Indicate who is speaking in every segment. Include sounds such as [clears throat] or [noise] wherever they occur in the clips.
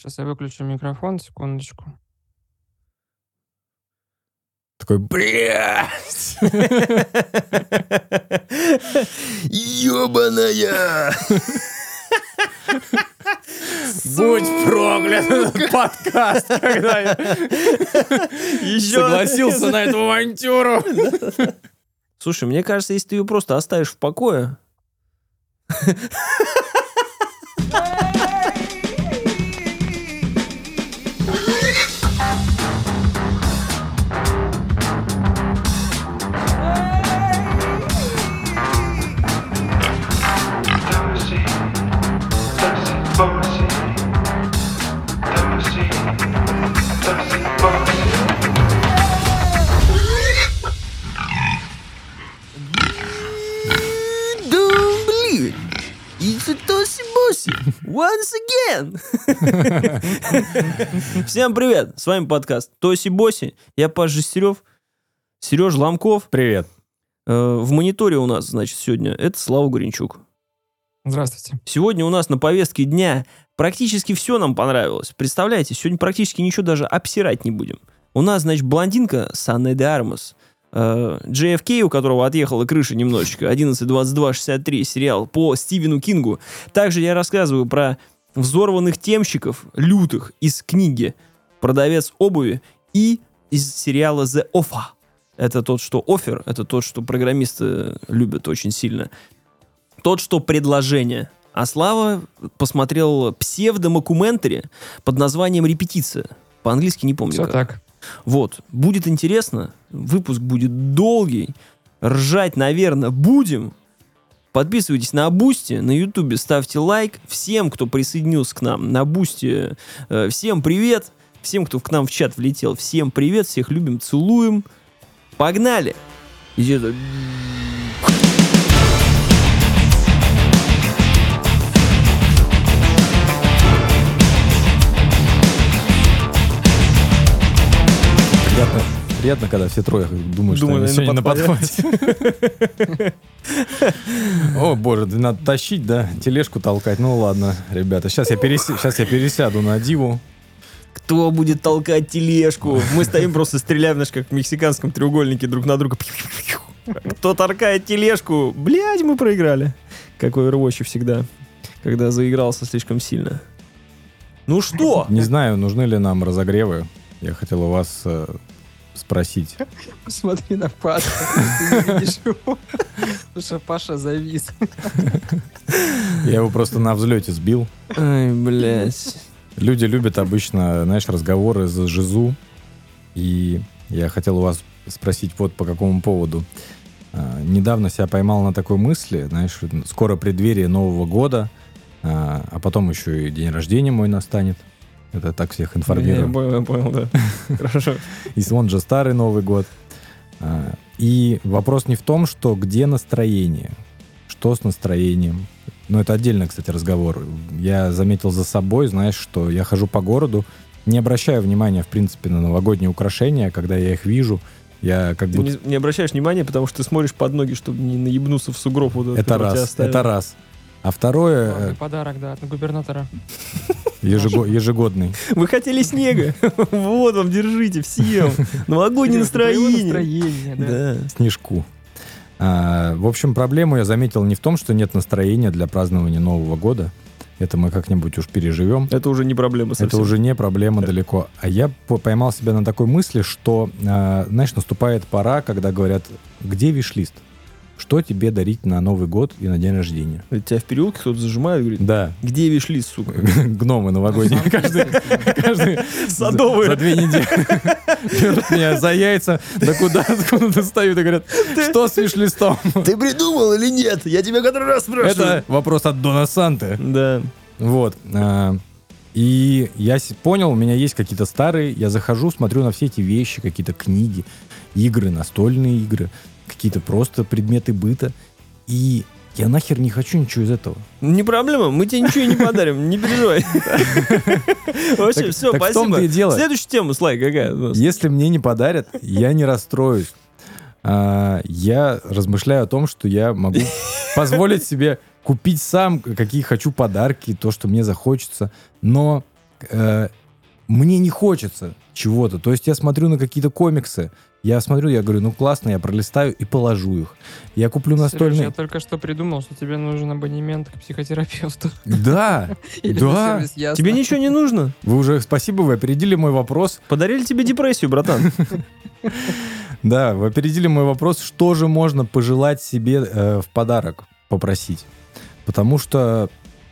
Speaker 1: Сейчас я выключу микрофон, секундочку.
Speaker 2: Такой, блядь! Ёбаная! Будь проклят этот подкаст, когда я согласился на эту авантюру.
Speaker 3: Слушай, мне кажется, если ты ее просто оставишь в покое... Bosi. Once again. [laughs] Всем привет. С вами подкаст Тоси Боси. Я Паш Жестерев. Сереж Ломков.
Speaker 2: Привет.
Speaker 3: Э, В мониторе у нас, значит, сегодня это Слава Гринчук.
Speaker 1: Здравствуйте.
Speaker 3: Сегодня у нас на повестке дня практически все нам понравилось. Представляете, сегодня практически ничего даже обсирать не будем. У нас, значит, блондинка с Анной де Армас, JFK, у которого отъехала крыша немножечко, 11.22.63, сериал по Стивену Кингу. Также я рассказываю про взорванных темщиков, лютых, из книги «Продавец обуви» и из сериала «The Offer». Это тот, что офер, это тот, что программисты любят очень сильно. Тот, что предложение. А Слава посмотрел псевдомокументари под названием «Репетиция». По-английски не помню
Speaker 1: Все
Speaker 3: как.
Speaker 1: так.
Speaker 3: Вот. Будет интересно. Выпуск будет долгий. Ржать, наверное, будем. Подписывайтесь на Boosty, на Ютубе ставьте лайк. Всем, кто присоединился к нам на Boosty, э, всем привет. Всем, кто к нам в чат влетел, всем привет. Всех любим, целуем. Погнали! Это-
Speaker 2: Приятно, приятно, когда все трое думают, что
Speaker 3: Думаю,
Speaker 2: они
Speaker 3: наверное,
Speaker 2: сегодня на
Speaker 3: подхвате. [laughs]
Speaker 2: О, боже, надо тащить, да? Тележку толкать. Ну ладно, ребята. Сейчас я, сейчас я пересяду на диву.
Speaker 3: Кто будет толкать тележку? Мы стоим просто стреляем, знаешь, как в мексиканском треугольнике друг на друга. Кто толкает тележку? Блядь, мы проиграли. Какой рвочий всегда, когда заигрался слишком сильно. Ну что?
Speaker 2: Не знаю, нужны ли нам разогревы. Я хотел у вас э, спросить.
Speaker 1: Посмотри на Пашу. Ты не видишь его. Потому что Паша завис.
Speaker 2: Я его просто на взлете сбил.
Speaker 3: Ай, блядь.
Speaker 2: Люди любят обычно, знаешь, разговоры за жизу. И я хотел у вас спросить вот по какому поводу. А, недавно себя поймал на такой мысли, знаешь, скоро преддверие Нового года, а, а потом еще и день рождения мой настанет. Это так всех
Speaker 3: Я
Speaker 2: информирую.
Speaker 3: понял, я понял, да. [laughs] Хорошо.
Speaker 2: И вон же старый Новый год. А, И вопрос не в том, что где настроение, что с настроением. Но это отдельно, кстати, разговор. Я заметил за собой, знаешь, что я хожу по городу, не обращаю внимания, в принципе, на новогодние украшения, когда я их вижу, я как
Speaker 3: Ты
Speaker 2: будто...
Speaker 3: не, не обращаешь внимания, потому что ты смотришь под ноги, чтобы не наебнуться в сугроб. Вот
Speaker 2: Это раз, это раз. А второе,
Speaker 1: Главный
Speaker 2: э,
Speaker 1: подарок, да, от губернатора.
Speaker 2: ежего- ежегодный.
Speaker 3: Вы хотели снега? [laughs] Вот вам, держите, всем. Новогоднее
Speaker 1: Твоего
Speaker 3: настроение.
Speaker 1: да.
Speaker 3: Да.
Speaker 2: снежку. А, в общем, проблему я заметил не в том, что нет настроения для празднования Нового года. Это мы как-нибудь уж переживем.
Speaker 3: Это уже не проблема совсем.
Speaker 2: Это уже не проблема далеко. А я по- поймал себя на такой мысли, что, а, знаешь, наступает пора, когда говорят, где виш-лист? Что тебе дарить на Новый год и на день рождения?
Speaker 3: Тебя в переулке кто-то зажимает и говорит,
Speaker 2: Да,
Speaker 3: где вишли, сука? [laughs]
Speaker 2: гномы новогодние. [laughs] Каждый,
Speaker 3: Садовые.
Speaker 2: За, две недели [laughs] берут меня за яйца, да куда, достают и говорят, что с виш-листом?
Speaker 3: Ты придумал или нет? Я тебя который раз
Speaker 2: Это вопрос от Дона Санты.
Speaker 3: Да.
Speaker 2: Вот. а, И я понял, у меня есть какие-то старые, я захожу, смотрю на все эти вещи, какие-то книги, игры, настольные игры, какие-то просто предметы быта. И я нахер не хочу ничего из этого.
Speaker 3: Не проблема, мы тебе ничего не подарим, не переживай. [laughs] Вообще, все, спасибо. Следующая тема, Слай, какая?
Speaker 2: Если мне не подарят, я не расстроюсь. А, Я размышляю о том, что я могу [laughs] позволить себе купить сам, какие хочу подарки, то, что мне захочется. Но э, мне не хочется чего-то. То есть я смотрю на какие-то комиксы, я смотрю, я говорю, ну классно, я пролистаю и положу их. Я куплю
Speaker 1: Серёж,
Speaker 2: настольный...
Speaker 1: я только что придумал, что тебе нужен абонемент к психотерапевту.
Speaker 2: Да, [laughs] Да.
Speaker 3: Тебе ничего не нужно?
Speaker 2: вы уже, спасибо, вы опередили мой вопрос.
Speaker 3: Подарили тебе депрессию, братан. [laughs]
Speaker 2: Да, вы опередили мой вопрос, что же можно пожелать себе э, в подарок, попросить. Потому что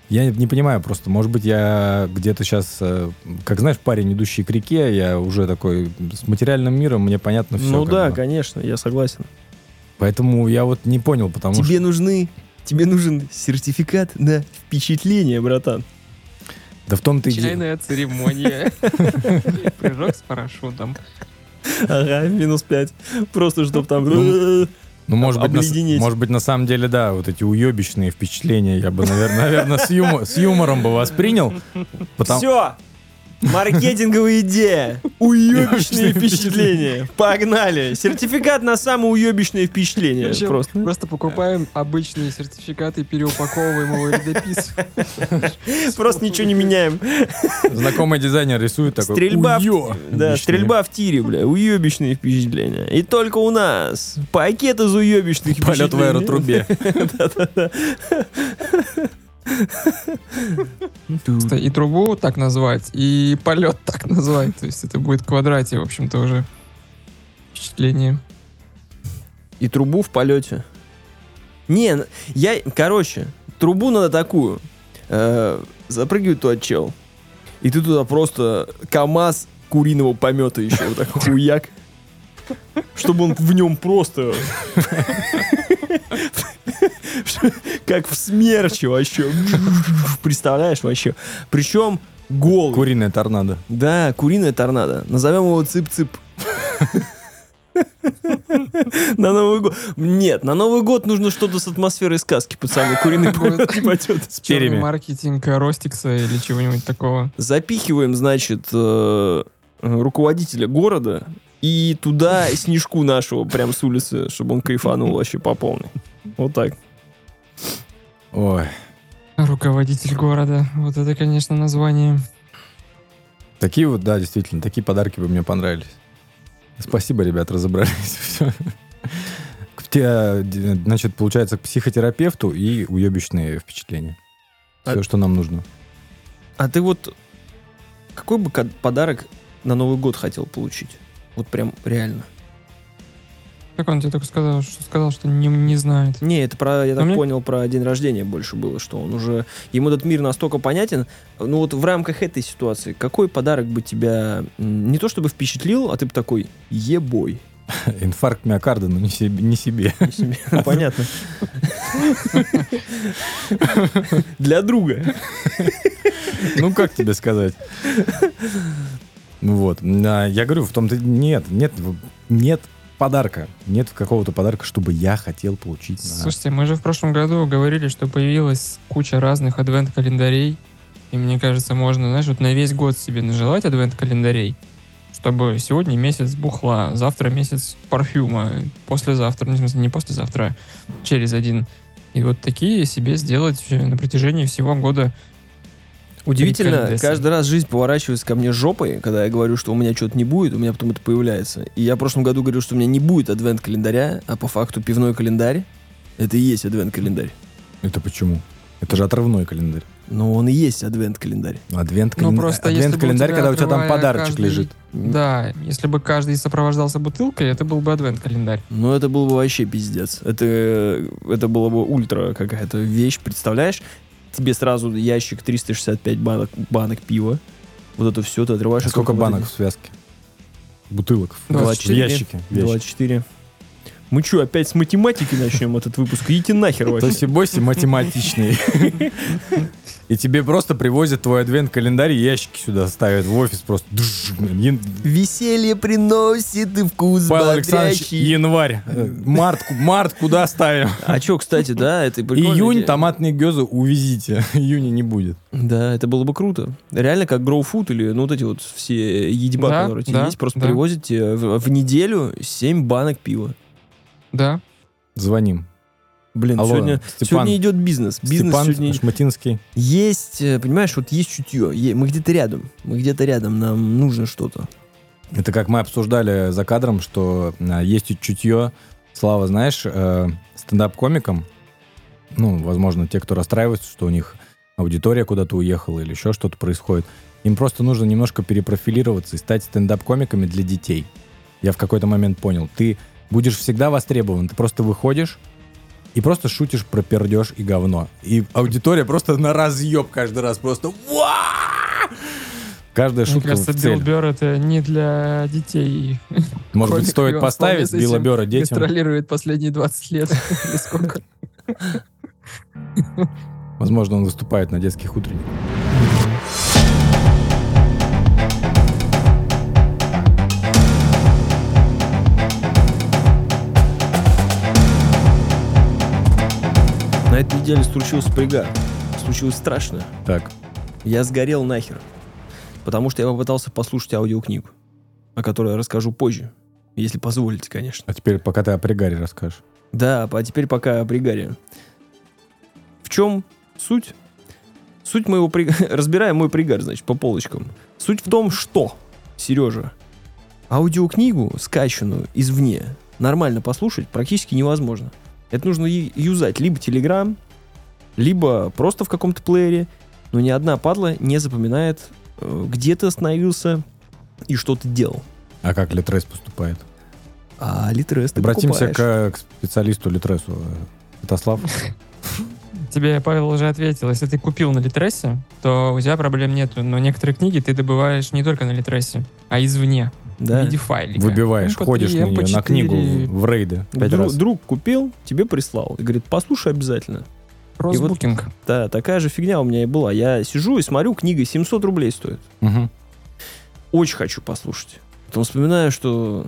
Speaker 2: я не понимаю просто, может быть, я где-то сейчас, э, как знаешь, парень, идущий к реке, я уже такой с материальным миром, мне понятно все.
Speaker 3: Ну да, конечно, я согласен.
Speaker 2: Поэтому я вот не понял, потому что...
Speaker 3: Тебе нужны, тебе нужен сертификат на впечатление, братан.
Speaker 2: Да в том-то и дело.
Speaker 1: Чайная церемония. Прыжок с парашютом.
Speaker 3: Ага, минус пять. Просто чтоб там...
Speaker 2: Ну, может быть, на, может быть, на самом деле, да, вот эти уебищные впечатления я бы, [laughs] наверное, с, юмо- с юмором бы воспринял.
Speaker 3: Все! Маркетинговая идея. Уебищные впечатления. Погнали. Сертификат на самое уебищное впечатление. Просто.
Speaker 1: Просто покупаем обычные сертификаты, переупаковываем его и дописываем.
Speaker 3: Просто ничего не меняем.
Speaker 2: Знакомый дизайнер рисует такой...
Speaker 3: Стрельба да, стрельба в тире, бля, уебищные впечатления. И только у нас пакет из уебищных
Speaker 2: Полет в аэротрубе. [laughs]
Speaker 1: И трубу так назвать, и полет так назвать. То есть это будет в квадрате, в общем-то, уже впечатление.
Speaker 3: И трубу в полете. Не, я, короче, трубу надо такую. Э, запрыгивает туда чел. И ты туда просто КАМАЗ куриного помета еще вот так [laughs] хуяк. Чтобы он в нем просто... Как в смерче вообще. Представляешь вообще? Причем голый.
Speaker 2: Куриная торнадо.
Speaker 3: Да, куриная торнадо. Назовем его цып-цып. На Новый год. Нет, на Новый год нужно что-то с атмосферой сказки, пацаны. Куриный потет.
Speaker 2: С перьями.
Speaker 1: маркетинг Ростикса или чего-нибудь такого.
Speaker 3: Запихиваем, значит, э, руководителя города и туда снежку нашего прям с улицы, чтобы он кайфанул вообще по полной. Вот так.
Speaker 2: Ой.
Speaker 1: Руководитель города. Вот это, конечно, название.
Speaker 2: Такие вот, да, действительно, такие подарки бы мне понравились. Спасибо, ребят, разобрались. [laughs] Все. Значит, получается, к психотерапевту и уебищные впечатления. Все,
Speaker 3: А-
Speaker 2: что нам нужно.
Speaker 3: А ты вот какой бы подарок на Новый год хотел получить? Вот прям реально.
Speaker 1: Как он тебе только сказал, что сказал, что не, не знает.
Speaker 3: Не, это про, я
Speaker 1: А
Speaker 3: так
Speaker 1: мне-
Speaker 3: понял, про день рождения больше было, что он уже, ему этот мир настолько понятен. Ну вот в рамках этой ситуации, какой подарок бы тебя не то чтобы впечатлил, а ты бы такой, ебой. [laughs]
Speaker 2: Инфаркт миокарда, но не себе. Не себе.
Speaker 3: Не себе. [laughs] Понятно. [laughs] Для друга.
Speaker 2: Ну, как тебе сказать? Ну вот. А, Я говорю, в том-то нет, нет, нет подарка. Нет какого-то подарка, чтобы я хотел получить.
Speaker 1: Слушайте, мы же в прошлом году говорили, что появилась куча разных адвент-календарей. И мне кажется, можно, знаешь, вот на весь год себе нажелать адвент-календарей, чтобы сегодня месяц бухла, завтра месяц парфюма, послезавтра, не, смысле, не послезавтра, а через один. И вот такие себе сделать э, на протяжении всего года.
Speaker 3: Удивительно, каждый раз жизнь поворачивается ко мне жопой, когда я говорю, что у меня что-то не будет, у меня потом это появляется. И я в прошлом году говорил, что у меня не будет адвент-календаря, а по факту пивной календарь — это и есть адвент-календарь.
Speaker 2: Это почему? Это же отрывной календарь.
Speaker 3: Но он и есть адвент-календарь.
Speaker 2: Адвент
Speaker 1: Ну, просто если бы у
Speaker 2: календарь,
Speaker 1: тебя
Speaker 2: когда у тебя там подарочек
Speaker 1: каждый-
Speaker 2: лежит.
Speaker 1: Да, если бы каждый сопровождался бутылкой, это был бы адвент-календарь.
Speaker 3: Ну, это был бы вообще пиздец. Это, это было бы ультра какая-то вещь, представляешь? Тебе сразу ящик 365 банок, банок пива. Вот это все ты отрываешь.
Speaker 2: А сколько банок в связке? Бутылок. в
Speaker 1: 24.
Speaker 2: ящике.
Speaker 3: эти-
Speaker 2: в ящике.
Speaker 3: 24. Мы что, опять с математики начнем этот выпуск? Идите нахер вообще.
Speaker 2: Тоси-боси математичный. [laughs] И тебе просто привозят твой адвент-календарь, и ящики сюда ставят в офис просто.
Speaker 3: Веселье приносит и вкус
Speaker 2: Павел Александрович, январь. Март, март куда ставим?
Speaker 3: А что, кстати, да, это.
Speaker 2: Июнь томатные гёзы увезите. [laughs] Июня не будет.
Speaker 3: Да, это было бы круто. Реально как Food или ну вот эти вот все едиба,
Speaker 1: Да,
Speaker 3: которые у тебя
Speaker 1: да,
Speaker 3: есть, просто
Speaker 1: да.
Speaker 3: привозят тебе в, в неделю 7 банок пива.
Speaker 1: Да.
Speaker 2: Звоним.
Speaker 3: Блин,
Speaker 2: Алло,
Speaker 3: сегодня,
Speaker 2: Степан.
Speaker 3: сегодня идет бизнес. Бизнес
Speaker 2: Степан
Speaker 3: сегодня
Speaker 2: Шматинский.
Speaker 3: есть, э, понимаешь, вот есть чутье. Мы где-то рядом. Мы где-то рядом. Нам нужно что-то.
Speaker 2: Это как мы обсуждали за кадром, что а, есть чутье. Слава, знаешь, э, стендап-комикам, ну, возможно, те, кто расстраивается, что у них аудитория куда-то уехала или еще что-то происходит, им просто нужно немножко перепрофилироваться и стать стендап-комиками для детей. Я в какой-то момент понял, ты будешь всегда востребован, ты просто выходишь и просто шутишь про пердеж и говно. И аудитория просто на разъеб каждый раз, просто «Уа!» Каждая
Speaker 1: Мне
Speaker 2: шутка
Speaker 1: кажется,
Speaker 2: в цель.
Speaker 1: Билл Бёрр это не для детей.
Speaker 2: Может быть, стоит поставить Билла Бёрра детям?
Speaker 1: Гастролирует последние 20 лет. [laughs] Или сколько?
Speaker 2: Возможно, он выступает на детских утренниках.
Speaker 3: На этой неделе случился пригар. Случилось страшно.
Speaker 2: Так,
Speaker 3: Я сгорел нахер. Потому что я попытался послушать аудиокнигу, о которой я расскажу позже. Если позволите, конечно.
Speaker 2: а теперь пока ты о пригаре расскажешь.
Speaker 3: Да, а теперь пока о пригаре. В чем суть? Суть моего при... [laughs] Разбираем мой пригар, значит, по полочкам. Суть в том, что, Сережа, аудиокнигу, скачанную извне, нормально послушать практически невозможно. Это нужно юзать либо Telegram, либо просто в каком-то плеере, но ни одна падла не запоминает, э, где ты остановился и что ты делал.
Speaker 2: А как Литрес поступает?
Speaker 3: А Литрес ты
Speaker 2: Обратимся к, к специалисту Литресу. Э, Святослав, [laughs]
Speaker 1: Тебе Павел уже ответил. Если ты купил на Литресе, то у тебя проблем нету. Но некоторые книги ты добываешь не только на Литресе, а извне.
Speaker 3: Да.
Speaker 1: В виде файлика.
Speaker 2: выбиваешь,
Speaker 1: MP3,
Speaker 2: ходишь на нее, на
Speaker 1: MP4.
Speaker 2: книгу, в рейды.
Speaker 3: Друг, друг купил, тебе прислал. И говорит, послушай обязательно.
Speaker 1: Кроссбукинг.
Speaker 3: Да, такая же фигня у меня и была. Я сижу и смотрю, книга 700 рублей стоит.
Speaker 2: Мгм.
Speaker 3: Очень хочу послушать. Потом вспоминаю, что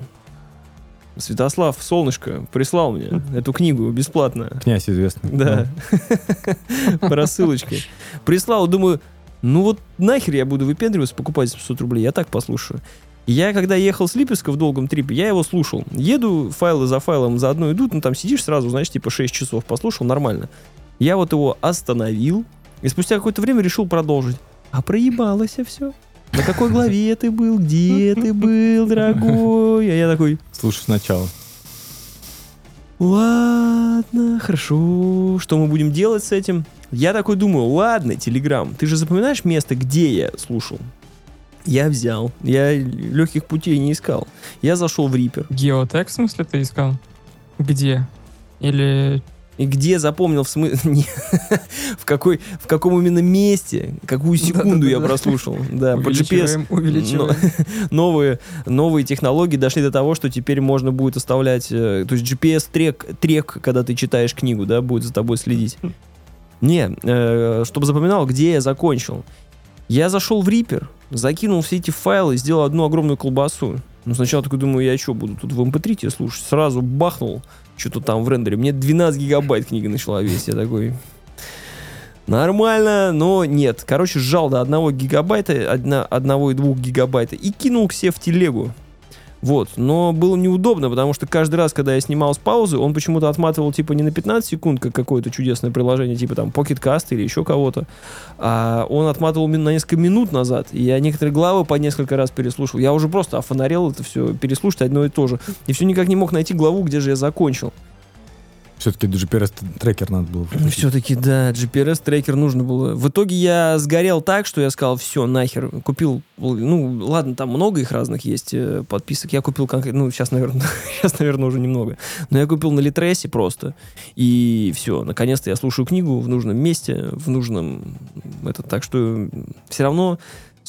Speaker 3: Святослав Солнышко прислал мне эту книгу бесплатно.
Speaker 2: Князь известный.
Speaker 3: Да. [laughs] По рассылочке. Прислал, думаю, ну вот нахер я буду выпендриваться, покупать за 500 рублей, я так послушаю. Я, когда ехал с Липецка в долгом трипе, я его слушал. Еду, файлы за файлом заодно идут, ну там сидишь сразу, знаешь, типа 6 часов послушал, нормально. Я вот его остановил, и спустя какое-то время решил продолжить. А проебалось все. На какой главе ты был? Где ты был, дорогой? А я такой,
Speaker 2: Слушай сначала.
Speaker 3: Ладно, хорошо. Что мы будем делать с этим? Я такой думаю, ладно, Телеграм, ты же запоминаешь место, где я слушал? Я взял. Я легких путей не искал. Я зашел в Reaper.
Speaker 1: Геотек, в смысле, ты искал? Где? Или
Speaker 3: И где запомнил в смысле... [laughs] в, какой, в каком именно месте, какую секунду я прослушал. Да, по GPS.
Speaker 1: увеличиваем, увеличиваем. [laughs]
Speaker 3: новые, новые технологии дошли до того, что теперь можно будет оставлять, э, то есть GPS-трек, трек, когда ты читаешь книгу, да, будет за тобой следить. Не, э, чтобы запоминал, где я закончил. Я зашел в Reaper, закинул все эти файлы, сделал одну огромную колбасу. Ну, сначала такой думаю, я что, буду тут в MP3 тебе слушать? Сразу бахнул, что-то там в рендере. Мне 12 гигабайт книга начала весить. Я такой, Нормально, но нет. Короче, сжал до одного гигабайта, одна, одного и двух гигабайта и кинул себе в телегу. Вот, но было неудобно, потому что каждый раз, когда я снимал с паузы, он почему-то отматывал типа не на 15 секунд, как какое-то чудесное приложение, типа там Pocket Cast или еще кого-то, а он отматывал на несколько минут назад. И я некоторые главы по несколько раз переслушал. Я уже просто офонарел это все, переслушать одно и то же. И все никак не мог найти главу, где же я закончил.
Speaker 2: Все-таки GPS-трекер надо было. включить.
Speaker 3: Все-таки, да, GPS-трекер нужно было. В итоге я сгорел так, что я сказал, все, нахер. Купил, ну, ладно, там много их разных есть э, подписок. Я купил конкретно, ну, сейчас, наверное, сейчас, [laughs] наверное, уже немного. Но я купил на Литресе просто. И все, наконец-то я слушаю книгу в нужном месте, в нужном... Это, так что все равно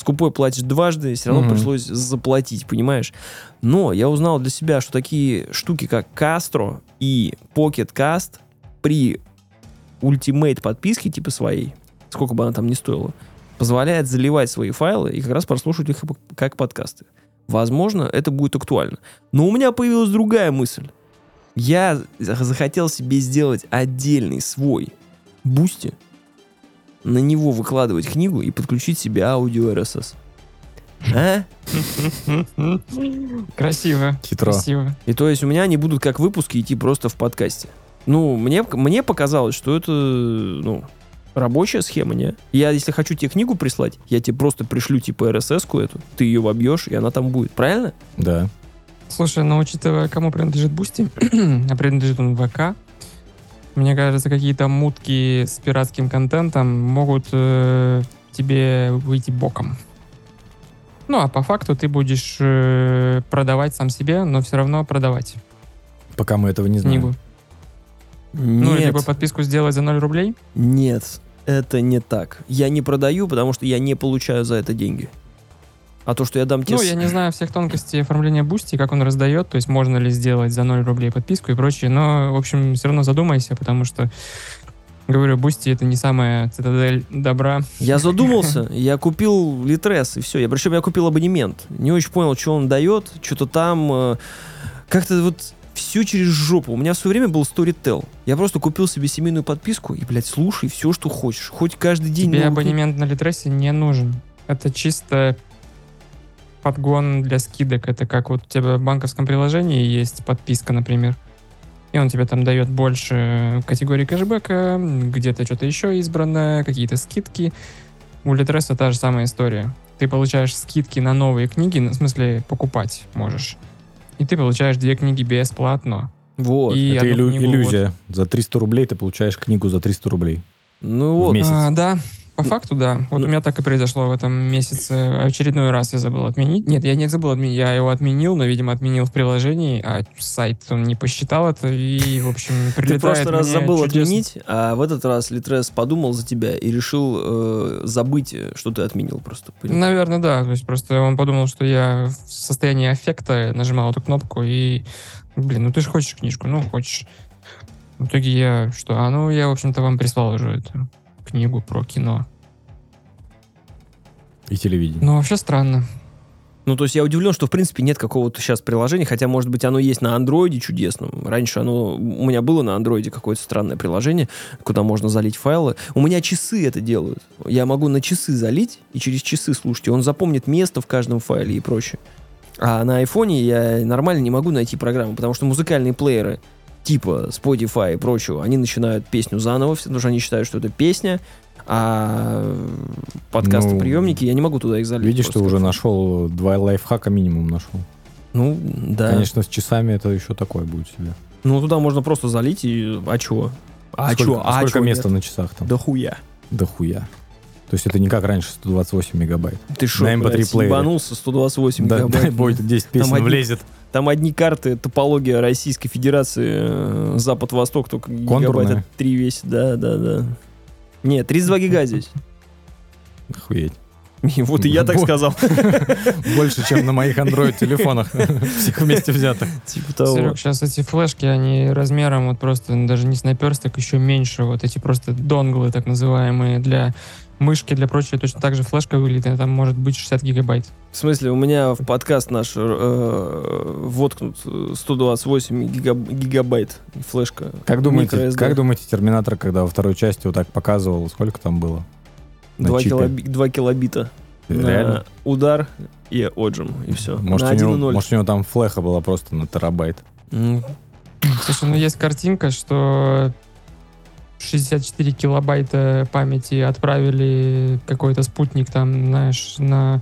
Speaker 3: скупой платишь дважды, все равно
Speaker 2: Мгм.
Speaker 3: пришлось заплатить, понимаешь? Но я узнал для себя, что такие штуки, как Castro и Pocket Cast при ультимейт подписке типа своей, сколько бы она там ни стоила, позволяет заливать свои файлы и как раз прослушивать их как подкасты. Возможно, это будет актуально. Но у меня появилась другая мысль. Я за- захотел себе сделать отдельный свой Boosty, на него выкладывать книгу и подключить себе аудио RSS. А?
Speaker 1: Красиво.
Speaker 2: Хитро.
Speaker 1: Красиво.
Speaker 3: И то есть у меня они будут как выпуски идти просто в подкасте. Ну, мне, мне показалось, что это, ну, рабочая схема, не? Я, если хочу тебе книгу прислать, я тебе просто пришлю, типа, RSS-ку эту, ты ее вобьешь, и она там будет, правильно?
Speaker 2: Да.
Speaker 1: Слушай, ну учитывая, кому принадлежит Boosty, [clears throat] а принадлежит он ВК, мне кажется, какие-то мутки с пиратским контентом могут э, тебе выйти боком. Ну, а по факту ты будешь э, продавать сам себе, но все равно продавать
Speaker 2: Пока мы этого не знаем.
Speaker 1: книгу. Ну,
Speaker 3: Нет,
Speaker 1: либо подписку сделать за 0 рублей.
Speaker 3: нет, это не так. Я не продаю, потому что я не получаю за это деньги. А то, что я дам тебе...
Speaker 1: Ну, я не знаю всех тонкостей оформления Boosty, как он раздает, то есть можно ли сделать за 0 рублей подписку и прочее, но, в общем, все равно задумайся, потому что, говорю, Boosty это не самая цитадель добра.
Speaker 3: Я задумался, я купил Литрес, и все. Я, причем я купил абонемент. Не очень понял, что он дает, что-то там... э, как-то вот все через жопу. У меня в свое время был Storytel. Я просто купил себе семейную подписку и, блядь, слушай все, что хочешь. Хоть каждый день...
Speaker 1: Тебе абонемент на Литресе не нужен. Это чисто подгон для скидок. Это как вот у тебя в банковском приложении есть подписка, например. И он тебе там дает больше категорий кэшбэка, где-то что-то еще избранное, какие-то скидки. У Литреса та же самая история. Ты получаешь скидки на новые книги, ну, в смысле покупать можешь. И ты получаешь две книги бесплатно.
Speaker 3: Вот.
Speaker 1: И
Speaker 2: Это
Speaker 1: книгу
Speaker 2: иллюзия. За 300 рублей ты получаешь книгу за 300 рублей.
Speaker 3: Ну вот.
Speaker 2: месяц.
Speaker 1: А, да, по факту, да. Вот
Speaker 3: Ну-
Speaker 1: у меня так и произошло в этом месяце. Очередной раз я забыл отменить. Нет, я не забыл отменить, я его отменил, но, видимо, отменил в приложении, а сайт он не посчитал это, и, в общем,
Speaker 3: Ты в
Speaker 1: прилетает
Speaker 3: прошлый раз забыл
Speaker 1: чудесно.
Speaker 3: отменить, а в этот раз Литрес подумал за тебя и решил э, забыть, что ты отменил просто. Понял?
Speaker 1: Наверное, да. То есть просто он подумал, что я в состоянии аффекта нажимал эту кнопку и... Блин, ну ты же хочешь книжку, ну хочешь. В итоге я что? А ну я, в общем-то, вам прислал уже эту книгу про кино.
Speaker 2: И телевидение.
Speaker 1: Ну, вообще странно.
Speaker 3: Ну, то есть я удивлен, что, в принципе, нет какого-то сейчас приложения, хотя, может быть, оно есть на андроиде чудесном. Раньше оно... У меня было на андроиде какое-то странное приложение, куда можно залить файлы. У меня часы это делают. Я могу на часы залить и через часы слушать, и он запомнит место в каждом файле и прочее. А на айфоне я нормально не могу найти программу, потому что музыкальные плееры типа Spotify и прочего, они начинают песню заново, потому что они считают, что это песня, а подкасты-приемники, я не могу туда их залить.
Speaker 2: Видишь, ты уже нашел два лайфхака минимум нашел.
Speaker 3: Ну, да.
Speaker 2: Конечно, с часами это еще такое будет себе.
Speaker 3: Ну, туда можно просто залить и... А чего? А
Speaker 2: сколько,
Speaker 3: чё? А
Speaker 2: сколько
Speaker 3: чё
Speaker 2: места
Speaker 3: нет?
Speaker 2: на часах там?
Speaker 3: Да хуя.
Speaker 2: Да хуя. То есть это не как раньше 128 мегабайт.
Speaker 3: Ты шо,
Speaker 2: На MP3
Speaker 3: блядь,
Speaker 2: плеере.
Speaker 3: ебанулся 128
Speaker 2: Да,
Speaker 3: гигабайт.
Speaker 2: дай бог 10 песен
Speaker 3: Там одни-
Speaker 2: влезет.
Speaker 3: Там одни карты, топология Российской Федерации, э, Запад-Восток, только
Speaker 2: Контурная.
Speaker 3: гигабайта 3 весит. Да, да, да. Нет, 32 [laughs] гига здесь.
Speaker 2: Охуеть. [laughs]
Speaker 3: И Вот и я так сказал. [laughs]
Speaker 2: Больше, чем на моих Android-телефонах. Всех вместе взятых.
Speaker 3: Типа того.
Speaker 1: Серег, сейчас эти флешки, они размером вот просто даже не с наперсток, еще меньше. Вот эти просто донглы, так называемые, для мышки, для прочего. Точно так же флешка выглядит, там может быть 60 гигабайт.
Speaker 3: В смысле, у меня в подкаст наш э, воткнут э, 128 гигаб- гигабайт флешка.
Speaker 2: Как думаете, как думаете, Терминатор, когда во второй части вот так показывал, сколько там было? на
Speaker 3: 2,
Speaker 2: чипе?
Speaker 3: килоби- 2 килобита. на
Speaker 2: Реально?
Speaker 3: удар и отжим, и все.
Speaker 2: Может,
Speaker 3: на
Speaker 2: у него,
Speaker 3: 1.0.
Speaker 2: может, у него там флеха была просто на терабайт.
Speaker 1: Слушай, ну есть картинка, что 64 килобайта памяти отправили какой-то спутник там, знаешь, на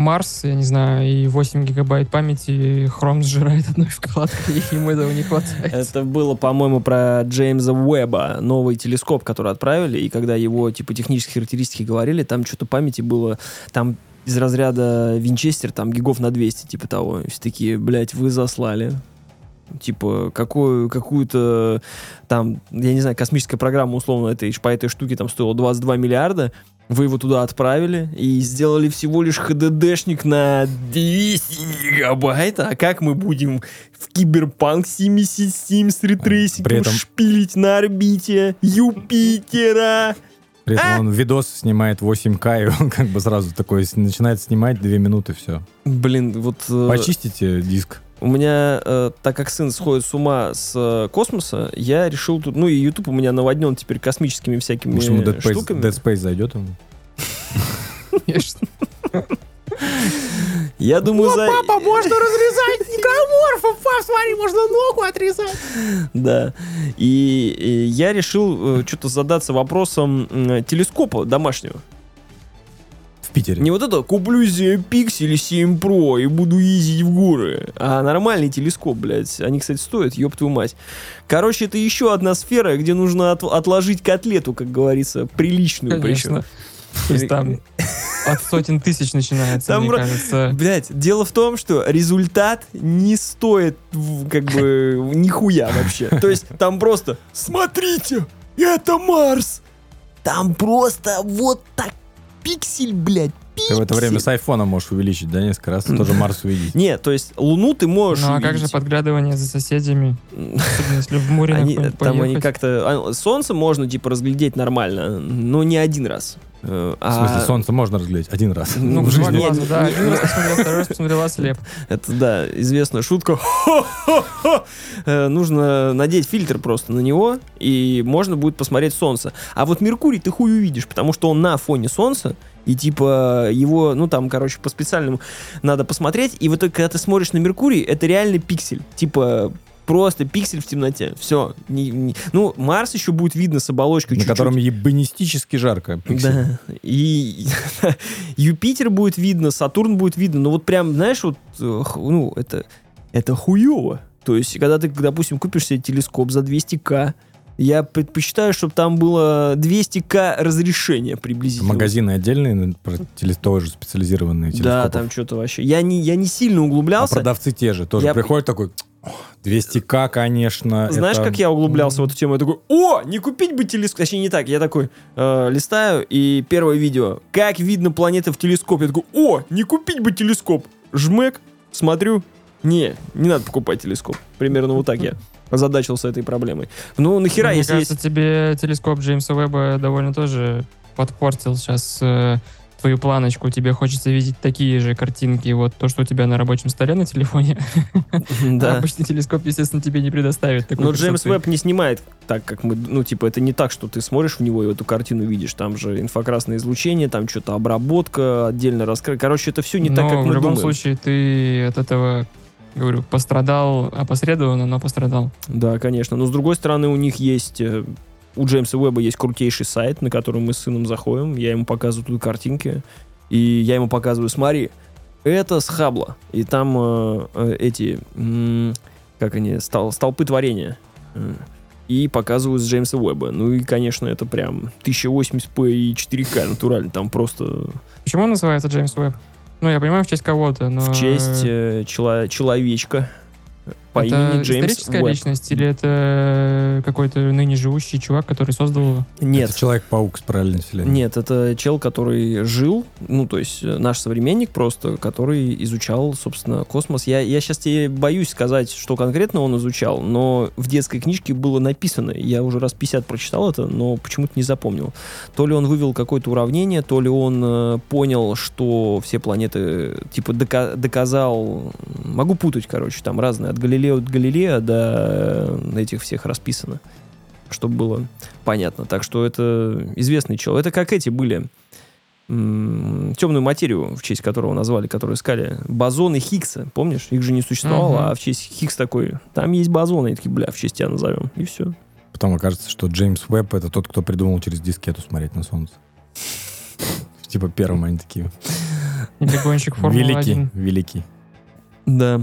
Speaker 1: Марс, я не знаю, и 8 гигабайт памяти Хром сжирает одной [laughs] вкладкой, и ему этого не хватает.
Speaker 3: Это было, по-моему, про Джеймса Уэба, новый телескоп, который отправили, и когда его, типа, технические характеристики говорили, там что-то памяти было, там из разряда Винчестер, там гигов на 200, типа того. Все такие, блядь, вы заслали. Типа, какую, какую-то там, я не знаю, космическая программа, условно, этой, по этой штуке там стоила 22 миллиарда, вы его туда отправили и сделали всего лишь ХДДшник на 200 гигабайт. А как мы будем в Киберпанк 77 с рейтрейсингом
Speaker 2: При этом-
Speaker 3: шпилить на орбите Юпитера?
Speaker 2: При этом
Speaker 3: А?
Speaker 2: он видос снимает 8К, и он как бы сразу такой начинает снимать 2 минуты, все.
Speaker 3: Блин, вот... э,
Speaker 2: Почистите диск.
Speaker 3: У меня, э, так как сын сходит с ума с э, космоса, я решил тут... Ну и YouTube у меня наводнен теперь космическими всякими
Speaker 2: Может, ему Dead Space,
Speaker 3: штуками.
Speaker 2: Dead Space зайдет ему?
Speaker 1: Конечно.
Speaker 3: Я думаю, за...
Speaker 2: можно разрезать некроморфов, пап, смотри, можно ногу отрезать.
Speaker 3: Да. И, и я решил э, что-то задаться вопросом м, телескопа домашнего.
Speaker 2: В Питере.
Speaker 3: Не вот это, куплю себе Pixel 7 Pro и буду ездить в горы. А нормальный телескоп, блядь. Они, кстати, стоят, ёб твою мать. Короче, это еще одна сфера, где нужно от- отложить котлету, как говорится, приличную причем.
Speaker 1: Конечно. То есть там от сотен тысяч начинается,
Speaker 3: Там
Speaker 1: мне кажется.
Speaker 3: Блять, дело в том, что результат не стоит как бы нихуя вообще. То есть там просто смотрите, это Марс. Там просто вот так пиксель, блядь,
Speaker 2: Ты в это время с айфона можешь увеличить, да, несколько раз, тоже Марс увидеть.
Speaker 3: Нет, то есть Луну ты можешь
Speaker 1: Ну а как же подглядывание за соседями? Особенно если в море
Speaker 3: Они, там они как-то... а, Солнце можно, типа, разглядеть нормально, но не один раз. Э,
Speaker 2: В смысле,
Speaker 3: а-
Speaker 2: солнце можно разглядеть один раз.
Speaker 3: Ну, в
Speaker 1: два
Speaker 3: жизни-
Speaker 1: глаза, да. Один раз посмотрел, второй раз посмотрел, ослеп.
Speaker 3: Это, да, известная шутка. Хо-хо-хо. [laughs] Э, Нужно надеть фильтр просто на него, и можно будет посмотреть солнце. А вот Меркурий ты хуй увидишь, потому что он на фоне солнца, и типа его, ну там, короче, по специальному надо посмотреть, и вот когда ты смотришь на Меркурий, это реально пиксель. Типа просто пиксель в темноте. Все. Ну, Марс еще будет видно с оболочкой
Speaker 2: На
Speaker 3: чуть-чуть.
Speaker 2: котором ебанистически жарко. пиксель.
Speaker 3: Да. И [laughs] Юпитер будет видно, Сатурн будет видно, но вот прям, знаешь, вот, э, ну, это, это хуево. То есть, когда ты, допустим, купишь себе телескоп за 200к, я предпочитаю, чтобы там было 200к разрешение приблизительно.
Speaker 2: Магазины отдельные, ну, теле- тоже специализированные
Speaker 3: Да,
Speaker 2: телескопы.
Speaker 3: там что-то вообще. Я не, я не сильно
Speaker 2: А
Speaker 3: углублялся.
Speaker 2: продавцы те же. Тоже
Speaker 3: Я-
Speaker 2: приходит такой, «О, 200к, конечно.
Speaker 3: Знаешь,
Speaker 2: это-
Speaker 3: как я углублялся в эту тему? Я такой, о, не купить бы телескоп. Точнее, не так. Я такой э, листаю, и первое видео. Как видно планеты в телескопе. Я такой, о, не купить бы телескоп. Жмек, смотрю. Не, не надо покупать телескоп. Примерно вот так я озадачился этой проблемой. Ну, нахера,
Speaker 1: Мне
Speaker 3: если
Speaker 1: кажется,
Speaker 3: есть...
Speaker 1: тебе телескоп Джеймса Уэбба довольно тоже подпортил сейчас э, твою планочку. Тебе хочется видеть такие же картинки, вот то, что у тебя на рабочем столе на телефоне. [laughs] А
Speaker 3: Да.
Speaker 1: Обычный телескоп, естественно, тебе не предоставит такой
Speaker 3: Но Джеймс. Веб не снимает так, как мы... Ну, типа, это не так, что ты смотришь в него и эту картину видишь. Там же инфракрасное излучение, там что-то обработка, отдельно раскрыть. Короче, это все не так, как
Speaker 1: в
Speaker 3: мы
Speaker 1: любом
Speaker 3: думаем.
Speaker 1: случае ты от этого, говорю, пострадал опосредованно, но пострадал.
Speaker 3: Да, конечно. Но с другой стороны, у них есть... э, У Джеймса Уэба есть крутейший сайт, на который мы с сыном заходим. Я ему показываю тут картинки. И я ему показываю, смотри, это с Хабла. И там э, э, эти... м, как они? Стол, столпы творения. Э, И показываю с Джеймса Уэба. Ну и, конечно, это прям 1080p и 4К натурально. Там просто
Speaker 1: Почему он называется Джеймс Уэбб? Ну, я понимаю, в честь кого-то, но...
Speaker 3: в честь э, чело- человечка по
Speaker 1: это
Speaker 3: имени Джеймс
Speaker 1: историческая
Speaker 3: Уэбб.
Speaker 1: личность или это какой-то ныне живущий чувак, который создал его?
Speaker 3: Нет,
Speaker 2: Это Человек-паук с параллельной вселенной.
Speaker 3: Нет, это чел, который жил, ну, то есть э, наш современник просто, который изучал, собственно, космос. Я, я сейчас тебе боюсь сказать, что конкретно он изучал, но в детской книжке было написано, я уже раз 50 прочитал это, но почему-то не запомнил. То ли он вывел какое-то уравнение, то ли он э, понял, что все планеты, типа, дока- доказал, могу путать, короче, там разные, от Галилея от Галилея до э, этих всех расписано чтобы было понятно. Так что это известный человек. Это как эти были темную материю, в честь которого назвали, которую искали, бозоны Хиггса, помнишь? Их же не существовало,
Speaker 1: Мгм.
Speaker 3: а в честь Хиггс такой, там есть бозоны, и такие, бля, в честь тебя назовем, и все.
Speaker 2: Потом окажется, что Джеймс Уэбб это тот, кто придумал через дискету смотреть на солнце. Типа первым они такие.
Speaker 1: Или гонщик Формулы-1?
Speaker 2: Великий, великий.
Speaker 3: Да.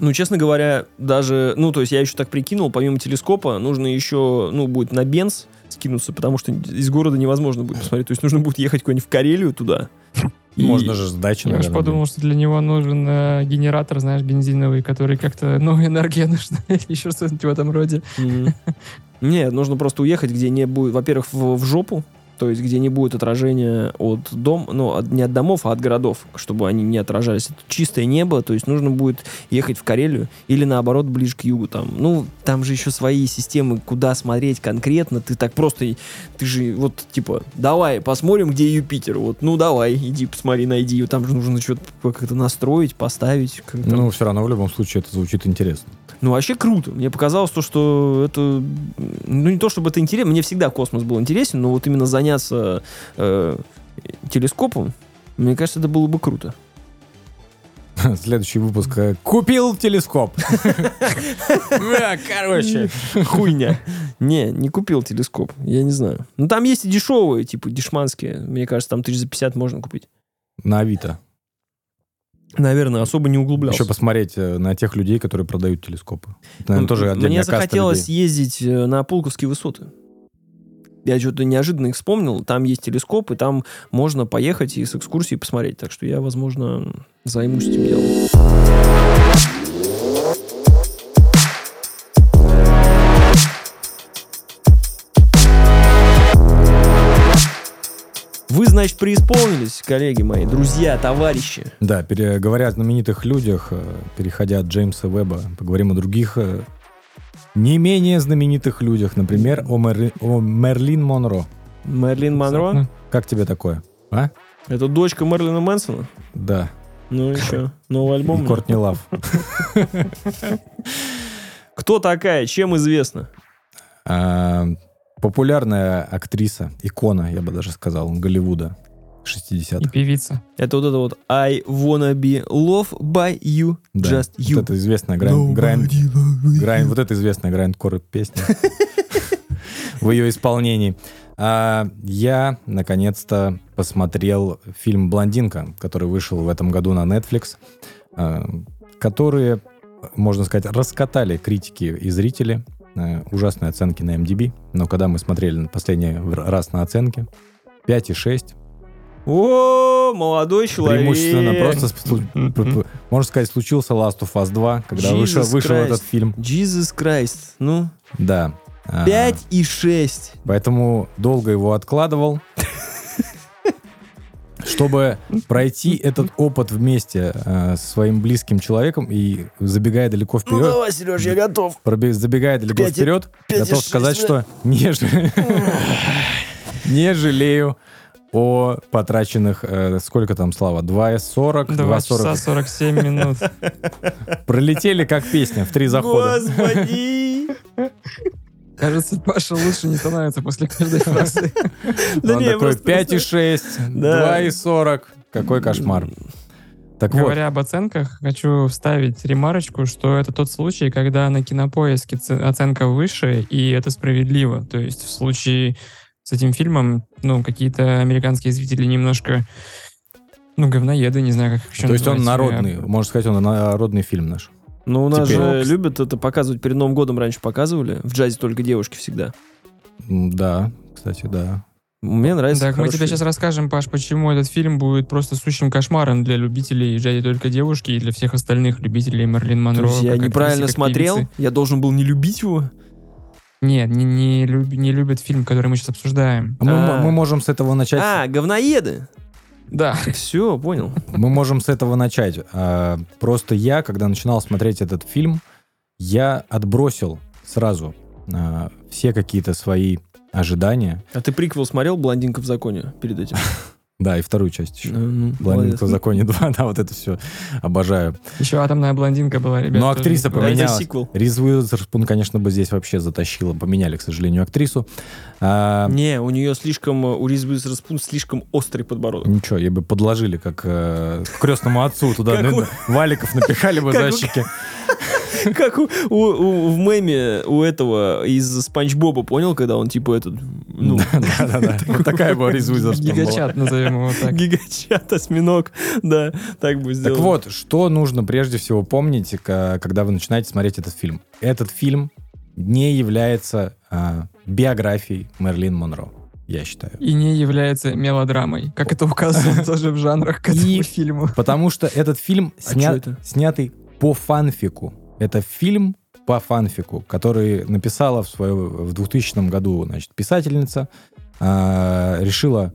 Speaker 3: Ну, честно говоря, даже, ну, то есть я еще так прикинул, помимо телескопа, нужно еще, ну, будет на бенз скинуться, потому что из города невозможно будет посмотреть. То есть нужно будет ехать куда-нибудь в Карелию туда. [laughs] И-
Speaker 2: Можно же с дачи,
Speaker 1: Я уж
Speaker 2: наверное,
Speaker 1: подумал, что для него нужен э, генератор, знаешь, бензиновый, который как-то, [laughs] ну, энергия нужна, или [laughs] еще что-нибудь в этом роде.
Speaker 3: Мгм. Не, нужно просто уехать, где не будет, во-первых, в, в жопу, то есть где не будет отражения от дом, ну, от- не от домов, а от городов, чтобы они не отражались. Это чистое небо, то есть нужно будет ехать в Карелию или наоборот ближе к югу там. Ну, там же еще свои системы, куда смотреть конкретно. Ты так просто, ты же вот типа, давай посмотрим, где Юпитер. Вот, ну давай, иди посмотри, найди. Там же нужно что-то как-то настроить, поставить. как.
Speaker 2: Ну, все равно в любом случае это звучит интересно.
Speaker 3: Ну, вообще круто. Мне показалось то, что это... Ну, не то, чтобы это интересно. Мне всегда космос был интересен, но вот именно заняться э, телескопом, мне кажется, это было бы круто. [laughs]
Speaker 2: Следующий выпуск. э, Купил телескоп. [laughs] Короче. [laughs]
Speaker 3: Хуйня. Не, не купил телескоп. Я не знаю. Ну, там есть и дешевые, типа дешманские. Мне кажется, там тысяч за 50 можно купить.
Speaker 2: На Авито.
Speaker 3: Наверное, особо не углублялся.
Speaker 2: Еще посмотреть э, на тех людей, которые продают телескопы. Это, наверное,
Speaker 3: Ну,
Speaker 2: тоже отдельная
Speaker 3: Мне захотелось
Speaker 2: людей.
Speaker 3: ездить э, на Пулковские высоты. Я что-то неожиданно их вспомнил. Там есть телескоп, и там можно поехать и с экскурсией посмотреть. Так что я, возможно, займусь этим делом. Вы, значит, преисполнились, коллеги мои, друзья, товарищи.
Speaker 2: Да, пере- говоря о знаменитых людях, э, переходя от Джеймса Веба, поговорим о других э, не менее знаменитых людях. Например, о, Мерли- о Мерлин Монро.
Speaker 3: Мерлин Монро.
Speaker 1: Ну,
Speaker 2: Как тебе такое? А?
Speaker 3: Это дочка Мерлина Мэнсона.
Speaker 2: Да.
Speaker 3: Ну и что? Новый альбом?
Speaker 2: Кортни Лав. [laughs]
Speaker 3: Кто такая? Чем известна?
Speaker 2: А, Популярная актриса, икона, я бы даже сказал, Голливуда
Speaker 1: И
Speaker 2: 60-х.
Speaker 1: певица.
Speaker 3: Это вот это вот I wanna be loved by you,
Speaker 2: Да.
Speaker 3: just you.
Speaker 2: Вот это известная грайн, грайн, грайн- вот это известная грайндкор песня [laughs] в ее исполнении. А, я наконец-то посмотрел фильм «Блондинка», который вышел в этом году на Netflix, а, которые, можно сказать, раскатали критики и зрители. А, Ужасные оценки на MDB, но когда мы смотрели последний раз на оценки, 5,6,
Speaker 3: О, молодой человек.
Speaker 2: преимущественно просто, можно сказать, случился Last of Us 2, когда
Speaker 3: Jesus
Speaker 2: вышел, вышел
Speaker 3: Christ.
Speaker 2: этот фильм.
Speaker 3: Jesus Christ. Ну,
Speaker 2: Да. А,
Speaker 3: 5 и 6.
Speaker 2: Поэтому долго его откладывал. Чтобы пройти этот опыт вместе э, со своим близким человеком и забегая далеко
Speaker 3: Ну
Speaker 2: вперед,
Speaker 3: давай, Сереж, я готов.
Speaker 2: забегая далеко
Speaker 3: Пять и-
Speaker 2: вперед,
Speaker 3: пять и
Speaker 2: готов
Speaker 3: шесть,
Speaker 2: сказать,
Speaker 3: да.
Speaker 2: что не, [laughs] не жалею о потраченных, э, сколько там, Слава, 2,40,
Speaker 1: 2 часа
Speaker 2: 2,40.
Speaker 1: 47 минут. [laughs]
Speaker 2: Пролетели как песня в три захода.
Speaker 3: Господи. [laughs]
Speaker 1: Кажется, Паша лучше не становится после каждой фразы. [laughs]
Speaker 3: Да
Speaker 2: Он
Speaker 3: не,
Speaker 2: такой
Speaker 3: просто-
Speaker 2: 5,6,
Speaker 3: Да.
Speaker 2: 2,40. Какой кошмар. Так вот,
Speaker 1: Говоря об оценках, хочу вставить ремарочку, что это тот случай, когда на кинопоиске оценка выше, и это справедливо. То есть в случае с этим фильмом, ну, какие-то американские зрители немножко, ну, говноеды, не знаю, как еще
Speaker 2: то есть он народный, можно сказать, он народный фильм наш.
Speaker 3: Ну, у нас
Speaker 2: Теперь.
Speaker 3: же любят это показывать перед Новым годом, раньше показывали. В джазе только девушки всегда.
Speaker 2: Да, кстати, да.
Speaker 3: Мне нравится.
Speaker 1: Так, мы тебе сейчас расскажем, Паш, почему этот фильм будет просто сущим кошмаром для любителей «Джади только девушки» и для всех остальных любителей Мерлин Монро.
Speaker 3: То есть я неправильно
Speaker 1: актрисы, как
Speaker 3: смотрел?
Speaker 1: певицы.
Speaker 3: Я должен был не любить его?
Speaker 1: Нет, не, не, люб- не любят фильм, который мы сейчас обсуждаем.
Speaker 2: Мы,
Speaker 3: А.
Speaker 2: мы можем с этого начать.
Speaker 3: А, говноеды.
Speaker 1: Да.
Speaker 3: Все, понял.
Speaker 2: Мы можем с этого начать. А, Просто я, когда начинал смотреть этот фильм, я отбросил сразу а, все какие-то свои ожидания.
Speaker 3: А ты приквел смотрел «Блондинка в законе» перед этим? [laughs]
Speaker 2: Да, и вторую часть еще.
Speaker 3: Ну, ну,
Speaker 2: Блондинка в законе 2, [laughs] да, вот это все обожаю.
Speaker 1: Еще атомная блондинка была, ребята.
Speaker 2: Но
Speaker 1: тоже
Speaker 2: актриса
Speaker 1: не забывайте.
Speaker 3: Это
Speaker 2: поменялась.
Speaker 3: сиквел.
Speaker 2: Риз Уизерспун, конечно, бы здесь вообще затащила. Поменяли, к сожалению, актрису. А,
Speaker 3: Не, у нее слишком, у Риз Уизерспун слишком острый подбородок.
Speaker 2: Ничего, ей бы подложили, как э, к крестному отцу [laughs] туда ну, валиков напихали бы [laughs]
Speaker 3: Как
Speaker 2: за
Speaker 3: у-
Speaker 2: щеки.
Speaker 3: Как у, у- у- в меме у этого из Спанч Боба, понял, когда он типа этот, ну,
Speaker 2: Да-да-да. Вот такая бы Риз Уизерспун была.
Speaker 1: Гигачат, назовем его так.
Speaker 3: гигачат, осьминог, да, так бы сделал.
Speaker 2: Так вот, что нужно прежде всего помнить, когда вы начинаете смотреть этот фильм? Этот фильм не является а, биографией Мерлин Монро, я считаю.
Speaker 1: И не является мелодрамой, как это указано тоже в жанрах к этому
Speaker 2: И-
Speaker 1: фильму.
Speaker 2: Потому что этот фильм
Speaker 3: А
Speaker 2: сня-
Speaker 3: чё это?
Speaker 2: снятый по фанфику. Это фильм по фанфику, который написала в, свое, в 2000 году значит, писательница. а, решила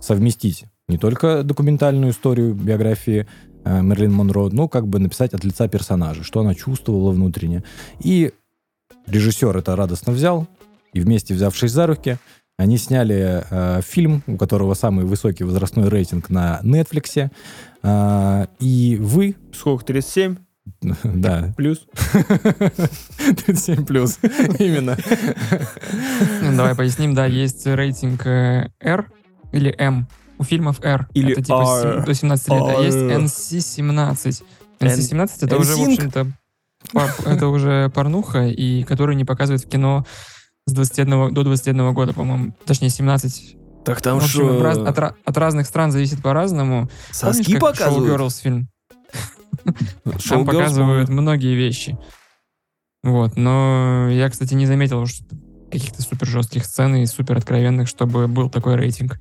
Speaker 2: совместить не только документальную историю биографии а, Мерлин Монро, но как бы написать от лица персонажа, что она чувствовала внутренне. И режиссер это радостно взял, и вместе взявшись за руки, они сняли э, фильм, у которого самый высокий возрастной рейтинг на Netflix. А, и вы,
Speaker 3: Сколько, 37 [laughs]
Speaker 2: да,
Speaker 3: плюс? [laughs]
Speaker 2: 37 плюс, [laughs] именно.
Speaker 1: Ну, Давай поясним, да, есть рейтинг э, R или M. У фильмов R.
Speaker 3: Или
Speaker 1: это типа
Speaker 3: R.
Speaker 1: сем- до 17 лет, а есть
Speaker 3: R.
Speaker 1: NC-17. NC-17 это уже, в общем-то, это уже порнуха, и которую не показывают в кино с 21 до 21 года, по-моему. Точнее, 17.
Speaker 3: Так там что,
Speaker 1: раз- от, ра- от разных стран зависит по-разному.
Speaker 3: соски
Speaker 1: Помнишь,
Speaker 3: показывают?
Speaker 1: Showgirls фильм? [laughs] Там показывают многие вещи. Вот, но я, кстати, не заметил что каких-то супер жестких сцен и супер откровенных, чтобы был такой рейтинг.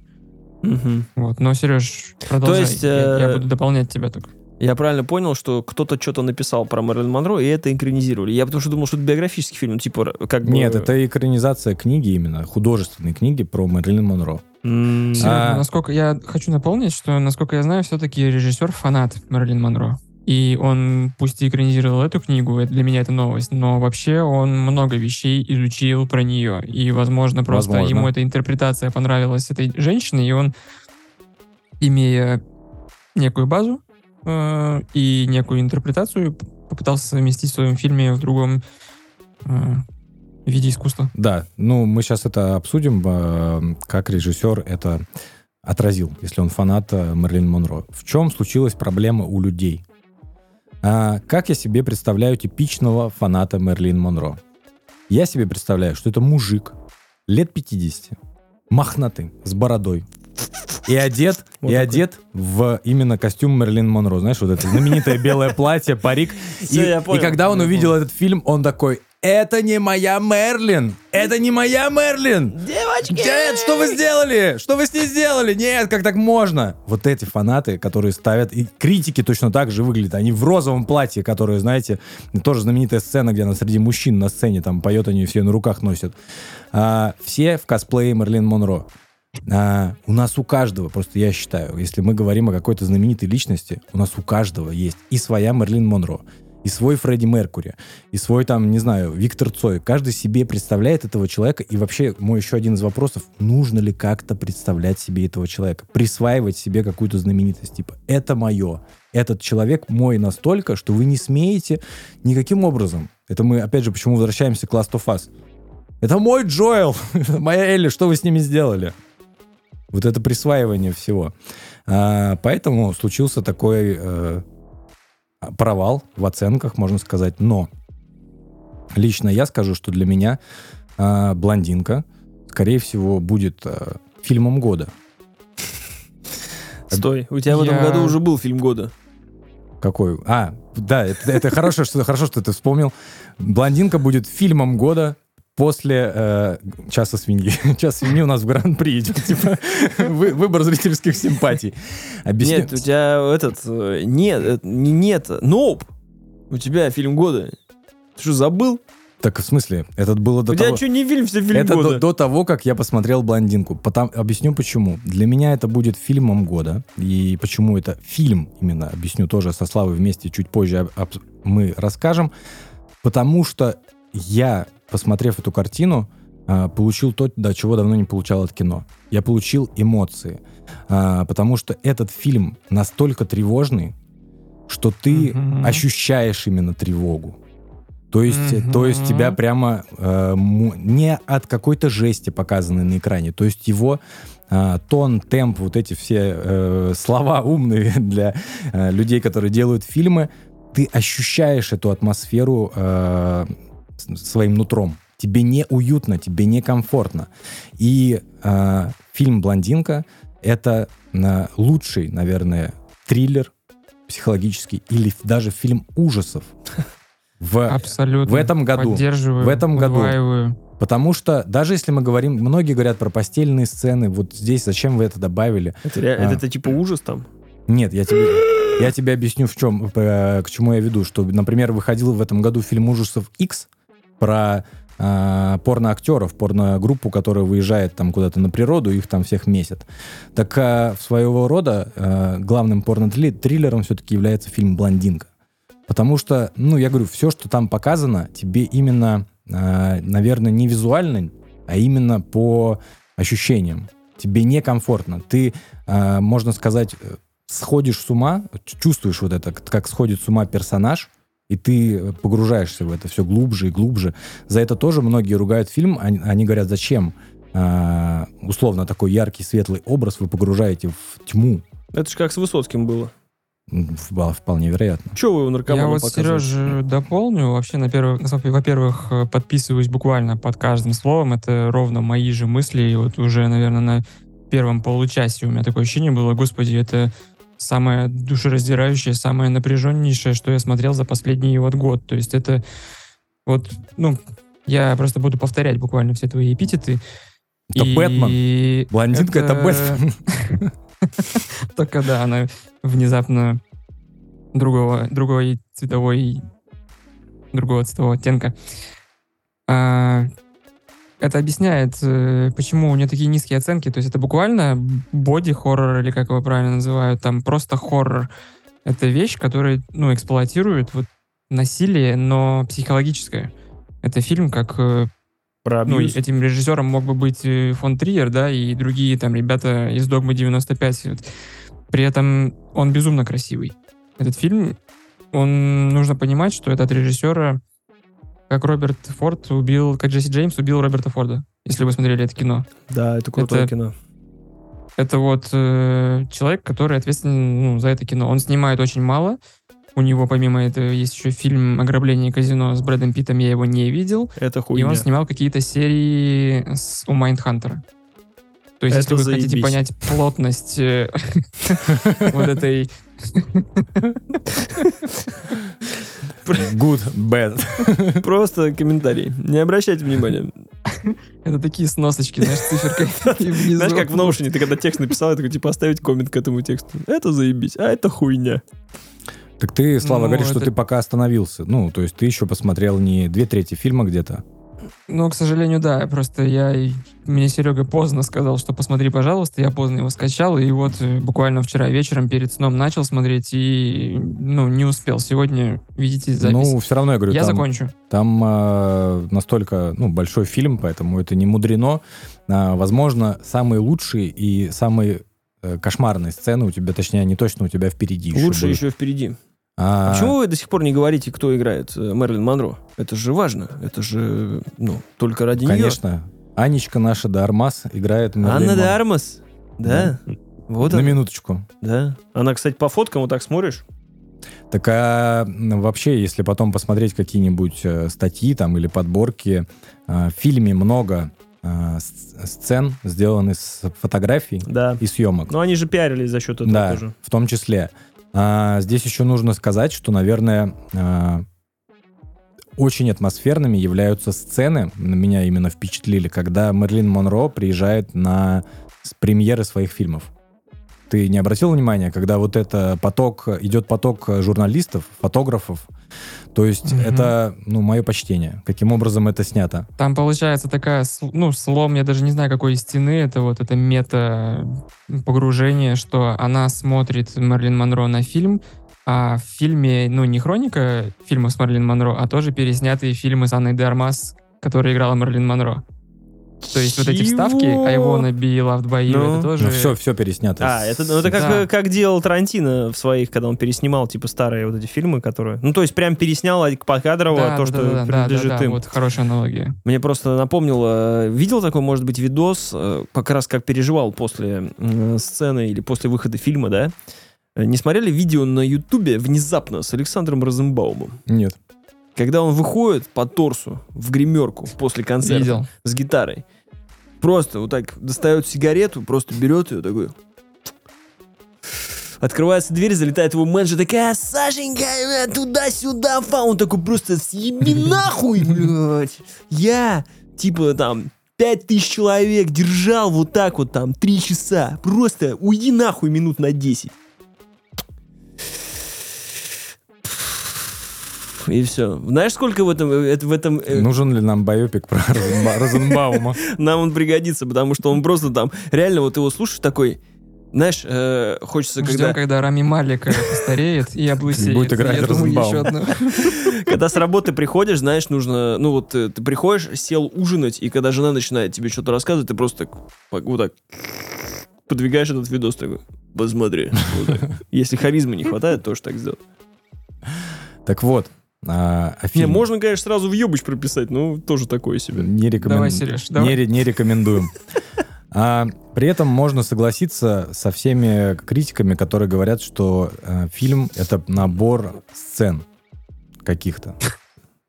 Speaker 3: Мгм.
Speaker 1: Вот, но, Сереж, продолжай.
Speaker 3: есть,
Speaker 1: я, я
Speaker 3: э,
Speaker 1: буду дополнять тебя только.
Speaker 3: Я правильно понял, что кто-то что-то написал про Мэрилин Монро, и это экранизировали. Я потому что думал, что это биографический фильм, ну, типа, как бы...
Speaker 2: Нет, это экранизация книги именно, художественной книги про Мэрилин Монро.
Speaker 1: Серёг,
Speaker 2: А-
Speaker 1: насколько я хочу напомнить, что, насколько я знаю, все-таки режиссер фанат Мэрилин Монро. И он, пусть и экранизировал эту книгу, это- для меня это новость, но вообще он много вещей изучил про нее. И, возможно, просто
Speaker 2: Возможно.
Speaker 1: ему эта интерпретация понравилась этой женщины, и он, имея некую базу э, и некую интерпретацию, попытался совместить в своем фильме в другом э, виде искусства.
Speaker 2: Да, ну мы сейчас это обсудим, э, как режиссер это отразил, если он фанат э, Мерлин Монро. В чем случилась проблема у людей? А, как я себе представляю типичного фаната Мерлин Монро? Я себе представляю, что это мужик лет 50, мохнатый, с бородой. И одет,
Speaker 3: Вот
Speaker 2: и
Speaker 3: такой.
Speaker 2: одет в именно костюм Мерлин Монро. Знаешь, вот это знаменитое белое платье, парик. И, когда он увидел этот фильм, он такой, это не моя Мерлин! Это не моя Мерлин!
Speaker 3: Девочки!
Speaker 2: Нет, что вы сделали? Что вы с ней сделали? Нет, как так можно? Вот эти фанаты, которые ставят, и критики точно так же выглядят. Они в розовом платье, которое, знаете, тоже знаменитая сцена, где она среди мужчин на сцене там поет, они все на руках носят. А, все в косплее Мерлин Монро. А, у нас у каждого, просто я считаю, если мы говорим о какой-то знаменитой личности, у нас у каждого есть и своя Мерлин Монро, и свой Фредди Меркури, и свой там, не знаю, Виктор Цой. Каждый себе представляет этого человека. И вообще, мой еще один из вопросов, нужно ли как-то представлять себе этого человека? Присваивать себе какую-то знаменитость. Типа, это мое. Этот человек мой настолько, что вы не смеете никаким образом. Это мы, опять же, почему возвращаемся к Last of Us. Это мой Джоэл, [laughs] моя Элли, что вы с ними сделали? Вот это присваивание всего. А, поэтому случился такой э, провал в оценках, можно сказать. Но лично я скажу, что для меня а, «Блондинка», скорее всего, будет а, фильмом года.
Speaker 3: Стой, у тебя в этом году уже был фильм года.
Speaker 2: Какой? А, да, это, это хорошо, что хорошо, что ты вспомнил. Блондинка будет фильмом года после э, часа свиньи. [laughs] Час свиньи у нас в гран-при идет, типа [laughs] вы- выбор зрительских симпатий. Объясню.
Speaker 3: Нет, у тебя этот... э, Нет, э, не нет, ноп. У тебя фильм года. Ты что, забыл?
Speaker 2: Так в смысле? Этот было до
Speaker 3: у тебя
Speaker 2: того.
Speaker 3: что, не фильм, все фильм
Speaker 2: Это
Speaker 3: года?
Speaker 2: до, до того, как я посмотрел блондинку. Потом объясню почему. Для меня это будет фильмом года. И почему это фильм именно, объясню тоже со Славой вместе чуть позже об- об- мы расскажем. Потому что я, посмотрев эту картину, а, получил то, до чего давно не получал от кино. Я получил эмоции. А, Потому что этот фильм настолько тревожный, что ты
Speaker 1: Мгм.
Speaker 2: ощущаешь именно тревогу. То есть,
Speaker 1: Мгм.
Speaker 2: то есть тебя прямо э, не от какой-то жести показаны на экране. То есть его э, тон, темп, вот эти все э, слова умные [laughs] для э, людей, которые делают фильмы, ты ощущаешь эту атмосферу э, своим нутром. Тебе не уютно, тебе не комфортно. И э, фильм «Блондинка» — это э, лучший, наверное, триллер психологический или даже фильм ужасов [laughs] в
Speaker 1: Абсолютно.
Speaker 2: в этом году.
Speaker 1: Поддерживаю.
Speaker 2: В этом году.
Speaker 1: удваиваю.
Speaker 2: Потому что даже если мы говорим, многие говорят про постельные сцены, вот здесь зачем вы это добавили?
Speaker 3: Это,
Speaker 2: А.
Speaker 3: это, это типа ужас там?
Speaker 2: Нет, я тебе, я тебе объясню, в чем, э, к чему я веду. Что, например, выходил в этом году фильм ужасов X про э, порноактеров, порногруппу, которая выезжает там куда-то на природу, их там всех месят. Так э, своего рода э, главным порно-триллером все-таки является фильм «Блондинка». Потому что, ну, я говорю, все, что там показано, тебе именно, э, наверное, не визуально, а именно по ощущениям. Тебе некомфортно. Ты, э, можно сказать, э, сходишь с ума, чувствуешь вот это, как сходит с ума персонаж, и ты э, погружаешься в это все глубже и глубже. За это тоже многие ругают фильм. Они, они говорят, зачем э, условно такой яркий, светлый образ вы погружаете в тьму.
Speaker 3: Это же как с Высоцким было.
Speaker 2: Вполне вероятно.
Speaker 3: Че вы его наркоману
Speaker 1: Я вот? Сереже дополню. Вообще, на первых, во-первых, э, подписываюсь буквально под каждым словом. Это ровно мои же мысли. И вот уже, наверное, на первом получасе у меня такое ощущение было, господи, это самое душераздирающее, самое напряженнейшее, что я смотрел за последний вот год. То есть это вот, ну, я просто буду повторять буквально все твои эпитеты.
Speaker 2: Это
Speaker 1: И
Speaker 2: Бэтмен. Блондинка — это Бэтмен. [laughs]
Speaker 1: Только да, она внезапно другого, другой цветовой, другого цветового оттенка. Это объясняет, э, почему у нее такие низкие оценки. То есть это буквально боди-хоррор, или как его правильно называют, там просто хоррор. Это вещь, которая, ну, эксплуатирует вот насилие, но психологическое. Это фильм, как э,
Speaker 3: Про
Speaker 1: ну, этим режиссером мог бы быть э, фон Триер, да, и другие там ребята из «Догмы 95». Вот. При этом он безумно красивый. Этот фильм, он, нужно понимать, что это от режиссера, как Роберт Форд убил, как Джесси Джеймс убил Роберта Форда, если вы смотрели это кино.
Speaker 3: Да, это крутое
Speaker 1: это-
Speaker 3: кино.
Speaker 1: Это вот э, человек, который ответственен ну, за это кино. Он снимает очень мало. У него, помимо этого, есть еще фильм «Ограбление казино» с Брэдом Питтом, я его не видел.
Speaker 3: Это
Speaker 1: И
Speaker 3: хуйня.
Speaker 1: он снимал какие-то серии с, у Майндхантера. То есть,
Speaker 3: Это
Speaker 1: если вы хотите
Speaker 3: заебись.
Speaker 1: понять плотность э, [laughs] вот этой...
Speaker 2: Good, bad.
Speaker 3: Просто комментарий. Не обращайте внимания.
Speaker 1: Это такие сносочки, знаешь, циферкой. [laughs]
Speaker 3: Знаешь, как в Notion, ты когда текст написал, я такой, типа, оставить коммент к этому тексту. Это заебись, а это хуйня.
Speaker 2: Так ты, Слава,
Speaker 1: Ну,
Speaker 2: говоришь, что ты пока остановился. Ну, то есть ты еще посмотрел не две трети фильма где-то.
Speaker 1: Ну, к сожалению, да. Просто я... Мне Серега поздно сказал, что посмотри, пожалуйста. Я поздно его скачал. И вот э, буквально вчера вечером перед сном начал смотреть и, ну, не успел. Сегодня, видите, запись.
Speaker 2: Ну, все равно я говорю,
Speaker 1: я
Speaker 2: там,
Speaker 1: закончу.
Speaker 2: там э, настолько ну, большой фильм, поэтому это не мудрено. А, возможно, самые лучшие и самые э, кошмарные сцены у тебя, точнее, они точно у тебя впереди еще
Speaker 3: Лучше
Speaker 2: будут.
Speaker 3: еще впереди.
Speaker 2: А,
Speaker 3: почему вы до сих пор не говорите, кто играет э, Мэрилин Монро? Это же важно. Это же, ну, только ради
Speaker 2: Конечно. Анечка наша де Армас играет
Speaker 3: нее.
Speaker 2: Мерлин
Speaker 3: Анна
Speaker 2: Монро.
Speaker 3: Армас? Да. Вот
Speaker 2: На
Speaker 3: она.
Speaker 2: минуточку.
Speaker 3: Да. Она, кстати, по фоткам вот так смотришь.
Speaker 2: Так а вообще, если потом посмотреть какие-нибудь э, статьи там или подборки, э, в фильме много э, сцен, сделаны с фотографий
Speaker 3: Да.
Speaker 2: и съемок.
Speaker 3: Но они же пиарились за счет этого
Speaker 2: да,
Speaker 3: тоже.
Speaker 2: в том числе. А, здесь еще нужно сказать, что, наверное, а, очень атмосферными являются сцены, меня именно впечатлили, когда Мерлин Монро приезжает на премьеры своих фильмов. Ты не обратил внимания, когда вот это поток, идет поток журналистов, фотографов, то есть
Speaker 1: Мгм.
Speaker 2: это, ну, мое почтение, каким образом это снято.
Speaker 1: Там получается такая, ну, слом, я даже не знаю, какой из стены, это вот это мета погружение, что она смотрит Мерлин Монро на фильм, а в фильме, ну, не хроника фильма с Мерлин Монро, а тоже переснятые фильмы с Анной де Армас, которая играла Мерлин Монро. То есть вот эти вставки? I wanna be loved by you,
Speaker 3: Ну.
Speaker 1: это тоже...
Speaker 2: Ну, все, все переснято.
Speaker 3: А, это, ну, это как,
Speaker 1: Да.
Speaker 3: как делал Тарантино в своих, когда он переснимал, типа, старые вот эти фильмы, которые... Ну, то есть прям переснял покадрово
Speaker 1: Да,
Speaker 3: то,
Speaker 1: да,
Speaker 3: что
Speaker 1: да, да, да,
Speaker 3: принадлежит
Speaker 1: да, да,
Speaker 3: им.
Speaker 1: вот хорошая аналогия.
Speaker 3: Мне просто напомнило, видел такой, может быть, видос, э, как раз как переживал после м, сцены или после выхода фильма, да? Э, Не смотрели видео на Ютубе внезапно с Александром Розенбаумом?
Speaker 2: Нет.
Speaker 3: Когда он выходит по торсу в гримерку после концерта
Speaker 1: Видел.
Speaker 3: с гитарой, просто вот так достает сигарету, просто берет ее такой... Открывается дверь, залетает его менеджер, такая, Сашенька, э, туда-сюда, фа. Он такой просто, съеби [laughs] нахуй, блядь. Я, типа, там, пять тысяч человек держал вот так вот там три часа. Просто уйди нахуй минут на 10. И все. Знаешь, сколько в этом, э, это- в этом э,
Speaker 2: Нужен ли нам байопик про [laughs] Розенба- Розенбаума?
Speaker 3: нам он пригодится, потому что он просто там, реально, вот его слушаешь такой, знаешь, э, хочется,
Speaker 1: Ждем,
Speaker 3: когда,
Speaker 1: когда Рами Малик э, постареет и [laughs] облысеет.
Speaker 2: Будет играть Розенбаум. [laughs]
Speaker 3: когда с работы приходишь, знаешь, нужно, ну вот ты приходишь, сел ужинать, и когда жена начинает тебе что-то рассказывать, ты просто вот так подвигаешь этот видос такой, посмотри. Если харизмы не хватает, тоже так сделать.
Speaker 2: Так вот, а, о
Speaker 3: Не,
Speaker 2: фильме.
Speaker 3: можно, конечно, сразу в ебуч прописать, но тоже такое себе.
Speaker 2: Не рекомен-
Speaker 1: Давай, Сереж, давай.
Speaker 2: Не, не рекомендуем. А, при этом можно согласиться со всеми критиками, которые говорят, что э, фильм это набор сцен каких-то.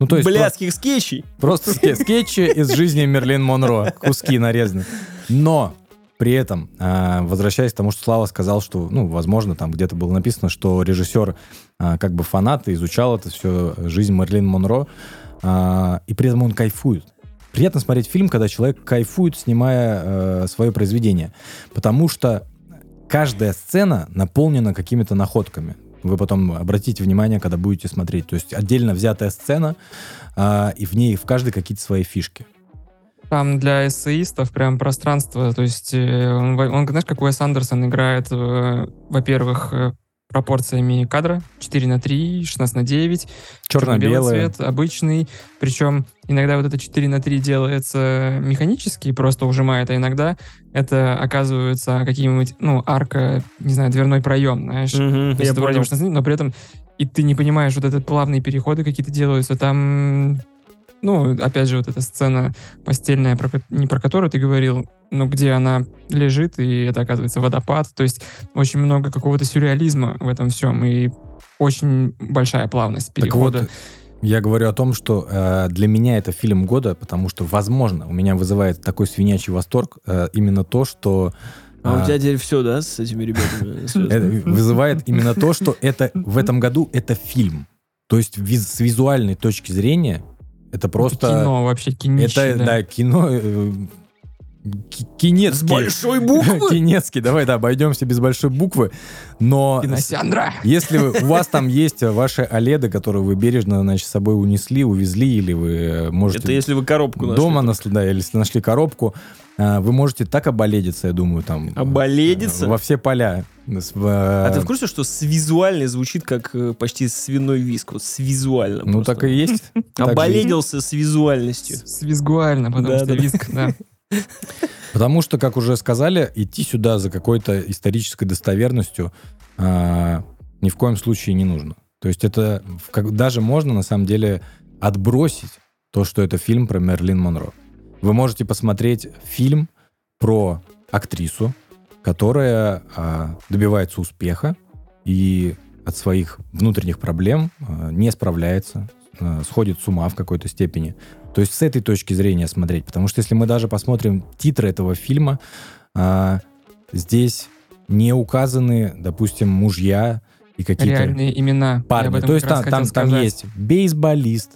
Speaker 3: Ну, то есть Блядских про- скетчей.
Speaker 2: Просто скетчи из жизни Мерлин Монро, куски нарезаны. Но при этом, а, возвращаясь к тому, что Слава сказал, что, ну, возможно, там где-то было написано, что режиссер а, как бы фанат и изучал это все, жизнь Мерлин Монро, а, и при этом он кайфует. Приятно смотреть фильм, когда человек кайфует, снимая свое произведение. Потому что каждая сцена наполнена какими-то находками. Вы потом обратите внимание, когда будете смотреть. То есть отдельно взятая сцена, и в ней в каждой какие-то свои фишки.
Speaker 1: Там для эссеистов прям пространство, то есть э, он, он знаешь, как Уэс Андерсон играет, э, во-первых, э, пропорциями кадра 4 на 3, 16 на 9, черно-белый цвет, обычный. Причем иногда вот это 4 на 3 делается механически, просто ужимает, а иногда это оказывается каким-нибудь, ну, арка, не знаю, дверной проем, знаешь.
Speaker 3: Угу, я понял.
Speaker 1: но при этом и ты не понимаешь, вот этот плавные переходы какие-то делаются, там ну, опять же, вот эта сцена постельная, про, не про которую ты говорил, но где она лежит, и это, оказывается, водопад. То есть очень много какого-то сюрреализма в этом всем, и очень большая плавность перехода. Так
Speaker 2: вот, я говорю о том, что э, для меня это фильм года, потому что, возможно, у меня вызывает такой свинячий восторг э, именно то, что
Speaker 3: а, а у тебя теперь все, да, с этими ребятами? [laughs]
Speaker 2: Вызывает именно то, что это в этом году это фильм. То есть с визуальной точки зрения это просто...
Speaker 1: Это кино вообще, кинище,
Speaker 2: Это, да, да кино... Э, Кинецкий. С
Speaker 3: большой буквы? [laughs]
Speaker 2: Кинецкий, давай, да, обойдемся без большой буквы. Но
Speaker 1: Киносяндра.
Speaker 2: если у вас там есть ваши оледы, которые вы бережно, значит, с собой унесли, увезли, или вы э, можете...
Speaker 3: Это если вы коробку
Speaker 2: нашли. Дома, нашли, да, или если нашли коробку, а, вы можете так оболедиться, я думаю, там.
Speaker 3: Оболедиться?
Speaker 2: Во все поля.
Speaker 3: А ты в курсе, что с визуально звучит как э, почти свиной виск? Вот с визуально.
Speaker 2: Ну, так и есть.
Speaker 3: Оболедился с визуальностью.
Speaker 1: С визуально, потому что виск, да.
Speaker 2: Потому что, как уже сказали, идти сюда за какой-то исторической достоверностью а, ни в коем случае не нужно. То есть это как, даже можно на самом деле отбросить то, что это фильм про Мерлин Монро. Вы можете посмотреть фильм про актрису, которая а, добивается успеха и от своих внутренних проблем а, не справляется, а, сходит с ума в какой-то степени. То есть с этой точки зрения смотреть. Потому что если мы даже посмотрим титры этого фильма, а, здесь не указаны, допустим, мужья и какие-то...
Speaker 1: Реальные имена.
Speaker 2: Парни. То есть там, там, там есть бейсболист,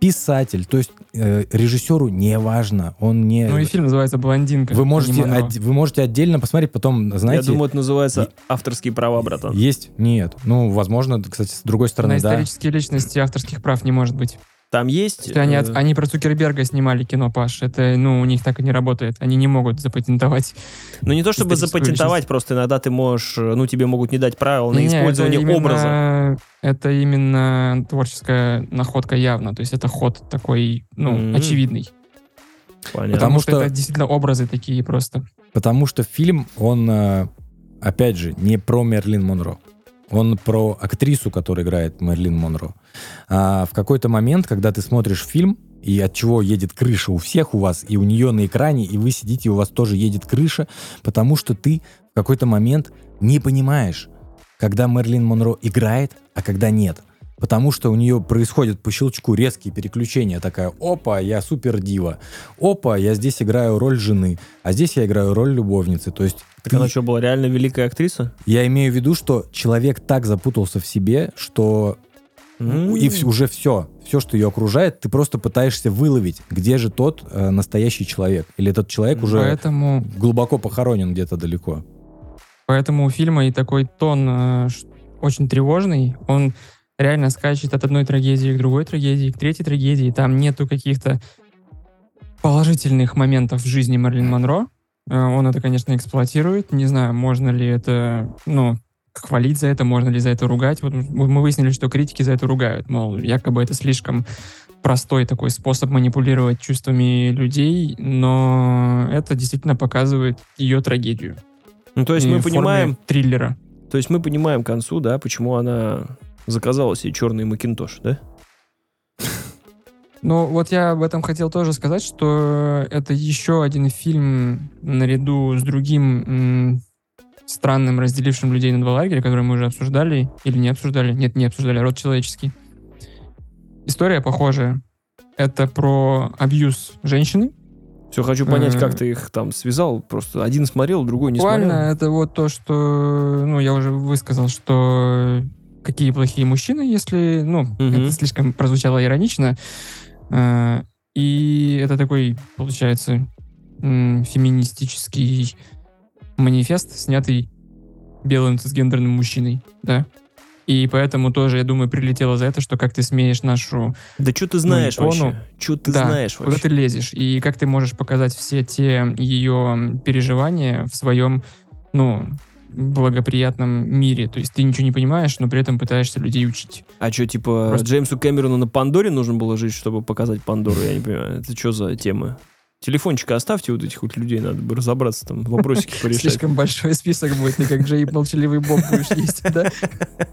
Speaker 2: писатель. То есть э, режиссеру не важно, он не...
Speaker 1: Ну и фильм называется «Блондинка».
Speaker 2: Вы можете, од... вы можете отдельно посмотреть, потом, знаете...
Speaker 3: Я думаю, это называется авторские права, братан.
Speaker 2: Есть? Нет. Ну, возможно, кстати, с другой стороны,
Speaker 1: На да. исторические личности авторских прав не может быть.
Speaker 3: Там есть...
Speaker 1: Что они, э... они про Цукерберга снимали кино, Паш. Это, ну, у них так и не работает. Они не могут запатентовать.
Speaker 3: Ну, не то чтобы запатентовать, личность. просто иногда ты можешь... Э, ну, тебе могут не дать правила на не, использование
Speaker 1: это именно,
Speaker 3: образа.
Speaker 1: Это именно творческая находка явно. То есть это ход такой, ну, mm-hmm. очевидный. Понятно. Потому, что это действительно образы такие просто.
Speaker 2: Потому что фильм, он, э, опять же, не про Мерлин Монро. Он про актрису, которая играет Мерлин Монро. А в какой-то момент, когда ты смотришь фильм, и от чего едет крыша у всех у вас, и у нее на экране, и вы сидите, и у вас тоже едет крыша, потому что ты в какой-то момент не понимаешь, когда Мерлин Монро играет, а когда нет. Потому что у нее происходят по щелчку резкие переключения. Такая, опа, я супер дива. Опа, я здесь играю роль жены. А здесь я играю роль любовницы. То есть
Speaker 3: так ты... она что, была реально великая актриса?
Speaker 2: Я имею в виду, что человек так запутался в себе, что mm. и уже все, все, что ее окружает, ты просто пытаешься выловить, где же тот э, настоящий человек. Или этот человек уже
Speaker 1: Поэтому...
Speaker 2: глубоко похоронен где-то далеко.
Speaker 1: Поэтому у фильма и такой тон э, очень тревожный. Он реально скачет от одной трагедии к другой трагедии, к третьей трагедии. Там нету каких-то положительных моментов в жизни Марлин Монро. Э, он это, конечно, эксплуатирует. Не знаю, можно ли это, ну, хвалить за это, можно ли за это ругать. Вот мы выяснили, что критики за это ругают. Мол, якобы это слишком простой такой способ манипулировать чувствами людей, но это действительно показывает ее трагедию.
Speaker 3: Ну, то есть мы понимаем...
Speaker 1: Триллера.
Speaker 3: То есть мы понимаем к концу, да, почему она заказала себе черный макинтош, да?
Speaker 1: Ну, вот я об этом хотел тоже сказать, что это еще один фильм наряду с другим странным, разделившим людей на два лагеря, который мы уже обсуждали или не обсуждали. Нет, не обсуждали, род человеческий. История похожая. Это про абьюз женщины.
Speaker 3: Все, хочу понять,
Speaker 1: Э.
Speaker 3: как ты их там связал. Просто один смотрел, другой не
Speaker 1: Буквально
Speaker 3: смотрел.
Speaker 1: это вот то, что, ну, я уже высказал, что какие плохие мужчины, если, ну,
Speaker 3: Мгм.
Speaker 1: это слишком прозвучало иронично. Э, И это такой, получается, феминистический манифест, снятый белым цисгендерным мужчиной, да. И поэтому тоже, я думаю, прилетело за это, что как ты смеешь нашу...
Speaker 3: Да что ты знаешь
Speaker 1: икону.
Speaker 3: вообще? Что ты
Speaker 1: Да,
Speaker 3: знаешь
Speaker 1: Куда
Speaker 3: вообще?
Speaker 1: ты лезешь, и как ты можешь показать все те ее переживания в своем, ну, благоприятном мире. То есть ты ничего не понимаешь, но при этом пытаешься людей учить.
Speaker 3: А что, типа,
Speaker 1: Просто-
Speaker 3: Джеймсу Кэмерону на Пандоре нужно было жить, чтобы показать Пандору? Я не понимаю. Это что за тема? Телефончик оставьте вот этих вот людей, надо бы разобраться там, вопросики [laughs] порешать.
Speaker 1: Слишком большой список будет, ты как Джей Молчаливый Боб будешь есть, да?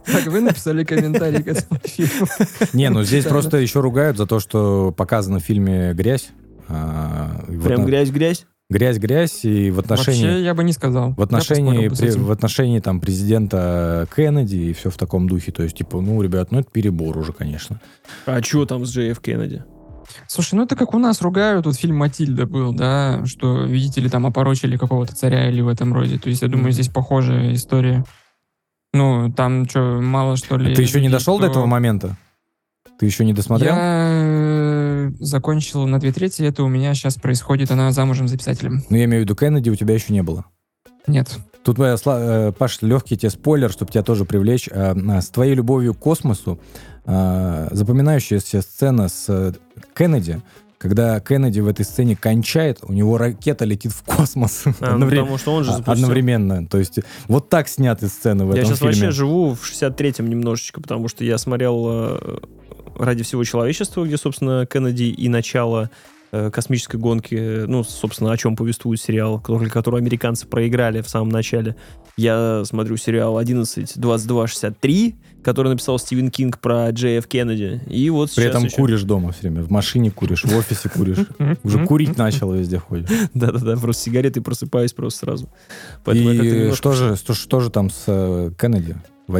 Speaker 1: Так, вы написали комментарий к этому фильму.
Speaker 2: Не, ну здесь просто еще ругают за то, что показана в фильме грязь. А,
Speaker 3: Прям грязь-грязь?
Speaker 2: Грязь-грязь, и в отношении...
Speaker 1: Вообще, я бы не сказал.
Speaker 2: В отношении,
Speaker 1: бы
Speaker 2: при- в отношении там президента Кеннеди и все в таком духе. То есть, типа, ну, ребят, ну это перебор уже, конечно.
Speaker 3: А что там с JF Кеннеди?
Speaker 1: Слушай, ну это как у нас ругают, вот фильм «Матильда» был, да, что, видите ли, там опорочили какого-то царя или в этом роде. То есть я думаю, здесь похожая история. Ну, там что, мало что ли...
Speaker 2: А ты еще не дошел до
Speaker 1: кто-
Speaker 2: этого момента? Ты еще не досмотрел?
Speaker 1: Я закончил на две трети, это у меня сейчас происходит, она замужем за писателем.
Speaker 2: Ну, я имею в виду, Кеннеди у тебя еще не было.
Speaker 1: Нет.
Speaker 2: Тут, э, Паш, легкий тебе спойлер, чтобы тебя тоже привлечь. Э, а, С твоей любовью к космосу э, запоминающаяся сцена с э, Кеннеди, когда Кеннеди в этой сцене кончает, у него ракета летит в космос [laughs]
Speaker 3: А, ну,
Speaker 2: одновре-
Speaker 3: потому что он же
Speaker 2: а-
Speaker 3: запустил.
Speaker 2: одновременно. То есть вот так сняты сцены в
Speaker 3: Я
Speaker 2: этом
Speaker 3: сейчас
Speaker 2: фильме.
Speaker 3: вообще живу в 63-м немножечко, потому что я смотрел «Ради всего человечества», где, собственно, Кеннеди и начало э, космической гонки, э, ну, собственно, о чем повествует сериал, который, который американцы проиграли в самом начале. Я смотрю сериал 11.22.63, который написал Стивен Кинг про JF Кеннеди. И вот
Speaker 2: При этом
Speaker 3: еще-
Speaker 2: куришь дома все время, в машине куришь, в офисе куришь. [laughs] Уже курить начал везде ходишь. [laughs]
Speaker 3: Да-да-да, просто сигареты просыпаюсь просто сразу.
Speaker 2: И что же, что, же там с э, Кеннеди в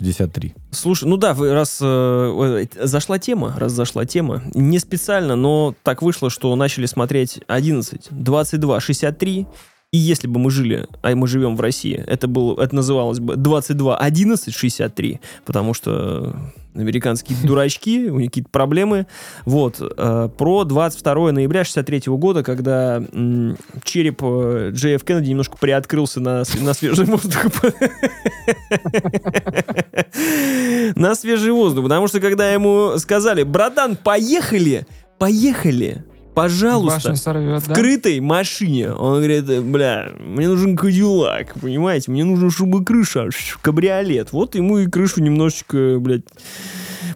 Speaker 2: 11.63?
Speaker 3: Слушай, ну да, раз э, э, зашла тема, раз зашла тема, не специально, но так вышло, что начали смотреть 11, 22, 63, и если бы мы жили, а мы живем в России, это, был, это называлось бы 22, 11, 63, потому что американские дурачки, у них какие-то проблемы. Вот, э, про 22 ноября 63 года, когда череп э, Джей Ф. Кеннеди немножко приоткрылся на, на свежий воздух. [laughs] На свежий воздух, потому что когда ему сказали, братан, поехали, поехали, пожалуйста,
Speaker 1: сорвет,
Speaker 3: в
Speaker 1: да?
Speaker 3: крытой машине. Он говорит, бля, мне нужен кадиллак, понимаете? Мне нужно, чтобы крыша, кабриолет. Вот ему и крышу немножечко, блядь,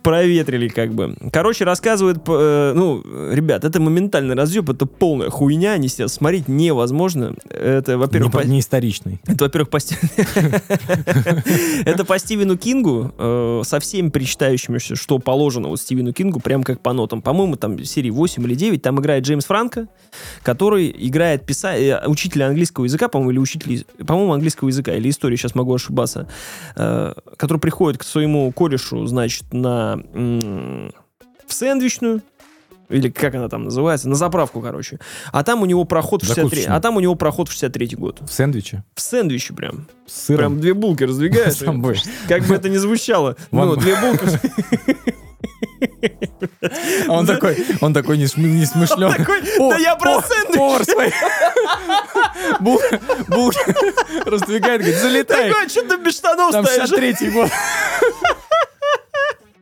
Speaker 3: проветрили как бы. Короче, рассказывает, э, ну, ребят, это моментальный разъеб, это полная хуйня, не себя смотреть невозможно. Это, во-первых,
Speaker 2: Не,
Speaker 3: по-
Speaker 2: не историчный.
Speaker 3: это, во-первых, по [laughs] Это по Стивену Кингу, э, со всеми причитающимися, что положено вот Стивену Кингу, прям как по нотам. По-моему, там серии 8 или 9, там играет Джеймс Франко, который играет э, учителя английского языка, по-моему, или учителя, по-моему, английского языка, или истории, сейчас могу ошибаться, э, который приходит к своему корешу, значит, на... в сэндвичную, или как она там называется, на заправку, короче. А там у него проход в 63...
Speaker 2: Закусочную.
Speaker 3: А там у него проход в 63 год.
Speaker 2: В сэндвиче
Speaker 3: В сэндвиче прям.
Speaker 2: с сыром.
Speaker 3: Прям две булки раздвигаешь. [laughs] Как бы это ни звучало. Ну, две булки.
Speaker 2: А [laughs] он такой, он такой не, шм- не смышлен.
Speaker 3: Такой, да я про сэндвич.
Speaker 2: Булки [laughs] раздвигает, говорит, залетай.
Speaker 3: Такой, что ты без штанов
Speaker 2: Там
Speaker 3: стоишь?
Speaker 2: 63-й год.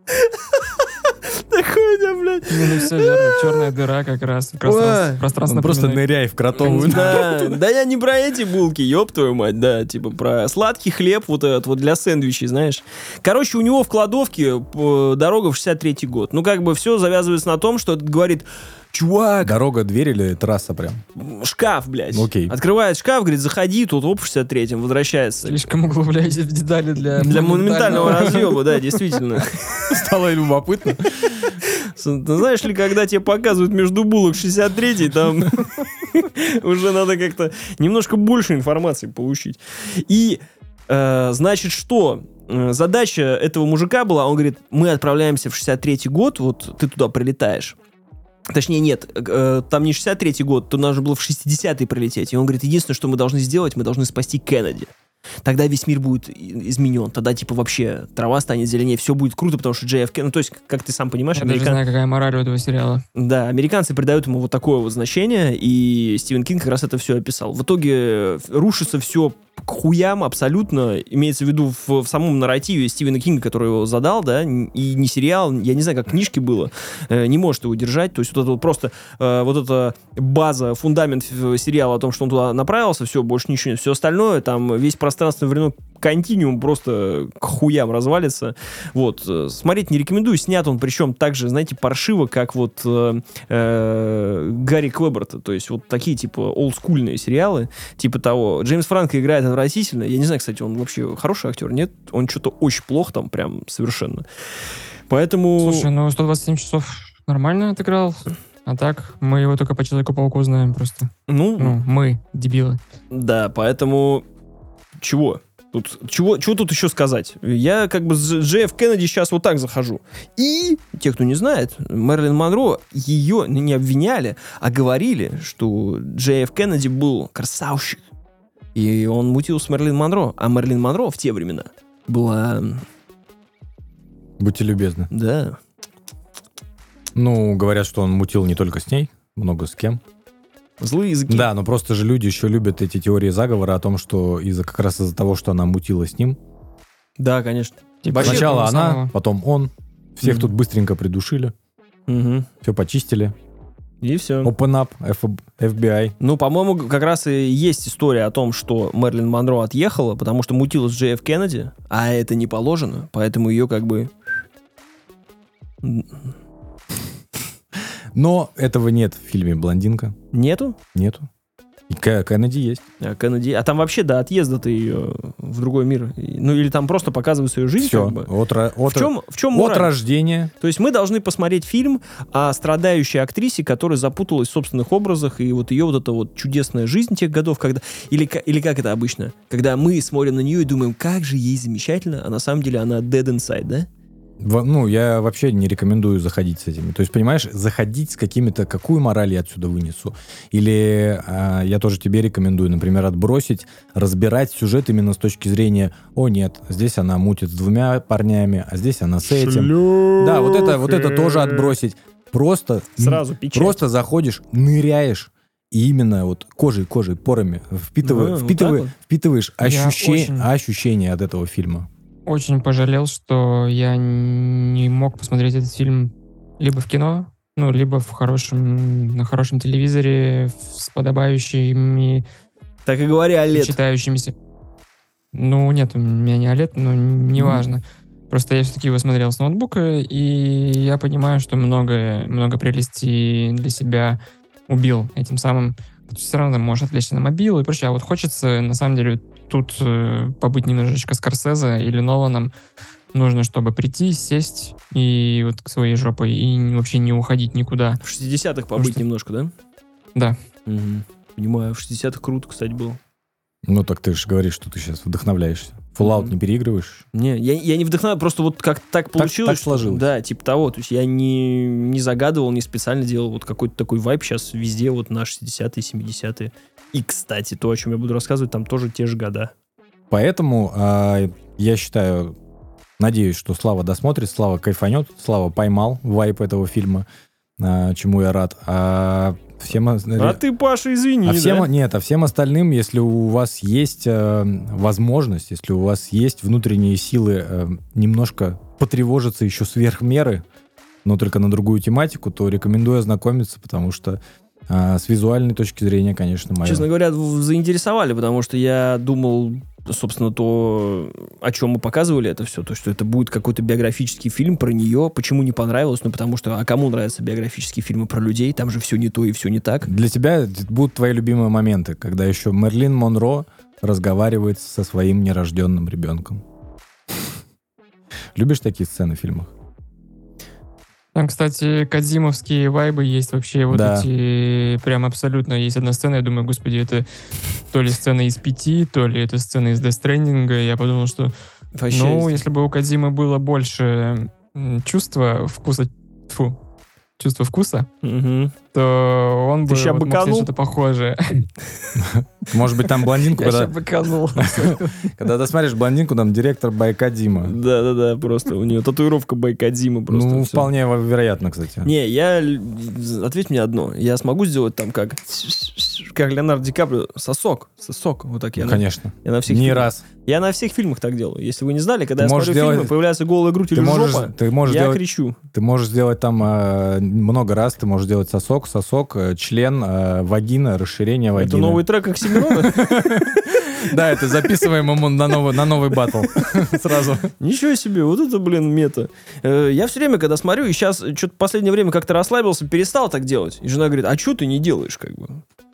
Speaker 2: [laughs]
Speaker 3: Такой, да, блядь.
Speaker 1: Ну, ну, все верно. Черная дыра как раз.
Speaker 2: Он просто ныряй в кротовую.
Speaker 3: Да, да я не про эти булки, ёб твою мать, да, типа про сладкий хлеб вот этот вот для сэндвичей, знаешь. Короче, у него в кладовке э, дорога в 63-й год. Ну, как бы все завязывается на том, что этот говорит, чувак,
Speaker 2: Дорога, дверь или трасса прям?
Speaker 3: шкаф, блядь.
Speaker 2: Окей.
Speaker 3: Открывает шкаф, говорит, заходи, тут оп, в 63-м, возвращается.
Speaker 1: Слишком углубляетесь в детали для...
Speaker 3: Для монументального разъеба, да, действительно. [laughs]
Speaker 2: Стало любопытно.
Speaker 3: Ты знаешь ли, когда тебе показывают между булок 63-й, там [laughs] уже надо как-то немножко больше информации получить. И, э, значит, что? Э, Задача этого мужика была, он говорит, мы отправляемся в 63-й год, вот ты туда прилетаешь. Точнее, нет, э, там не 63-й год, то нужно было в 60-й прилететь. И он говорит, единственное, что мы должны сделать, мы должны спасти Кеннеди. Тогда весь мир будет изменен. Тогда, типа, вообще трава станет зеленее, все будет круто, потому что JFK... Ну, то есть, как ты сам понимаешь,
Speaker 1: Я даже
Speaker 3: американ-
Speaker 1: знаю, какая мораль у этого сериала.
Speaker 3: да, американцы придают ему вот такое вот значение, и Стивен Кинг как раз это все описал. В итоге рушится все к хуям абсолютно, имеется в виду в, в самом нарративе Стивена Кинга, который его задал, да, и не сериал, я не знаю, как книжки было, э, не может его держать, то есть вот это вот просто э, вот эта база, фундамент сериала о том, что он туда направился, все, больше ничего все остальное, там весь пространственный временной континуум просто к хуям развалится, вот, э, смотреть не рекомендую, снят он причем так же, знаете, паршиво, как вот э, э, Гарри Клэберта, то есть вот такие типа олдскульные сериалы, типа того. Джеймс Франко играет отвратительно, я не знаю, кстати, он вообще хороший актер, нет? Он что-то очень плохо там прям совершенно. Поэтому...
Speaker 1: Слушай, ну 127 часов нормально отыграл. А так, мы его только по Человеку-пауку знаем просто.
Speaker 3: ну,
Speaker 1: Ну, мы, дебилы.
Speaker 3: Да, поэтому чего? Тут, чего, чего тут еще сказать? Я как бы с Джефф Кеннеди сейчас вот так захожу. И, те, кто не знает, Мэрилин Монро, ее не обвиняли, а говорили, что Джефф Кеннеди был красавчик. И он мутил с Мэрилин Монро. А Мэрилин Монро в те времена была,
Speaker 2: Будьте любезны.
Speaker 3: да,
Speaker 2: Ну, говорят, что он мутил не только с ней, много с кем.
Speaker 3: Злые языки.
Speaker 2: Да, но просто же люди еще любят эти теории заговора о том, что из-за как раз из-за того, что она мутила с ним.
Speaker 3: Да, конечно.
Speaker 1: Типа
Speaker 3: Вообще
Speaker 2: Сначала она,
Speaker 1: самого.
Speaker 2: потом он. Всех
Speaker 3: Мгм.
Speaker 2: тут быстренько придушили,
Speaker 3: Мгм.
Speaker 2: все почистили.
Speaker 3: И все.
Speaker 2: Open up, F- FBI.
Speaker 3: Ну, по-моему, как раз и есть история о том, что Мерлин Монро отъехала, потому что мутила с Джей Ф. Кеннеди, а это не положено, поэтому ее как бы...
Speaker 2: Но этого нет в фильме «Блондинка».
Speaker 3: Нету?
Speaker 2: Нету. И Кеннеди есть.
Speaker 3: А, Кеннеди... а там вообще до отъезда-то ее в другой мир. Ну, или там просто показывается ее жизнь,
Speaker 2: Все.
Speaker 3: как бы.
Speaker 2: От, от,
Speaker 3: В чем, в чем
Speaker 2: от рождения.
Speaker 3: То есть мы должны посмотреть фильм о страдающей актрисе, которая запуталась в собственных образах, и вот ее вот эта вот чудесная жизнь тех годов, когда... Или, или как это обычно? Когда мы смотрим на нее и думаем, как же ей замечательно, а на самом деле она dead inside, да?
Speaker 2: Во- Ну, я вообще не рекомендую заходить с этими. То есть, понимаешь, заходить с какими-то, какую мораль я отсюда вынесу. Или а, я тоже тебе рекомендую, например, отбросить, разбирать сюжет именно с точки зрения, о нет, здесь она мутит с двумя парнями, а здесь она с этим. Да, вот это, вот это тоже отбросить. Просто,
Speaker 3: Сразу печать.
Speaker 2: просто заходишь, ныряешь, и именно вот кожей, кожей, порами впитывая-
Speaker 3: Ну, вот
Speaker 2: впитывая-
Speaker 3: вот.
Speaker 2: впитываешь ощущение,
Speaker 1: очень-
Speaker 2: ощущение от этого фильма.
Speaker 1: Очень пожалел, что я не мог посмотреть этот фильм либо в кино, ну, либо в хорошем, на хорошем телевизоре с подобающими
Speaker 3: Так и говори, Олет.
Speaker 1: читающимися. Ну, нет, у меня не OLED, но неважно. Просто я все-таки его смотрел с ноутбука, и я понимаю, что много, много прелестей для себя убил этим самым. Все равно там можешь отвлечься на мобилу и прочее. А вот хочется, на самом деле, тут э, побыть немножечко Скорсезе или Ноланом. Нужно, чтобы прийти, сесть и вот к своей жопой, и вообще не уходить никуда.
Speaker 3: В 60-х побыть
Speaker 1: что-
Speaker 3: немножко, да?
Speaker 1: Да.
Speaker 3: Мгм. Понимаю, в 60-х круто, кстати, был.
Speaker 2: Ну так ты же говоришь, что ты сейчас вдохновляешься. Fallout
Speaker 3: Мгм.
Speaker 2: не переигрываешь.
Speaker 3: Не, я, я не вдохновляю, просто вот как так получилось.
Speaker 2: так
Speaker 3: что-
Speaker 2: сложилось.
Speaker 3: Да, типа того. То есть я не, не загадывал, не специально делал вот какой-то такой вайп сейчас везде вот на 60-е, 70-е. И, кстати, то, о чем я буду рассказывать, там тоже те же года.
Speaker 2: Поэтому а, я считаю, надеюсь, что Слава досмотрит, Слава кайфанет, Слава поймал вайп этого фильма, а, чему я рад. А всем,
Speaker 3: А ты, Паша, извини,
Speaker 2: а всем,
Speaker 3: да?
Speaker 2: нет, а всем остальным, если у вас есть э, возможность, если у вас есть внутренние силы э, немножко потревожиться еще сверх меры, но только на другую тематику, то рекомендую ознакомиться, потому что а, с визуальной точки зрения, конечно, мое.
Speaker 3: Честно говоря, заинтересовали, потому что я думал, собственно, то, о чем мы показывали это все, то, что это будет какой-то биографический фильм про нее. Почему не понравилось? Ну, потому что, а кому нравятся биографические фильмы про людей? Там же все не то и все не так.
Speaker 2: Для тебя будут твои любимые моменты, когда еще Мерлин Монро разговаривает со своим нерожденным ребенком. [laughs] Любишь такие сцены в фильмах?
Speaker 1: Там, кстати, кадзимовские вайбы есть вообще вот
Speaker 2: Да.
Speaker 1: эти прям абсолютно. Есть одна сцена, я думаю, господи, это то ли сцена из пяти, то ли это сцена из Stranding. Я подумал, что
Speaker 3: Вообще,
Speaker 1: ну, если бы у Кадзимы было больше чувства вкуса, фу, чувства вкуса,
Speaker 3: Мгм.
Speaker 1: то он бы
Speaker 3: Ты ща
Speaker 1: вот мог что-то похожее. [laughs]
Speaker 2: Может быть, там блондинку,
Speaker 1: Я
Speaker 2: когда,
Speaker 1: ща быканул. [laughs]
Speaker 2: когда ты смотришь блондинку, там директор Байкадима.
Speaker 3: Да-да-да, просто у нее татуировка Байкадима просто.
Speaker 2: Ну, вполне вероятно, кстати.
Speaker 3: Не, я... Ответь мне одно. Я смогу сделать там как... Как Леонардо Ди Каприо. Сосок. Сосок. Вот так я,
Speaker 2: Ну,
Speaker 3: на,
Speaker 2: конечно.
Speaker 3: я на всех
Speaker 2: Не
Speaker 3: фильмах-
Speaker 2: раз.
Speaker 3: Я на всех фильмах так делаю. Если вы не знали, когда
Speaker 2: Ты
Speaker 3: я смотрю фильмы,
Speaker 2: делать-
Speaker 3: появляется голая грудь
Speaker 2: Ты
Speaker 3: или
Speaker 2: можешь,
Speaker 3: жопа,
Speaker 2: ты можешь
Speaker 3: я
Speaker 2: делать,
Speaker 3: кричу.
Speaker 2: ты можешь сделать там э, много раз. Ты можешь делать сосок, сосок, э, член, э, вагина, расширение вагины.
Speaker 3: Это новый трек Оксимирона? [laughs]
Speaker 2: Да, это записываем ему на новый, на новый батл. [laughs] Сразу.
Speaker 3: Ничего себе, вот это, блин, мета. Э, Я все время, когда смотрю, и сейчас что-то в последнее время как-то расслабился, перестал так делать. И жена говорит, а что ты не делаешь, как бы?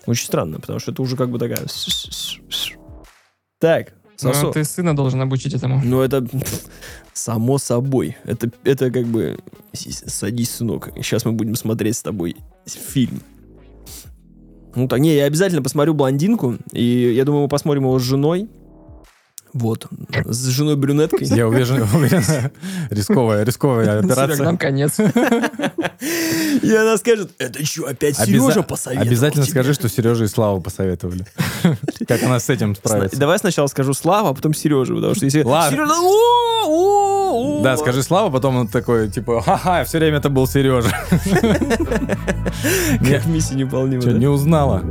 Speaker 3: Очень странно, потому что это уже как бы такая... Так,
Speaker 1: Ну,
Speaker 3: сосок.
Speaker 1: ты сына должен обучить этому.
Speaker 3: Ну, это само собой. Это, это как бы... Садись, сынок. Сейчас мы будем смотреть с тобой фильм. Ну так, не, я обязательно посмотрю «Блондинку», и я думаю, мы посмотрим его с женой. Вот, с женой брюнеткой.
Speaker 2: Я уверен, уверен, рисковая, рисковая операция.
Speaker 1: Нам конец.
Speaker 3: И она скажет, это что, опять Сережа посоветовал
Speaker 2: Обязательно
Speaker 3: тебе?»
Speaker 2: скажи, что Сережа и Слава посоветовали. Как она с этим справится.
Speaker 3: Давай сначала скажу Слава, а потом Сережа, потому что если... Сережа.
Speaker 2: Да, скажи Слава, потом он такой, типа, ха-ха, все время это был Сережа. [laughs]
Speaker 3: Как миссия неполнима,
Speaker 2: не узнала?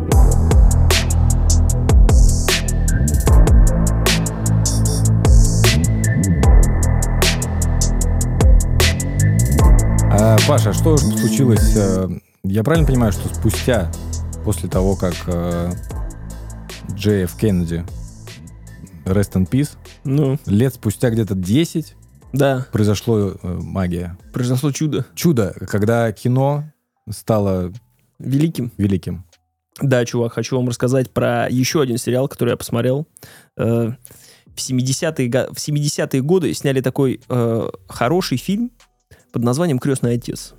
Speaker 2: А, Паша, что случилось? э, Я правильно понимаю, что спустя, после того, как э, JF Кеннеди Rest in Peace,
Speaker 3: Ну,
Speaker 2: лет спустя где-то 10
Speaker 3: да,
Speaker 2: произошло э, магия.
Speaker 3: произошло чудо.
Speaker 2: Чудо, когда кино стало
Speaker 3: Великим.
Speaker 2: великим.
Speaker 3: Да, чувак, хочу вам рассказать про еще один сериал, который я посмотрел. В 70-е, го- в 70-е годы сняли такой э, хороший фильм под названием «Крестный отец».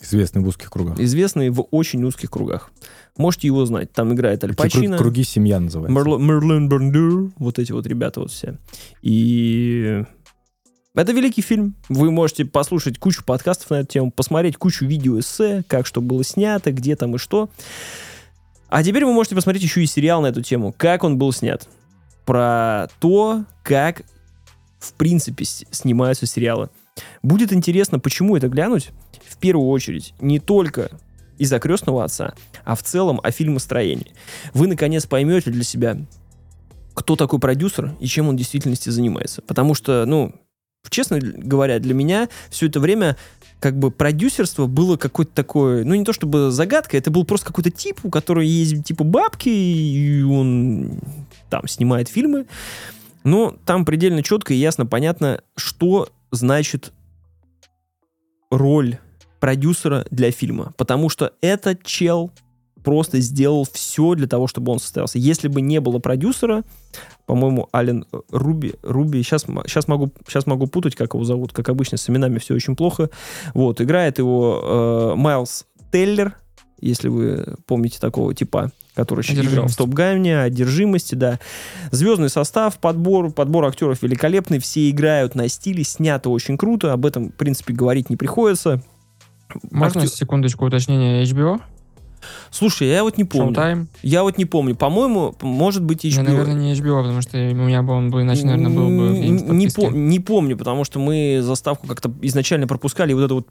Speaker 2: Известный в узких кругах.
Speaker 3: Известный в очень узких кругах. Можете его знать. Там играет Аль Пачино,
Speaker 2: круги семья называется.
Speaker 3: Мерло- Мерлин Берндер, вот эти вот ребята вот все. И это великий фильм. Вы можете послушать кучу подкастов на эту тему, посмотреть кучу видео-эссе, как что было снято, где там и что. А теперь вы можете посмотреть еще и сериал на эту тему, как он был снят. Про то, как в принципе снимаются сериалы. Будет интересно, почему это глянуть. В первую очередь, не только из-за крестного отца, а в целом о фильмостроении. Вы наконец поймете для себя, кто такой продюсер и чем он в действительности занимается. Потому что, ну, честно говоря, для меня все это время как бы продюсерство было какой-то такой, ну не то чтобы загадка, это был просто какой-то тип, у которого есть типа бабки, и он там снимает фильмы. Но там предельно четко и ясно понятно, что значит роль продюсера для фильма. Потому что этот чел просто сделал все для того, чтобы он состоялся. Если бы не было продюсера, по-моему, Ален э, Руби, Руби, сейчас, сейчас, могу, сейчас могу путать, как его зовут, как обычно, с именами все очень плохо. Вот, играет его э, Майлз Теллер, если вы помните такого типа, который еще играл в. Топ Гайне, одержимости, да. Звездный состав, подбор, подбор актеров великолепный, все играют на стиле, снято очень круто, об этом, в принципе, говорить не приходится.
Speaker 1: Можно
Speaker 3: Актер-
Speaker 1: секундочку уточнения HBO?
Speaker 3: Слушай, я вот не помню.
Speaker 1: Showtime?
Speaker 3: Я вот не помню. По-моему, может быть, HBO.
Speaker 1: Я, наверное, не HBO, потому что у меня бы он бы, иначе, наверное, был бы
Speaker 3: не, пом- не помню, потому что мы заставку как-то изначально пропускали, и вот это вот,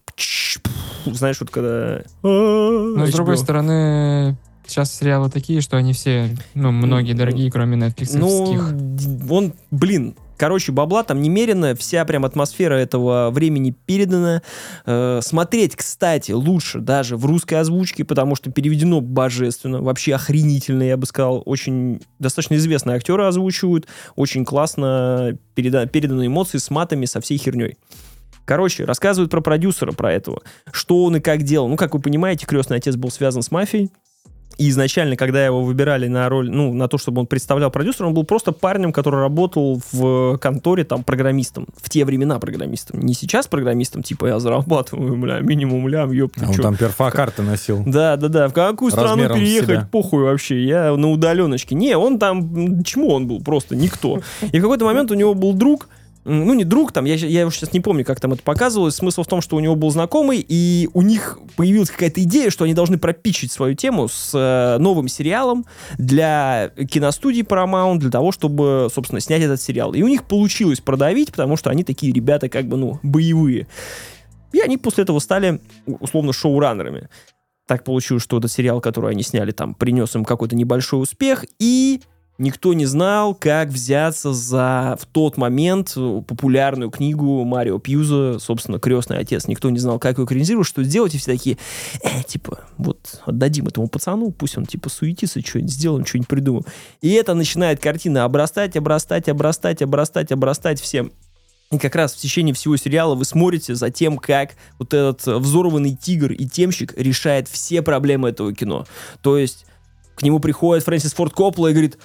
Speaker 3: знаешь, вот когда...
Speaker 1: Но, с другой стороны, сейчас сериалы такие, что они все, ну, многие дорогие, кроме Netflix.
Speaker 3: Ну, он, блин, короче, бабла там немерено, вся прям атмосфера этого времени передана. Э, смотреть, кстати, лучше даже в русской озвучке, потому что переведено божественно, вообще охренительно, я бы сказал. Очень достаточно известные актеры озвучивают, очень классно переда- переданы эмоции с матами, со всей херней. Короче, рассказывают про продюсера, про этого. Что он и как делал. Ну, как вы понимаете, крестный отец был связан с мафией. И изначально, когда его выбирали на роль, ну, на то, чтобы он представлял продюсера, он был просто парнем, который работал в конторе, там, программистом. В те времена программистом. Не сейчас программистом, типа, я зарабатываю, бля, минимум лям, ёпта,
Speaker 2: А он
Speaker 3: чё.
Speaker 2: там перфокарты носил.
Speaker 3: Да, да, да. В какую страну
Speaker 2: Размером с
Speaker 3: переехать,
Speaker 2: себя.
Speaker 3: похуй вообще. Я на удаленочке. Не, он там, чему он был? Просто никто. И в какой-то момент у него был друг, ну не друг, там, я, я его сейчас не помню, как там это показывалось. Смысл в том, что у него был знакомый, и у них появилась какая-то идея, что они должны пропичить свою тему с э, новым сериалом для киностудии Paramount, для того, чтобы, собственно, снять этот сериал. И у них получилось продавить, потому что они такие ребята, как бы, ну, боевые. И они после этого стали, условно, шоураннерами так получилось, что этот сериал, который они сняли, там, принес им какой-то небольшой успех, и никто не знал, как взяться за в тот момент популярную книгу Марио Пьюза, собственно, «Крестный отец». Никто не знал, как ее экранизировать, что сделать, и все такие, э, типа, вот, отдадим этому пацану, пусть он, типа, суетится, что-нибудь сделаем, что-нибудь придумаем. И это начинает картина обрастать, обрастать, обрастать, обрастать, обрастать всем. И как раз в течение всего сериала вы смотрите за тем, как вот этот взорванный тигр и темщик решает все проблемы этого кино. То есть к нему приходит Фрэнсис Форд Коппола и говорит,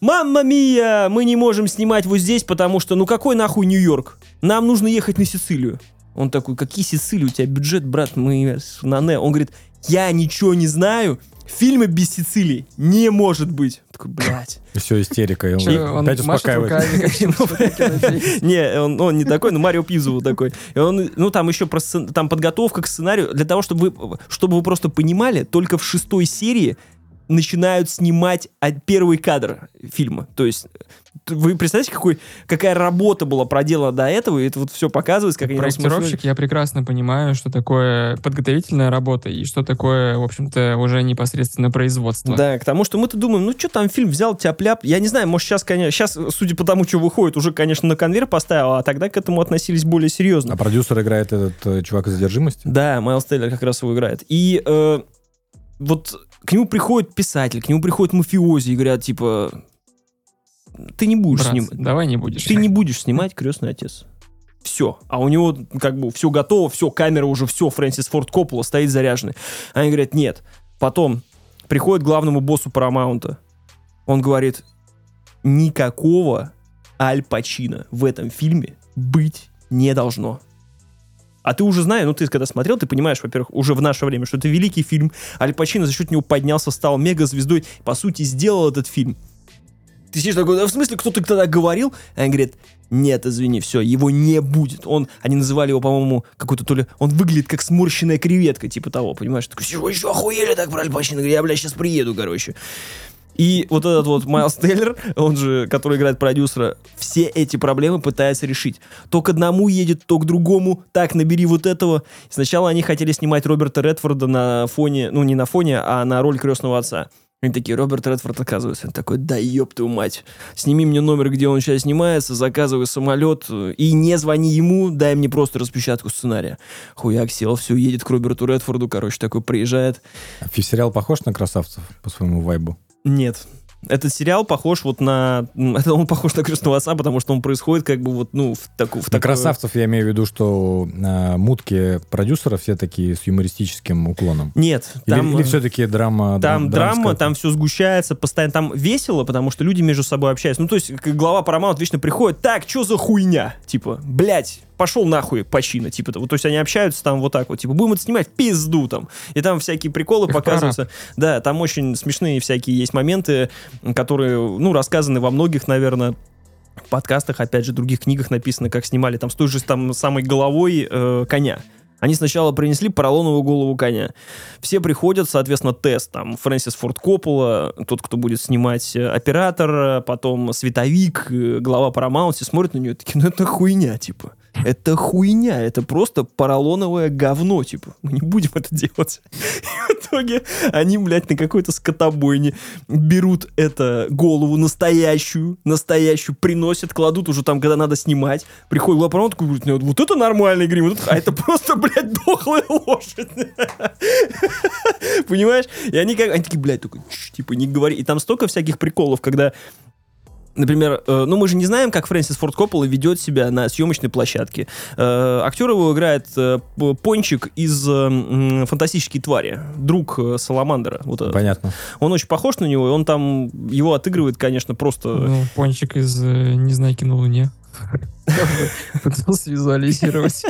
Speaker 3: «Мамма мия, мы не можем снимать вот здесь, потому что, ну какой нахуй Нью-Йорк? Нам нужно ехать на Сицилию». Он такой, какие Сицилии? У тебя бюджет, брат, мы на не. Он говорит, я ничего не знаю, фильма без Сицилии не может быть. Такой, блядь.
Speaker 2: И все, истерика. И он
Speaker 1: Чё, он
Speaker 2: опять успокаивает.
Speaker 1: кинофильм. [laughs]
Speaker 3: Не, он, не такой, но Марио Пьюзо вот такой. И он, ну, там еще там подготовка к сценарию. Для того, чтобы вы, чтобы вы просто понимали, только в шестой серии начинают снимать первый кадр фильма. То есть вы представляете, какой, какая работа была проделана до этого, и это вот все показывается, как
Speaker 1: Проектировщик, я прекрасно понимаю, что такое подготовительная работа и что такое, в общем-то, уже непосредственно производство.
Speaker 3: Да, к тому, что мы-то думаем, ну что там фильм взял, тяп-ляп. Я не знаю, может сейчас, конечно, сейчас, судя по тому, что выходит, уже, конечно, на конвейер поставил, а тогда к этому относились более серьезно.
Speaker 2: А продюсер играет этот э, чувак из задержимости?
Speaker 3: Да, Майлз Тейлор как раз его играет. И э, вот к нему приходит писатель, к нему приходит мафиози и говорят, типа, ты не будешь
Speaker 1: Брат,
Speaker 3: снимать.
Speaker 1: давай не будешь.
Speaker 3: Ты не будешь снимать крестный отец. Все. А у него как бы все готово, все, камера уже, все, Фрэнсис Форд Коппола стоит заряженный. Они говорят, нет. Потом приходит главному боссу Парамаунта. Он говорит, никакого Аль Пачино в этом фильме быть не должно. А ты уже знаешь, ну ты когда смотрел, ты понимаешь, во-первых, уже в наше время, что это великий фильм. Аль Пачино за счет него поднялся, стал мега-звездой, по сути, сделал этот фильм. Ты сидишь такой, «Да в смысле, кто-то тогда говорил? А они говорят, нет, извини, все, его не будет. Он, они называли его, по-моему, какой-то то ли... Он выглядит как сморщенная креветка, типа того, понимаешь? Такой, «Чё, вы еще охуели так про Аль Пачино? Я, бля, сейчас приеду, короче. И вот этот вот Майлз Тейлор, он же, который играет продюсера, все эти проблемы пытается решить. То к одному едет, то к другому. Так, набери вот этого. Сначала они хотели снимать Роберта Редфорда на фоне, ну не на фоне, а на роль крестного отца. Они такие, Роберт Редфорд оказывается. Он такой, да ёб твою мать. Сними мне номер, где он сейчас снимается, заказывай самолет и не звони ему, дай мне просто распечатку сценария. Хуяк сел, все, едет к Роберту Редфорду, короче, такой приезжает.
Speaker 2: А сериал похож на красавцев по своему вайбу?
Speaker 3: Нет. Этот сериал похож вот на... [laughs] он похож на крестного отца, потому что он происходит как бы вот, ну, в такую... В такую-
Speaker 2: красавцев я имею в виду, что а, мутки продюсера все такие с юмористическим уклоном.
Speaker 3: Нет,
Speaker 2: Или,
Speaker 3: там...
Speaker 2: или
Speaker 3: э,
Speaker 2: все-таки драма?
Speaker 3: Там
Speaker 2: драм-
Speaker 3: драма,
Speaker 2: драмская?
Speaker 3: там все сгущается, постоянно там весело, потому что люди между собой общаются. Ну, то есть, глава Paramount вечно приходит, так, что за хуйня? Типа, блядь, пошел нахуй почина, типа того. То есть они общаются там вот так вот, типа, будем это снимать пизду там. И там всякие приколы
Speaker 1: Их
Speaker 3: показываются. Да, там очень смешные всякие есть моменты, которые, ну, рассказаны во многих, наверное, подкастах, опять же, других книгах написано, как снимали там с той же там самой головой э, коня. Они сначала принесли поролоновую голову коня. Все приходят, соответственно, тест. Там Фрэнсис Форд Коппола, тот, кто будет снимать э, оператор, потом световик, э, глава Paramount, все смотрят на нее такие, ну это хуйня, типа. Это хуйня, это просто поролоновое говно, типа. Мы не будем это делать. И в итоге они, блядь, на какой-то скотобойне берут это голову настоящую, настоящую, приносят, кладут уже там, когда надо снимать. Приходит Paramount, такой говорит, «Нет, вот это нормальный грим, вот это- а это просто, блядь, дохлая лошадь. Понимаешь? И они как, они такие, блядь, «Чш», типа, не говори. И там столько всяких приколов, когда Например, э, ну мы же не знаем, как Фрэнсис Форд Коппола ведет себя на съемочной площадке. Э, актер его играет э, Пончик из э, «Фантастические твари», друг э, Саламандера. Вот этот.
Speaker 2: Понятно.
Speaker 3: Он очень похож на него, и он там его отыгрывает, конечно, просто...
Speaker 1: Ну, пончик из э, «Незнайки на Луне». Пытался визуализировать.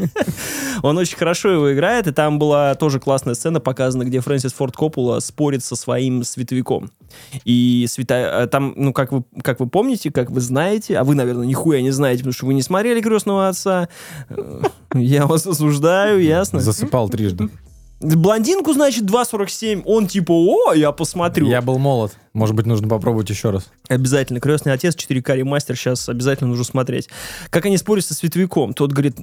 Speaker 3: Он очень хорошо его играет, и там была тоже классная сцена показана, где Фрэнсис Форд Коппола спорит со своим световиком. И света... а там, ну, как вы, как вы помните, как вы знаете, а вы, наверное, нихуя не знаете, потому что вы не смотрели «Крестного отца», э, я вас осуждаю, ясно?
Speaker 2: Засыпал трижды.
Speaker 3: Блондинку, значит, 2.47, он типа, о, я посмотрю.
Speaker 2: Я был молод. Может быть, нужно попробовать еще раз.
Speaker 3: Обязательно. Крестный отец, 4К ремастер, сейчас обязательно нужно смотреть. Как они спорят со световиком. Тот говорит,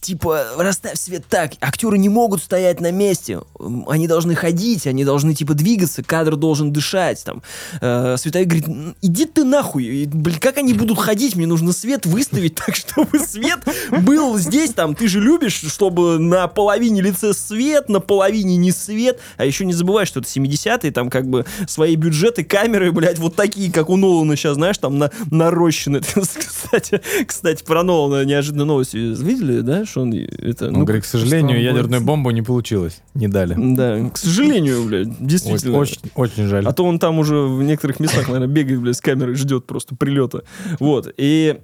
Speaker 3: типа, расставь свет так. Актеры не могут стоять на месте. Они должны ходить, они должны, типа, двигаться, кадр должен дышать. Там. Э, световик говорит, «М, иди ты нахуй. Блин, как они будут ходить? Мне нужно свет выставить [laughs] так, чтобы свет был здесь. Там, ты же любишь, чтобы на половине лице свет, на половине не свет. А еще не забывай, что это 70-е, там, как бы, свои бюджеты, камеры, блядь, вот такие, как у Нолана сейчас, знаешь, там, на, нарощены. [laughs] Кстати, кстати, про Нолана неожиданно новости видели, да, что он это...
Speaker 2: Он
Speaker 3: ну,
Speaker 2: говорит, к сожалению, ядерную
Speaker 1: будет?
Speaker 2: бомбу не получилось. Не дали.
Speaker 3: Да, к сожалению, блядь, действительно.
Speaker 2: Очень, очень жаль.
Speaker 3: А то он там уже в некоторых местах, наверное, бегает, блядь, с камерой, ждет просто прилета. Вот. И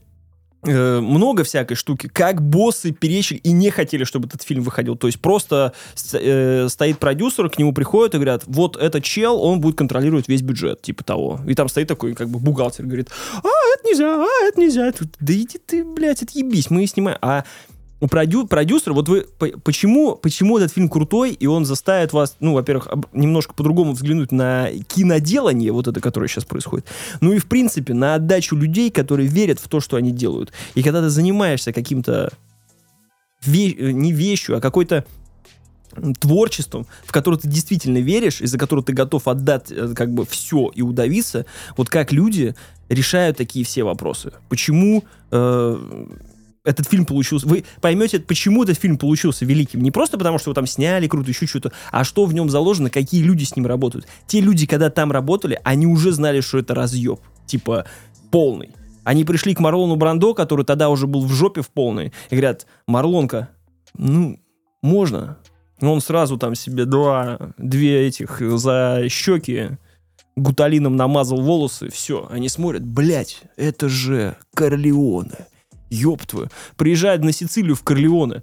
Speaker 3: э, много всякой штуки. Как боссы перечили и не хотели, чтобы этот фильм выходил. То есть просто э, стоит продюсер, к нему приходят и говорят, вот этот чел, он будет контролировать весь бюджет, типа того. И там стоит такой, как бы, бухгалтер, говорит, а, это нельзя, а, это нельзя. Тут, да иди ты, блядь, отъебись, мы снимаем. А у продю- продюсера, вот вы, по- почему, почему этот фильм крутой, и он заставит вас, ну, во-первых, немножко по-другому взглянуть на киноделание, вот это, которое сейчас происходит, ну и, в принципе, на отдачу людей, которые верят в то, что они делают. И когда ты занимаешься каким-то ве- не вещью, а какой-то творчеством, в которое ты действительно веришь, и за которое ты готов отдать э, как бы все и удавиться, вот как люди решают такие все вопросы. Почему э, этот фильм получился... Вы поймете, почему этот фильм получился великим. Не просто потому, что его там сняли круто, еще что-то, а что в нем заложено, какие люди с ним работают. Те люди, когда там работали, они уже знали, что это разъеб. Типа, полный. Они пришли к Марлону Брандо, который тогда уже был в жопе в полной, и говорят, Марлонка, ну, можно. Но он сразу там себе два, две этих за щеки гуталином намазал волосы, все, они смотрят, блядь, это же Корлеоне. Ёб твою. Приезжает на Сицилию в Корлеоне.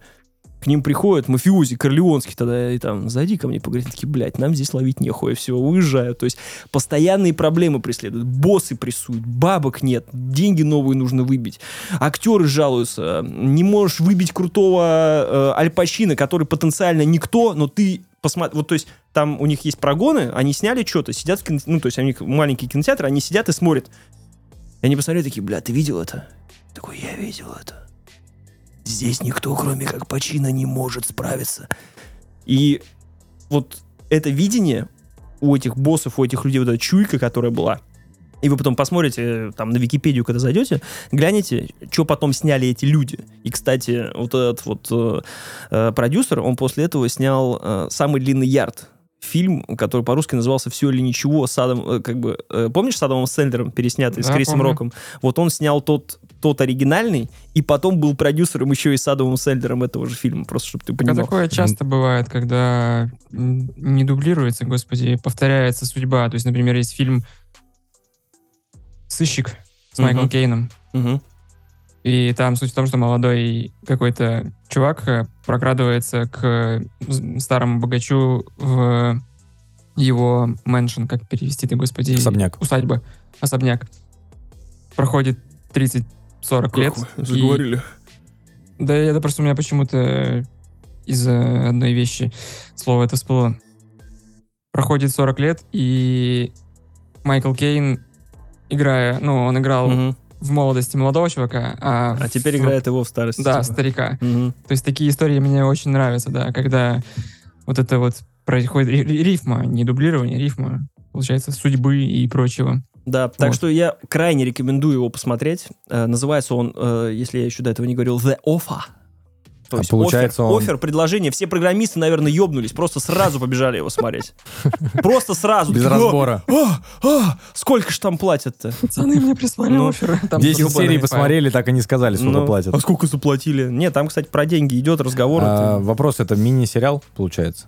Speaker 3: К ним приходят мафиози корлеонские тогда, и там, зайди ко мне, поговорить, такие, блядь, нам здесь ловить нехуй, все, уезжают. То есть постоянные проблемы преследуют, боссы прессуют, бабок нет, деньги новые нужно выбить. Актеры жалуются, не можешь выбить крутого э, Аль Пачино, который потенциально никто, но ты посмотри, вот то есть там у них есть прогоны, они сняли что-то, сидят в кино... ну то есть у них маленький кинотеатр, они сидят и смотрят. И они посмотрели такие, бля, ты видел это? Такой, я видел это. Здесь никто, кроме как Пачино, не может справиться. И вот это видение у этих боссов, у этих людей, вот эта чуйка, которая была, и вы потом посмотрите э, там на Википедию, когда зайдете, глянете, что потом сняли эти люди. И, кстати, вот этот вот э, э, продюсер, он после этого снял э, самый длинный ярд. Фильм, который по-русски назывался «Все или ничего» с Адом, э, как бы, э, помнишь, с Адамом Сэндлером, переснятый, с
Speaker 1: Да,
Speaker 3: Крисом
Speaker 1: помню.
Speaker 3: Роком? Вот он снял тот, тот оригинальный, и потом был продюсером еще и садовым Адамом этого же фильма, просто чтобы ты
Speaker 1: а
Speaker 3: понимал.
Speaker 1: А такое часто бывает, когда не дублируется, господи, повторяется судьба. То есть, например, есть фильм «Сыщик» с
Speaker 3: угу.
Speaker 1: Майклом Кейном.
Speaker 3: Угу.
Speaker 1: И там суть в том, что молодой какой-то чувак э, прокрадывается к старому богачу в его мэншн, как перевести ты, господи?
Speaker 2: Особняк.
Speaker 1: Усадьба. Особняк. Проходит 30 40
Speaker 3: как
Speaker 1: лет.
Speaker 3: Заговорили. И...
Speaker 1: Да, это просто у меня почему-то из-за одной вещи слово это всплыло. Проходит 40 лет, и Майкл Кейн, играя, ну, он играл
Speaker 3: угу.
Speaker 1: в молодости молодого чувака, а...
Speaker 3: А теперь
Speaker 1: в...
Speaker 3: играет его в старости.
Speaker 1: Да,
Speaker 3: типа.
Speaker 1: старика.
Speaker 3: Угу.
Speaker 1: То есть такие истории мне очень нравятся, да, когда вот это вот происходит рифма, не дублирование, рифма, получается, судьбы и прочего.
Speaker 3: Да, так
Speaker 1: Вот.
Speaker 3: что я крайне рекомендую его посмотреть. Э, называется он, э, если я еще до этого не говорил, The Offer. То
Speaker 2: А
Speaker 3: есть
Speaker 2: получается,
Speaker 3: офер,
Speaker 2: он-
Speaker 3: офер, предложение, все программисты, наверное, ёбнулись, просто сразу побежали его смотреть. [laughs] Просто сразу.
Speaker 2: Без
Speaker 3: Такие, «О,
Speaker 2: разбора.
Speaker 3: сколько ж там платят-то?
Speaker 1: Пацаны мне прислали
Speaker 3: Ну,
Speaker 1: оферы. Там
Speaker 2: 10
Speaker 1: ёбаный
Speaker 2: серий посмотрели, так и не сказали, сколько
Speaker 3: Ну,
Speaker 2: платят.
Speaker 3: А сколько заплатили? Нет, там, кстати, про деньги идет разговор.
Speaker 2: А, вопрос, это мини-сериал, получается?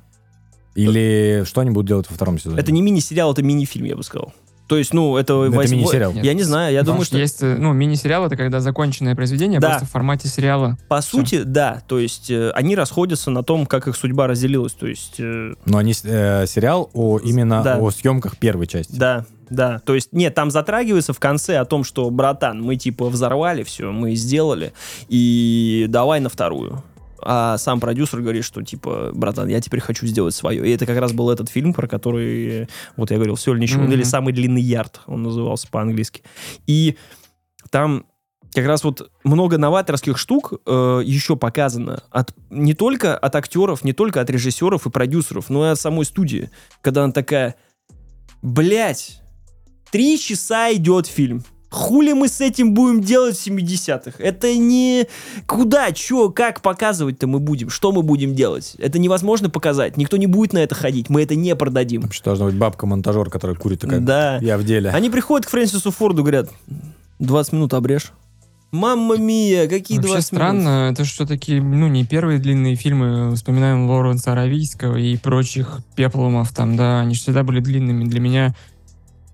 Speaker 2: Или что они будут делать во втором сезоне?
Speaker 3: это не мини-сериал, это мини-фильм, я бы сказал. То есть, ну, это...
Speaker 2: Это
Speaker 3: восьмой-
Speaker 2: мини-сериал.
Speaker 3: Я не знаю, я думаю, что...
Speaker 1: есть, э, ну, мини-сериал это когда законченное произведение
Speaker 3: Да.
Speaker 1: просто в формате сериала.
Speaker 3: По сути, да. То есть, э, они расходятся на том, как их судьба разделилась. То есть, э,
Speaker 2: Но они э, сериал о именно
Speaker 3: Да.
Speaker 2: о съемках первой части.
Speaker 3: Да, да. То есть, нет, там затрагивается в конце о том, что, братан, мы типа взорвали все, мы сделали, и давай на вторую. А сам продюсер говорит, что типа, братан, я теперь хочу сделать свое. И это как раз был этот фильм, про который, вот я говорил, все или ничего,
Speaker 1: Мгм.
Speaker 3: или самый длинный ярд, он назывался по-английски. И там как раз вот много новаторских штук э, еще показано от, не только от актеров, не только от режиссеров и продюсеров, но и от самой студии. Когда она такая, блять, три часа идет фильм. Хули мы с этим будем делать в 70-х? Это не... Куда, чё, как показывать-то мы будем? Что мы будем делать? Это невозможно показать. Никто не будет на это ходить. Мы это не продадим.
Speaker 2: Вообще должна быть бабка-монтажер, которая курит такая.
Speaker 3: Да.
Speaker 2: Я в деле.
Speaker 3: Они приходят к Фрэнсису Форду, говорят, 20 минут обрежь. Мамма мия, какие
Speaker 1: Вообще
Speaker 3: 20 минут?
Speaker 1: странно, это что такие, ну, не первые длинные фильмы, вспоминаем Лоренса Аравийского и прочих пеплумов там, да, они же всегда были длинными. Для меня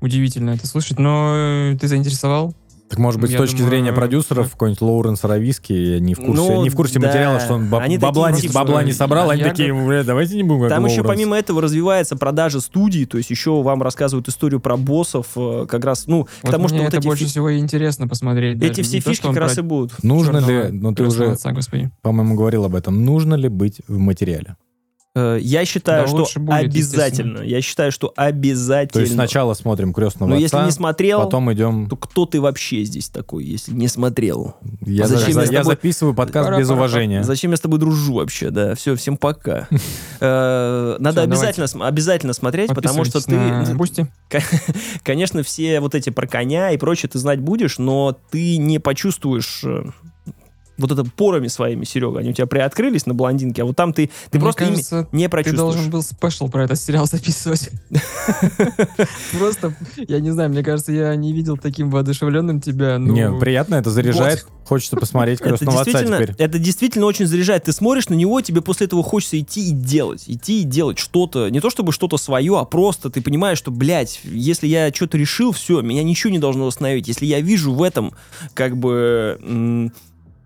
Speaker 1: удивительно это слышать, но э, ты заинтересовал?
Speaker 2: Так может быть,
Speaker 1: Я
Speaker 2: с точки
Speaker 1: думаю,
Speaker 2: зрения продюсеров, какой-нибудь Лоуренс Аравийский не в курсе,
Speaker 3: Ну,
Speaker 2: не в курсе
Speaker 3: да.
Speaker 2: материала, что он баб-
Speaker 3: Они
Speaker 2: бабла,
Speaker 3: такие,
Speaker 2: не,
Speaker 3: типа,
Speaker 2: бабла не собрал,
Speaker 1: а
Speaker 2: они такие, бля, давайте не будем как
Speaker 3: Там еще
Speaker 2: Лоуренс».
Speaker 3: помимо этого развивается продажа студий, то есть еще вам рассказывают историю про боссов, э, как раз, ну, к
Speaker 1: Вот
Speaker 3: тому,
Speaker 1: мне
Speaker 3: что вот
Speaker 1: это
Speaker 3: эти,
Speaker 1: больше
Speaker 3: фи-
Speaker 1: всего интересно посмотреть.
Speaker 3: эти
Speaker 1: даже.
Speaker 3: все
Speaker 1: Не то,
Speaker 3: фишки
Speaker 1: он
Speaker 3: как раз и будут.
Speaker 2: Нужно ли, ну ты уже,
Speaker 1: отца, господи.
Speaker 2: по-моему, говорил об этом, нужно ли быть в материале?
Speaker 3: Э, Я считаю,
Speaker 1: Да
Speaker 3: что
Speaker 1: будет,
Speaker 3: обязательно. Я считаю, что обязательно.
Speaker 2: То есть сначала смотрим крестного
Speaker 3: Но
Speaker 2: отца,
Speaker 3: если не смотрел,
Speaker 2: потом идем...
Speaker 3: то кто ты вообще здесь такой, если не смотрел?
Speaker 2: Я,
Speaker 3: А зачем
Speaker 2: за-
Speaker 3: я тобой-
Speaker 2: записываю подкаст без
Speaker 1: Пара-пара-пара.
Speaker 2: уважения.
Speaker 3: Зачем я с тобой дружу вообще? Да, все, всем пока. [laughs] Э, Надо обязательно обязательно смотреть, потому что ты...
Speaker 1: Бусти. [laughs]
Speaker 3: Конечно, все вот эти про коня и прочее ты знать будешь, но ты не почувствуешь э, вот это порами своими, Серега. Они у тебя приоткрылись на блондинке, а вот там ты, ты
Speaker 1: Мне
Speaker 3: просто ими
Speaker 1: кажется,
Speaker 3: не
Speaker 1: Ты
Speaker 3: прочувствуешь.
Speaker 1: должен был спешл про этот сериал записывать. [laughs] Просто, я не знаю, мне кажется, я не видел таким воодушевленным тебя. ну,
Speaker 2: Не, приятно, это заряжает. Хочется посмотреть [laughs]
Speaker 3: Это
Speaker 2: крестного отца теперь.
Speaker 3: это действительно очень заряжает. Ты смотришь на него, тебе после этого хочется идти и делать. Идти и делать что-то. Не то чтобы что-то свое, а просто ты понимаешь, что, блядь, если я что-то решил, все, меня ничего не должно остановить. Если я вижу в этом как бы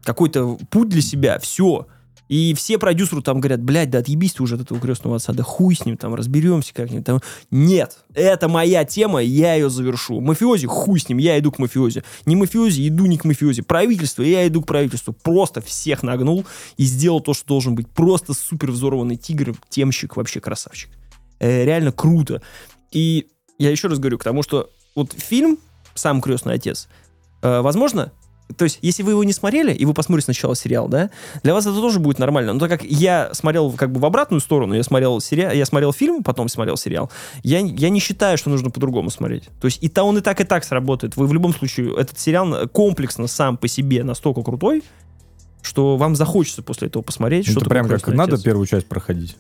Speaker 3: какой-то путь для себя, все. И все продюсеры там говорят, блядь, да отъебись ты уже от этого крестного отца, да хуй с ним, там, разберемся как-нибудь. Там. Нет, это моя тема, я ее завершу. Мафиози, хуй с ним, я иду к мафиози. Не мафиози, иду не к мафиози. Правительство, я иду к правительству. Просто всех нагнул и сделал то, что должен быть. Просто супер взорванный тигр, темщик, вообще красавчик. Э, реально круто. И я еще раз говорю, к тому, что вот фильм «Сам крестный отец», э, возможно, то есть, если вы его не смотрели, и вы посмотрите сначала сериал, да, для вас это тоже будет нормально. Но так как я смотрел как бы в обратную сторону, я смотрел, сериал, я смотрел фильм, потом смотрел сериал, я, я не считаю, что нужно по-другому смотреть. То есть, и то он и так, и так сработает. Вы в любом случае, этот сериал комплексно сам по себе настолько крутой, что вам захочется после этого посмотреть,
Speaker 2: Ну,
Speaker 3: что
Speaker 2: Это прям как
Speaker 3: «Крестный
Speaker 2: надо
Speaker 3: отец».
Speaker 2: первую часть проходить.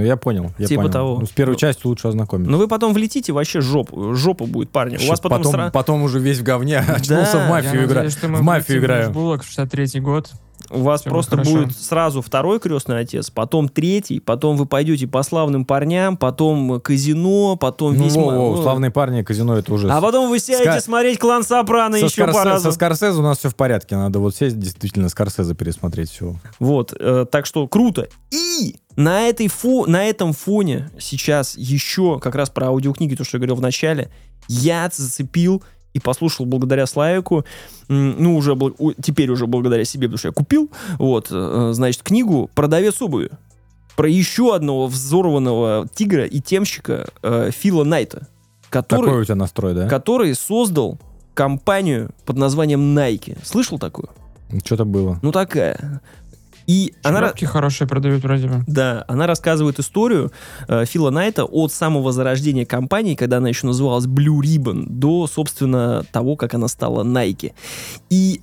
Speaker 2: Ну, я понял, я
Speaker 3: Типа
Speaker 2: понял.
Speaker 3: того.
Speaker 2: Ну, с первой частью лучше ознакомиться.
Speaker 3: Ну вы потом влетите, вообще жопа, жопа будет, парни. У вас потом,
Speaker 2: потом,
Speaker 3: сра-
Speaker 2: потом уже весь в говне [laughs] очнулся
Speaker 3: Да,
Speaker 2: в мафию играть. В мафию играю.
Speaker 1: в 63-й год.
Speaker 3: У вас
Speaker 1: всё
Speaker 3: просто
Speaker 1: будет хорошо.
Speaker 3: будет сразу второй крестный отец, потом третий, потом вы пойдете по славным парням, потом казино, потом
Speaker 2: Ну,
Speaker 3: весь...
Speaker 2: во,
Speaker 3: ну,
Speaker 2: славные парни, казино это уже...
Speaker 3: А потом вы сядете
Speaker 2: Ска-
Speaker 3: смотреть клан Сопрано
Speaker 2: со,
Speaker 3: еще по
Speaker 2: Скорсе-
Speaker 3: разу.
Speaker 2: со Скорсезе у нас все в порядке. Надо вот сесть действительно Скорсезе пересмотреть все.
Speaker 3: Вот, э, так что круто. И на, этой фо, на этом фоне сейчас еще как раз про аудиокниги, то, что я говорил в начале, я зацепил и послушал благодаря Славику, ну, уже теперь уже благодаря себе, потому что я купил, вот, э, значит, книгу «Продавец обуви» про еще одного взорванного тигра и темщика э, Фила Найта, который,
Speaker 2: Такой у тебя настрой, да?
Speaker 3: который создал компанию под названием Nike. Слышал такую?
Speaker 2: Что-то было.
Speaker 3: Ну, такая. И она...
Speaker 1: Шляпки хорошие продают вроде бы.
Speaker 3: Да, она рассказывает историю э, Фила Найта от самого зарождения компании, когда она еще называлась Blue Ribbon, до, собственно, того, как она стала Nike. И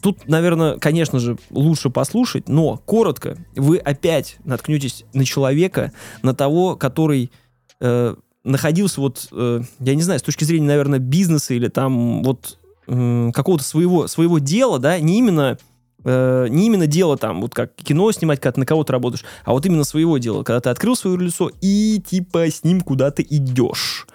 Speaker 3: тут, наверное, конечно же, лучше послушать, но коротко, вы опять наткнетесь на человека, на того, который э, находился вот, э, я не знаю, с точки зрения, наверное, бизнеса или там вот э, какого-то своего, своего дела, да, не именно э, не именно дело там, вот как кино снимать, когда ты на кого-то работаешь, а вот именно своего дела, когда ты открыл свое лицо и типа с ним куда-то идешь.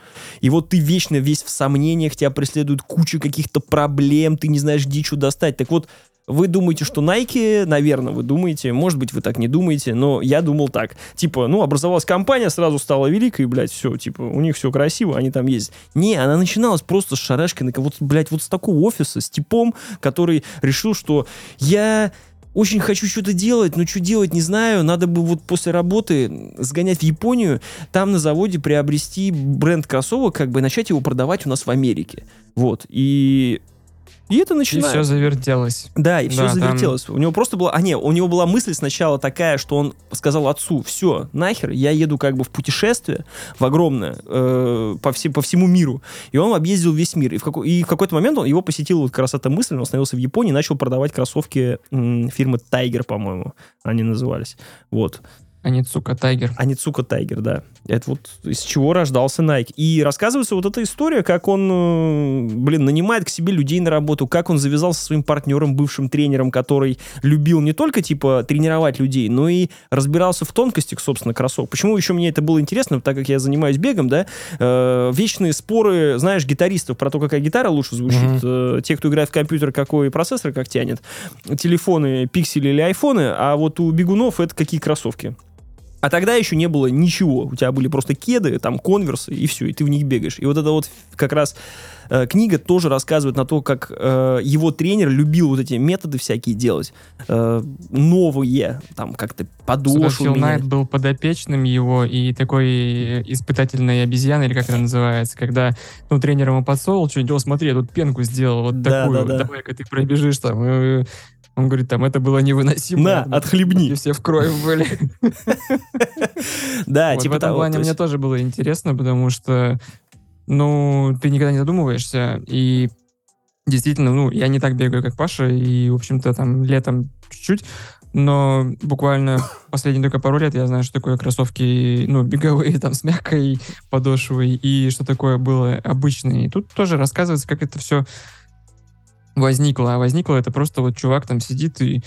Speaker 3: И вот ты вечно весь в сомнениях, тебя преследует куча каких-то проблем, ты не знаешь, где что достать. Так вот, вы думаете, что Nike, наверное, вы думаете, может быть, вы так не думаете, но я думал так. Типа, ну, образовалась компания, сразу стала великой, блядь, все, типа, у них все красиво, они там есть. Не, она начиналась просто с шарашкой, вот, блядь, вот с такого офиса, с типом, который решил, что я очень хочу что-то делать, но что делать не знаю. Надо бы вот после работы сгонять в Японию, там на заводе приобрести бренд кроссовок, как бы начать его продавать у нас в Америке. Вот. И и это начинает...
Speaker 1: И все завертелось.
Speaker 3: Да, и все
Speaker 1: Да,
Speaker 3: завертелось. У него просто была... А, не, у него была мысль сначала такая, что он сказал отцу, все, нахер, я еду как бы в путешествие, в огромное, э, по, все, по всему миру. И он объездил весь мир. И в, какой, и в какой-то момент он, его посетила вот как раз эта мысль, он остановился в Японии и начал продавать кроссовки м, фирмы Tiger, по-моему, они назывались. Вот.
Speaker 1: Аницука Тайгер.
Speaker 3: Аницука Тайгер, да. Это вот из чего рождался Nike. И рассказывается вот эта история, как он, э, блин, нанимает к себе людей на работу, как он завязался со своим партнером, бывшим тренером, который любил не только, типа, тренировать людей, но и разбирался в тонкостях, собственно, кроссовок. Почему еще мне это было интересно, так как я занимаюсь бегом, да, э, вечные споры, знаешь, гитаристов про то, какая гитара лучше звучит,
Speaker 2: Мгм.
Speaker 3: э, те, кто играет в компьютер, какой процессор как тянет, телефоны, пиксели или айфоны, а вот у бегунов это какие кроссовки. А тогда еще не было ничего. У тебя были просто кеды, там конверсы, и все, и ты в них бегаешь. И вот это вот как раз э, книга тоже рассказывает на то, как э, его тренер любил вот эти методы всякие делать. Э, новые, там как-то подошвы
Speaker 1: Фил. Найт был подопечным его и такой э, испытательной обезьяной, или как это называется, когда ну, тренер ему подсовывал что-нибудь, «О, смотри, я тут пенку сделал, вот
Speaker 3: Да,
Speaker 1: такую,
Speaker 3: да, да.
Speaker 1: давай-ка ты пробежишь там. Он говорит, там, это было невыносимо.
Speaker 3: На,
Speaker 1: Ну,
Speaker 3: отхлебни.
Speaker 1: и все в кровь были.
Speaker 3: Да, типа
Speaker 1: в этом
Speaker 3: того.
Speaker 1: плане
Speaker 3: То
Speaker 1: мне тоже было интересно, потому что, ну, ты никогда не задумываешься, и действительно, ну, я не так бегаю, как Паша, и, в общем-то, там летом чуть-чуть, но буквально последние только пару лет я знаю, что такое кроссовки, ну, беговые, там, с мягкой подошвой, и что такое было обычное. И тут тоже рассказывается, как это все возникло. А возникло это просто вот чувак там сидит и,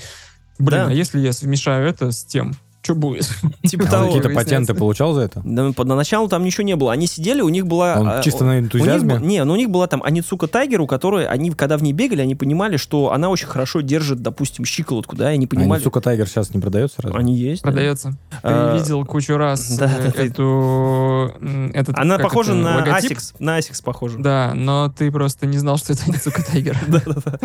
Speaker 1: блин,
Speaker 3: Да.
Speaker 1: а если я смешаю это с тем, что будет? [laughs]
Speaker 3: Типа того.
Speaker 2: какие-то патенты получал за это?
Speaker 3: Да, по- Поначалу там ничего не было. Они сидели, у них была...
Speaker 2: Он
Speaker 3: а,
Speaker 2: чисто на энтузиазме?
Speaker 3: не, ну у них была там Аницука Тайгер, у которой они, когда в ней бегали, они понимали, что она очень хорошо держит, допустим, щиколотку, да, и
Speaker 2: А
Speaker 3: понимали...
Speaker 2: Сука Тайгер сейчас не продается разве?
Speaker 3: Они есть. да.
Speaker 1: Продается.
Speaker 3: А,
Speaker 1: Ты видел кучу раз [laughs] эту...
Speaker 3: Она похожа на? Asics. На Asics похожа.
Speaker 1: Да, но ты просто не знал, что это Ницука Тайгер. [laughs]
Speaker 3: Да-да-да.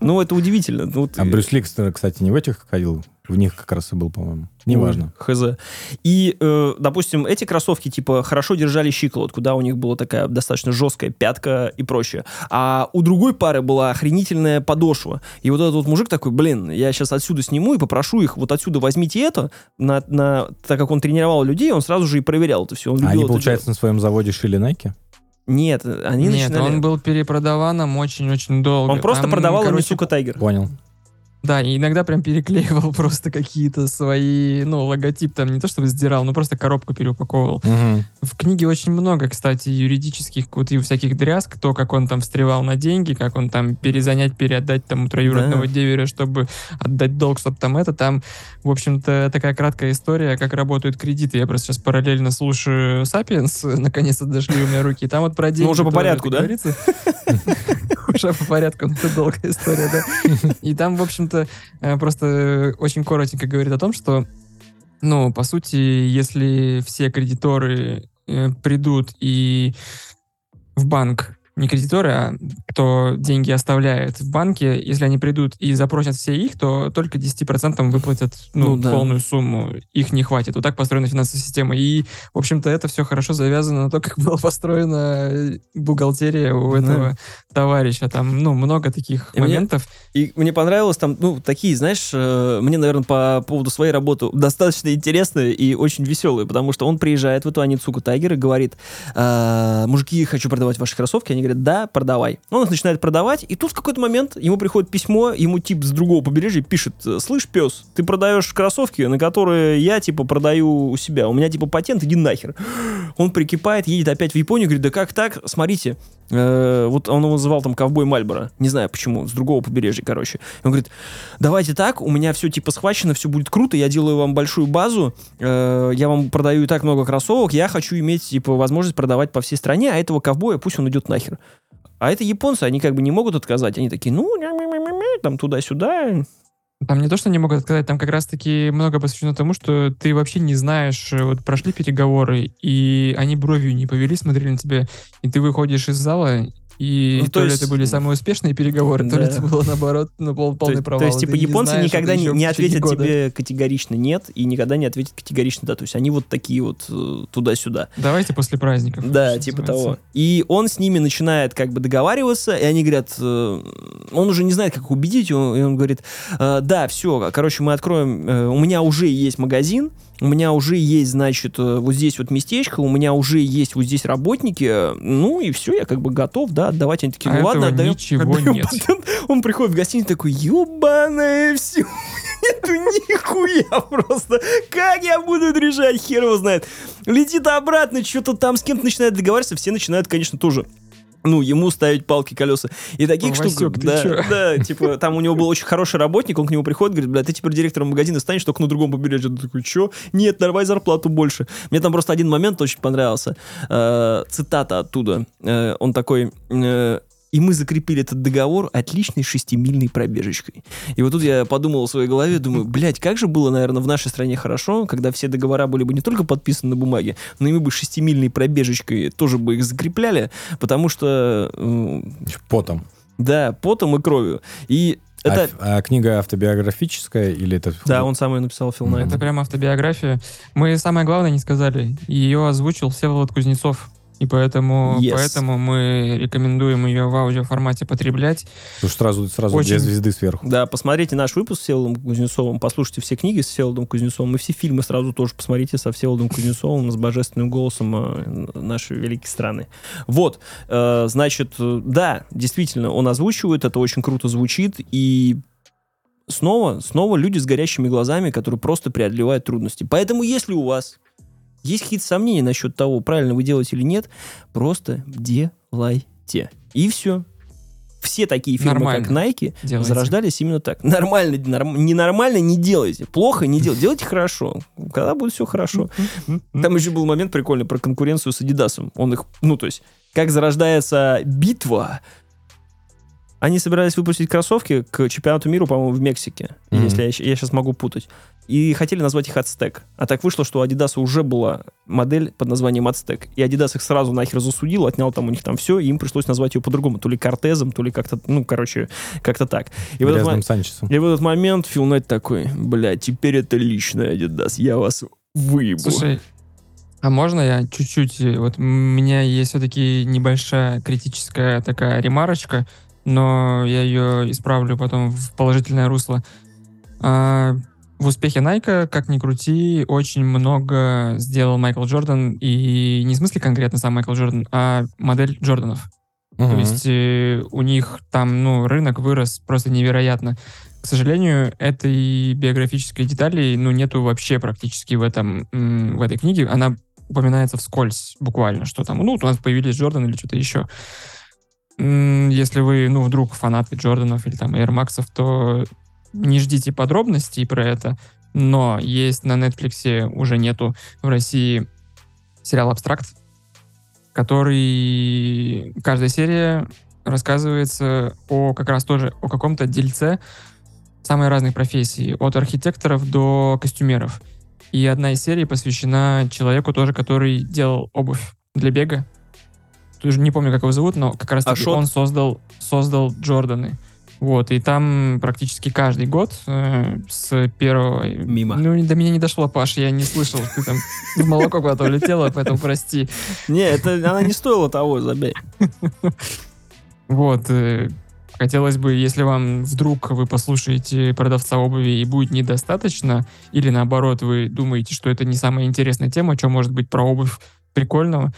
Speaker 3: Ну, это удивительно. Ну,
Speaker 2: А Брюс Ли, кстати, не в этих ходил? В них как раз и был, по-моему. Неважно.
Speaker 3: Ой, Хз. И, э, допустим, эти кроссовки, типа, хорошо держали щиколотку, да, у них была такая достаточно жесткая пятка и прочее. А у другой пары была охренительная подошва. И вот этот вот мужик такой, блин, я сейчас отсюда сниму и попрошу их, вот отсюда возьмите это, на, на, так как он тренировал людей, он сразу же и проверял это все. Он
Speaker 2: А они,
Speaker 3: это
Speaker 2: получается, на своем заводе шили Найки?
Speaker 3: делать. Нет, они
Speaker 1: Нет,
Speaker 3: начинали...
Speaker 1: он был перепродаваном очень-очень долго.
Speaker 3: Он просто
Speaker 1: Там,
Speaker 3: продавал
Speaker 1: короче,
Speaker 3: Мисука Тайгер.
Speaker 2: Понял.
Speaker 1: Да, и иногда прям переклеивал [laughs] просто какие-то свои, ну, логотип там не то чтобы сдирал, но просто коробку переупаковывал.
Speaker 2: Мгм.
Speaker 1: В книге очень много, кстати, юридических вот и всяких дрязг, то, как он там встревал на деньги, как он там перезанять, переотдать там троюродного
Speaker 3: Да.
Speaker 1: деверя, чтобы отдать долг, чтобы там это, там, в общем-то, такая краткая история, как работают кредиты. Я просто сейчас параллельно слушаю «Сапиенс», [laughs] наконец-то дошли у меня руки, там вот про деньги
Speaker 3: Ну, уже по порядку, да? [laughs]
Speaker 1: Уже по порядку, но это долгая история, да. И там, в общем-то, э, просто очень коротенько говорит о том, что, ну, по сути, если все кредиторы э, придут и в банк, не кредиторы, а кто деньги оставляет в банке, если они придут и запросят все их, то только 10% выплатят ну,
Speaker 3: Ну да.
Speaker 1: полную сумму. Их не хватит. Вот так построена финансовая система. И, в общем-то, это все хорошо завязано на то, как была построена э, бухгалтерия у
Speaker 3: Да.
Speaker 1: этого товарища. Там, ну, много таких
Speaker 3: И мне-
Speaker 1: моментов.
Speaker 3: И мне понравилось там, ну, такие, знаешь, э, мне, наверное, по поводу своей работы достаточно интересные и очень веселые, потому что он приезжает в эту Аницуку Тайгер и говорит, «А, мужики, хочу продавать ваши кроссовки. Они говорят, говорят, да, продавай. Он их начинает продавать, и тут в какой-то момент ему приходит письмо, ему тип с другого побережья пишет, слышь, пес, ты продаешь кроссовки, на которые я, типа, продаю у себя. У меня, типа, патент, иди нахер. Он прикипает, едет опять в Японию, говорит, да как так? Смотрите, э, вот он его называл там ковбой Мальборо. Не знаю почему, с другого побережья, короче. Он говорит, давайте так, у меня все типа схвачено, все будет круто, я делаю вам большую базу, э, я вам продаю и так много кроссовок, я хочу иметь типа возможность продавать по всей стране, а этого ковбоя пусть он идет нахер. А это японцы, они как бы не могут отказать. Они такие, ну, там туда-сюда.
Speaker 1: Там не то, что не могут отказать, там как раз-таки много посвящено тому, что ты вообще не знаешь, э, вот прошли переговоры, и они бровью не повели, смотрели на тебя, и ты выходишь из зала, и
Speaker 3: Ну,
Speaker 1: то,
Speaker 3: то
Speaker 1: ли
Speaker 3: есть-
Speaker 1: это были самые успешные переговоры, то ли
Speaker 3: Да.
Speaker 1: это было наоборот, ну, пол- полный
Speaker 3: то,
Speaker 1: провал.
Speaker 3: то есть, типа,
Speaker 1: не
Speaker 3: японцы
Speaker 1: знаешь
Speaker 3: никогда не, не ответят
Speaker 1: года.
Speaker 3: тебе категорично нет и никогда не ответят категорично да. То есть они вот такие вот э, туда-сюда.
Speaker 1: Давайте после праздников.
Speaker 3: Да, типа
Speaker 1: называется.
Speaker 3: того. И он с ними начинает как бы договариваться, и они говорят, э, он уже не знает, как убедить, и он говорит, «Э, да, все, короче, мы откроем, у меня уже есть магазин, у меня уже есть, значит, э, вот здесь вот местечко, у меня уже есть вот здесь работники, э, ну и все, я как бы готов, да, отдавать. Они такие,
Speaker 1: А
Speaker 3: ну ладно,
Speaker 1: этого
Speaker 3: отдаем.
Speaker 1: ничего
Speaker 3: отдаем
Speaker 1: нет.
Speaker 3: патент». Он приходит в гостиницу такой, ебаное все, [laughs] нету нихуя просто. Как я буду это решать, хер его знает. Летит обратно, что-то там с кем-то начинает договариваться, все начинают, конечно, тоже ну, ему ставить палки, колеса. И таких
Speaker 1: Васек,
Speaker 3: штук,
Speaker 1: ты
Speaker 3: да, [laughs] да, типа, там у него был очень хороший работник, он к нему приходит, говорит, бля, ты теперь директором магазина станешь, только на другом побережье. Он такой, чё? Нет, давай зарплату больше. Мне там просто один момент очень понравился. Э, цитата оттуда. Э, он такой... и мы закрепили этот договор отличной шестимильной пробежечкой. И вот тут я подумал в своей голове, думаю, блядь, как же было, наверное, в нашей стране хорошо, когда все договора были бы не только подписаны на бумаге, но и мы бы шестимильной пробежечкой тоже бы их закрепляли, потому что, э,
Speaker 2: Потом.
Speaker 3: да, потом и кровью. И это...
Speaker 2: А, а книга автобиографическая или это...
Speaker 3: Да, он сам ее написал, Фил Найт.
Speaker 1: Это прям автобиография. Мы самое главное не сказали. Ее озвучил Всеволод Кузнецов. И поэтому,
Speaker 3: Yes.
Speaker 1: поэтому мы рекомендуем ее в аудиоформате потреблять.
Speaker 2: Потому что сразу, сразу
Speaker 1: Очень-
Speaker 2: две звезды сверху.
Speaker 3: Да, посмотрите наш выпуск с Всеволодом Кузнецовым, послушайте все книги с Всеволодом Кузнецовым, и все фильмы сразу тоже посмотрите со Всеволодом Кузнецовым, с божественным голосом э, нашей великой страны. Вот, э, значит, э, да, действительно, он озвучивает, это очень круто звучит, и снова, снова люди с горящими глазами, которые просто преодолевают трудности. Поэтому, если у вас есть какие-то сомнения насчет того, правильно вы делаете или нет, просто делайте. И все. Все такие фирмы,
Speaker 1: Нормально.
Speaker 3: как Nike,
Speaker 1: Делайте.
Speaker 3: зарождались именно так. Нормально, норм- ненормально не делайте. Плохо не делайте. Делайте хорошо. Когда будет все хорошо. Там еще был момент прикольный про конкуренцию с Адидасом. Он их, ну, то есть, как зарождается битва. Они собирались выпустить кроссовки к чемпионату мира, по-моему, в Мексике, если я, сейчас могу путать. И хотели назвать их Ацтек. А так вышло, что у Адидаса уже была модель под названием Ацтек. И Адидас их сразу нахер засудил, отнял там у них там все, и им пришлось назвать ее по-другому. То ли Кортезом, то ли как-то, ну, короче, как-то так. И в этот
Speaker 2: Санчесом.
Speaker 3: и в этот момент Фил Найт такой, бля, теперь это личное Adidas, я вас выебу.
Speaker 1: Слушай, а можно я чуть-чуть... э, Вот у меня есть все-таки небольшая критическая такая ремарочка, но я ее исправлю потом в положительное русло. А, в успехе Найка, как ни крути, очень много сделал Майкл Джордан, и не в смысле конкретно сам Майкл Джордан, а модель Джорданов. То
Speaker 2: Мгм.
Speaker 1: есть э, у них там, ну, рынок вырос просто невероятно. К сожалению, этой биографической детали, ну, нету вообще практически в этом, в этой книге. Она упоминается вскользь, буквально, что там, ну, вот у нас появились Джордан или что-то еще. Если вы, ну, вдруг фанаты Джорданов или там Air Max'ов, то не ждите подробностей про это, но есть на Netflix уже нету в России сериал «Абстракт», который... Каждая серия рассказывается о как раз тоже о каком-то дельце самой разной профессии, от архитекторов до костюмеров. И одна из серий посвящена человеку тоже, который делал обувь для бега. Тоже не помню, как его зовут, но как раз таки
Speaker 3: Ашот?
Speaker 1: он создал, создал Джорданы. Вот, и там практически каждый год э, с первого...
Speaker 3: Мимо.
Speaker 1: Ну, до меня не дошло, Паш, я не слышал, ты там в молоко куда-то улетела, поэтому прости.
Speaker 3: Не, это она не стоила того, забей.
Speaker 1: Вот, э, хотелось бы, если вам вдруг вы послушаете продавца обуви и будет недостаточно, или наоборот, вы думаете, что это не самая интересная тема, что может быть про обувь прикольного,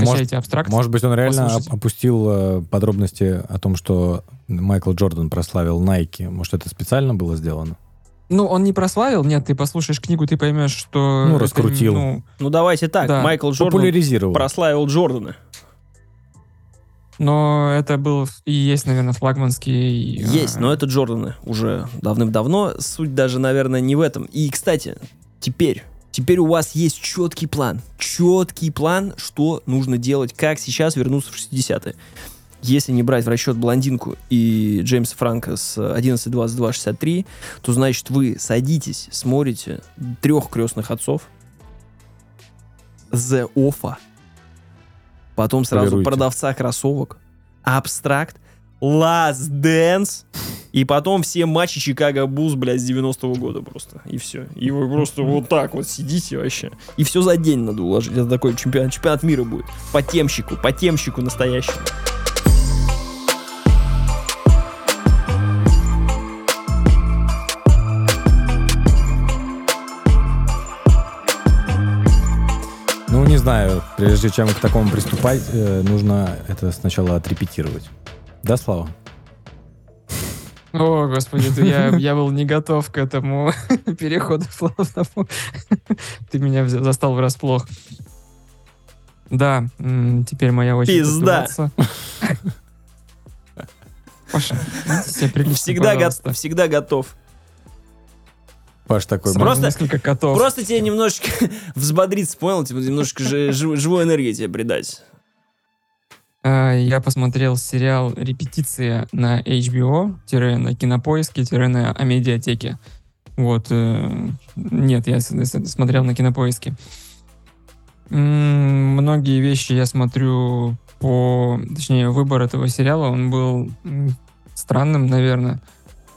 Speaker 1: скачайте абстракт.
Speaker 2: Может быть, он реально
Speaker 1: послушайте.
Speaker 2: оп- опустил э, подробности о том, что Майкл Джордан прославил Nike. Может, это специально было сделано?
Speaker 1: Ну, он не прославил, нет, ты послушаешь книгу, ты поймешь, что...
Speaker 2: Ну,
Speaker 1: это,
Speaker 2: раскрутил.
Speaker 1: ну,
Speaker 3: Ну давайте так,
Speaker 1: Да.
Speaker 3: Майкл Джордан
Speaker 2: Популяризировал.
Speaker 3: прославил Джордана.
Speaker 1: но это был и есть, наверное, флагманский... э,
Speaker 3: Есть, но это Джорданы уже давным-давно. Суть даже, наверное, не в этом. И, кстати, теперь, теперь у вас есть четкий план. Четкий план, что нужно делать, как сейчас вернуться в 60-е. Если не брать в расчет блондинку и Джеймса Франка с 11.22.63, то значит вы садитесь, смотрите трех крестных отцов, The Offa, потом сразу
Speaker 2: Полируйте.
Speaker 3: продавца кроссовок, Абстракт, Last Dance, и потом все матчи Чикаго Булls, блядь, с 90-го года просто. И все. И вы просто вот так вот сидите вообще. И все за день надо уложить. Это такой чемпионат, чемпионат мира будет. По темщику, по темщику настоящему.
Speaker 2: Ну, не знаю, прежде чем к такому приступать, э, нужно это сначала отрепетировать. Да, Слава?
Speaker 1: О, господи, ты- я, я был не готов к этому [laughs] переходу плавному. Ты меня застал врасплох. Да, теперь моя очередь.
Speaker 3: Пизда.
Speaker 1: Паша, прилично,
Speaker 3: Всегда, го- всегда готов.
Speaker 2: Паш такой...
Speaker 3: Просто-
Speaker 1: несколько котов.
Speaker 3: Просто тебе немножечко [laughs] взбодриться, понял? Типа немножечко жи- жив- живой энергии тебе придать.
Speaker 1: А, Я посмотрел сериал «Репетиция» на HBO, на Кинопоиске, на Амедиатеке. Вот. э, Нет, я смотрел на Кинопоиске. Многие вещи я смотрю по... Точнее, выбор этого сериала, он был странным, наверное.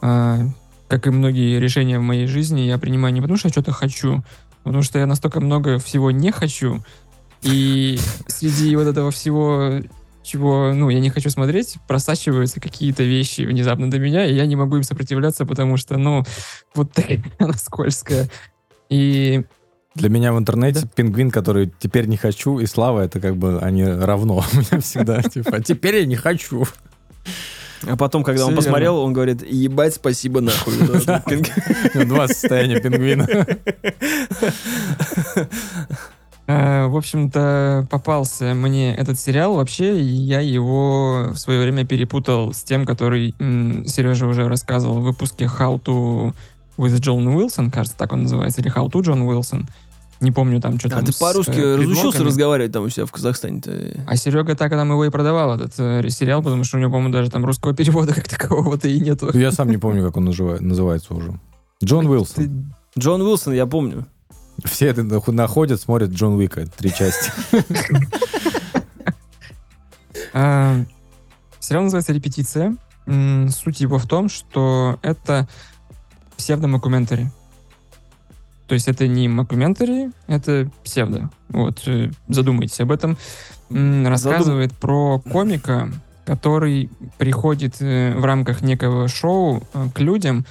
Speaker 1: А, Как и многие решения в моей жизни, я принимаю не потому, что я что-то хочу, потому что я настолько много всего не хочу. И среди вот этого всего чего, ну, я не хочу смотреть, просачиваются какие-то вещи внезапно до меня, и я не могу им сопротивляться, потому что, ну, вот такая [laughs] она скользкая. И
Speaker 2: Для меня в интернете пингвин, который теперь не хочу, и Слава, это как бы они равно. [laughs] У меня всегда, типа, «А теперь я не хочу.
Speaker 3: А потом, когда он
Speaker 1: Всё
Speaker 3: посмотрел, он говорит, ебать, спасибо нахуй.
Speaker 2: Да. [laughs] Два состояния пингвина.
Speaker 1: Э, В общем-то, попался мне этот сериал вообще, и я его в свое время перепутал с тем, который м, Сережа уже рассказывал в выпуске How to with John Wilson, кажется, так он называется, или How to John Wilson. Не помню там, что
Speaker 3: А
Speaker 1: там
Speaker 3: ты
Speaker 1: с,
Speaker 3: по-русски
Speaker 1: э,
Speaker 3: разучился разговаривать там у себя в Казахстане-то?
Speaker 1: А Серега так нам его и продавал, этот э, сериал, потому что у него, по-моему, даже там русского перевода как такового-то и нету.
Speaker 2: Я сам не помню, как он называ- называется уже. Джон Уилсон.
Speaker 3: Джон Уилсон, я помню.
Speaker 2: Все это нах- находят, смотрят Джон Уика, три части.
Speaker 1: А, [laughs] Сериал называется «Репетиция». Суть его в том, что это псевдомокументари. То есть это не мокументари, это псевдо. Вот, э, задумайтесь об этом. Рассказывает про комика, который приходит э, в рамках некого шоу э, к людям,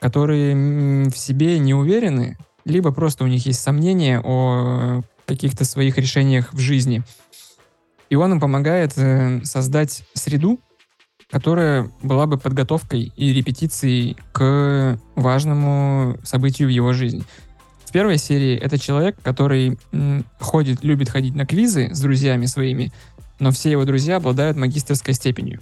Speaker 1: которые в себе не уверены, либо просто у них есть сомнения о каких-то своих решениях в жизни. И он им помогает э, создать среду, которая была бы подготовкой и репетицией к важному событию в его жизни. В первой серии это человек, который ходит, любит ходить на квизы с друзьями своими, но все его друзья обладают магистерской степенью.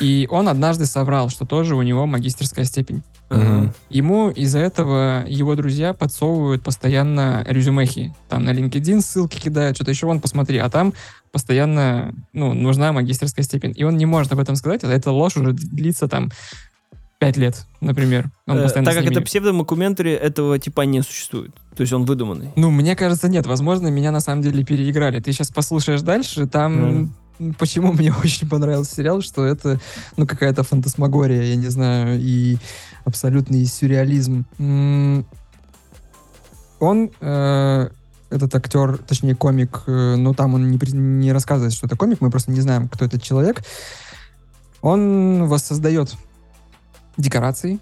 Speaker 1: И он однажды соврал, что тоже у него магистерская степень.
Speaker 2: Мгм.
Speaker 1: Ему из-за этого его друзья подсовывают постоянно резюмехи. Там на LinkedIn ссылки кидают, что-то еще, вон, посмотри. А там постоянно ну, нужна магистерская степень. И он не может об этом сказать, а эта ложь уже длится там пять лет, например. Он
Speaker 3: Э, Так как это псевдомокументари, этого типа не существует. То есть он выдуманный.
Speaker 1: Ну, мне кажется, нет. Возможно, меня на самом деле переиграли. Ты сейчас послушаешь дальше, там... Почему мне [laughs] очень понравился сериал, что это, ну, какая-то фантасмагория, я не знаю, и абсолютный сюрреализм. Он, э, этот актер, точнее, комик, э, ну, там он не, не рассказывает, что это комик, мы просто не знаем, кто этот человек. Он воссоздает декорации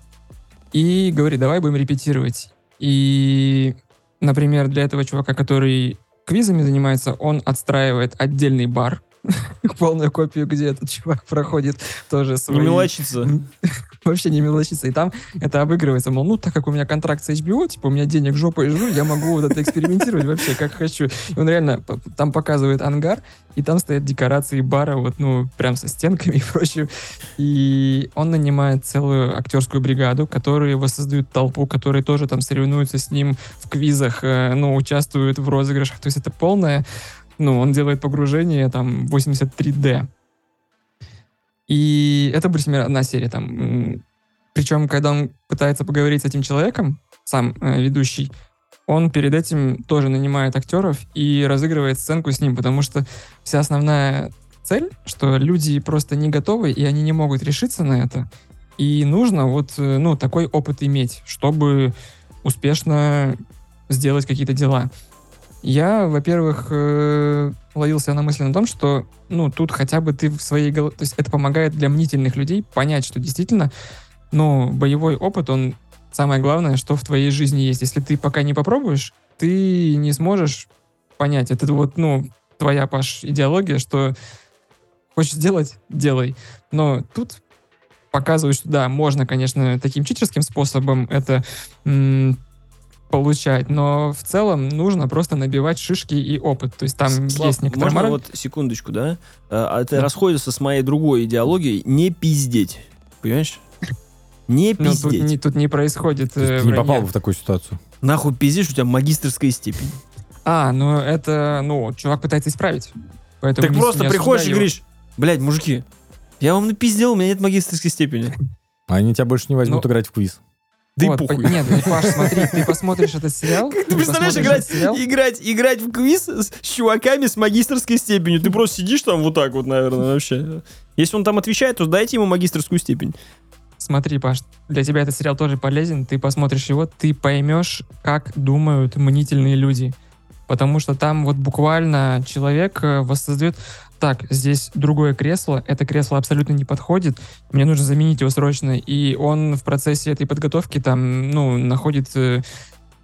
Speaker 1: и говорит, давай будем репетировать. И, например, для этого чувака, который квизами занимается, он отстраивает отдельный бар, [laughs] полную копию, где этот чувак проходит тоже свои...
Speaker 3: Не мелочится. [laughs]
Speaker 1: Вообще не мелочится. И там это обыгрывается. Мол, ну, так как у меня контракт с HBO, типа, у меня денег жопой жру, я могу вот это экспериментировать вообще как хочу. И он реально там показывает ангар, и там стоят декорации бара, вот, ну, прям со стенками [laughs] и прочим. И он нанимает целую актерскую бригаду, которые воссоздают толпу, которые тоже там соревнуются с ним в квизах, э, ну, участвуют в розыгрышах. То есть это полное ну, он делает погружение там 83D. И это, например, одна серия там. Причем, когда он пытается поговорить с этим человеком, сам э, ведущий, он перед этим тоже нанимает актеров и разыгрывает сценку с ним, потому что вся основная цель, что люди просто не готовы, и они не могут решиться на это. И нужно вот, э, ну, такой опыт иметь, чтобы успешно сделать какие-то дела. Я, во-первых, э, ловил себя на мысли на том, что, ну, тут хотя бы ты в своей голове... То есть это помогает для мнительных людей понять, что действительно, ну, боевой опыт, он самое главное, что в твоей жизни есть. Если ты пока не попробуешь, ты не сможешь понять. Это вот, ну, твоя, Паш, идеология, что хочешь сделать — делай. Но тут показывают, что да, можно, конечно, таким читерским способом это получать, но в целом нужно просто набивать шишки и опыт. То есть там
Speaker 3: Слав,
Speaker 1: есть некоторые...
Speaker 3: Можно вот секундочку, да? А, это да. расходится с моей другой идеологией не пиздеть. Понимаешь? Не пиздеть.
Speaker 1: Ну, тут, не, тут не происходит...
Speaker 2: Ты э, не попал в такую ситуацию.
Speaker 3: Нахуй пиздишь, у тебя магистрская степень.
Speaker 1: А, ну это, ну, чувак пытается исправить. Поэтому
Speaker 3: так
Speaker 1: не,
Speaker 3: просто
Speaker 1: не
Speaker 3: приходишь и говоришь, блядь, мужики, я вам напиздел, у меня нет магистрской степени.
Speaker 2: А они тебя больше не возьмут ну, играть в квиз.
Speaker 3: Да вот, и похуй.
Speaker 1: Нет, ну, Паш, смотри, ты посмотришь этот сериал.
Speaker 3: Как ты, представляешь, играть, играть, играть в квиз с, с чуваками с магистрской степенью? Ты просто сидишь там вот так вот, наверное, вообще. Если он там отвечает, то дайте ему магистрскую степень.
Speaker 1: Смотри, Паш, для тебя этот сериал тоже полезен. Ты посмотришь его, ты поймешь, как думают мнительные люди. Потому что там вот буквально человек э, воссоздает так, здесь другое кресло, это кресло абсолютно не подходит, мне нужно заменить его срочно. И он в процессе этой подготовки там, ну, находит э,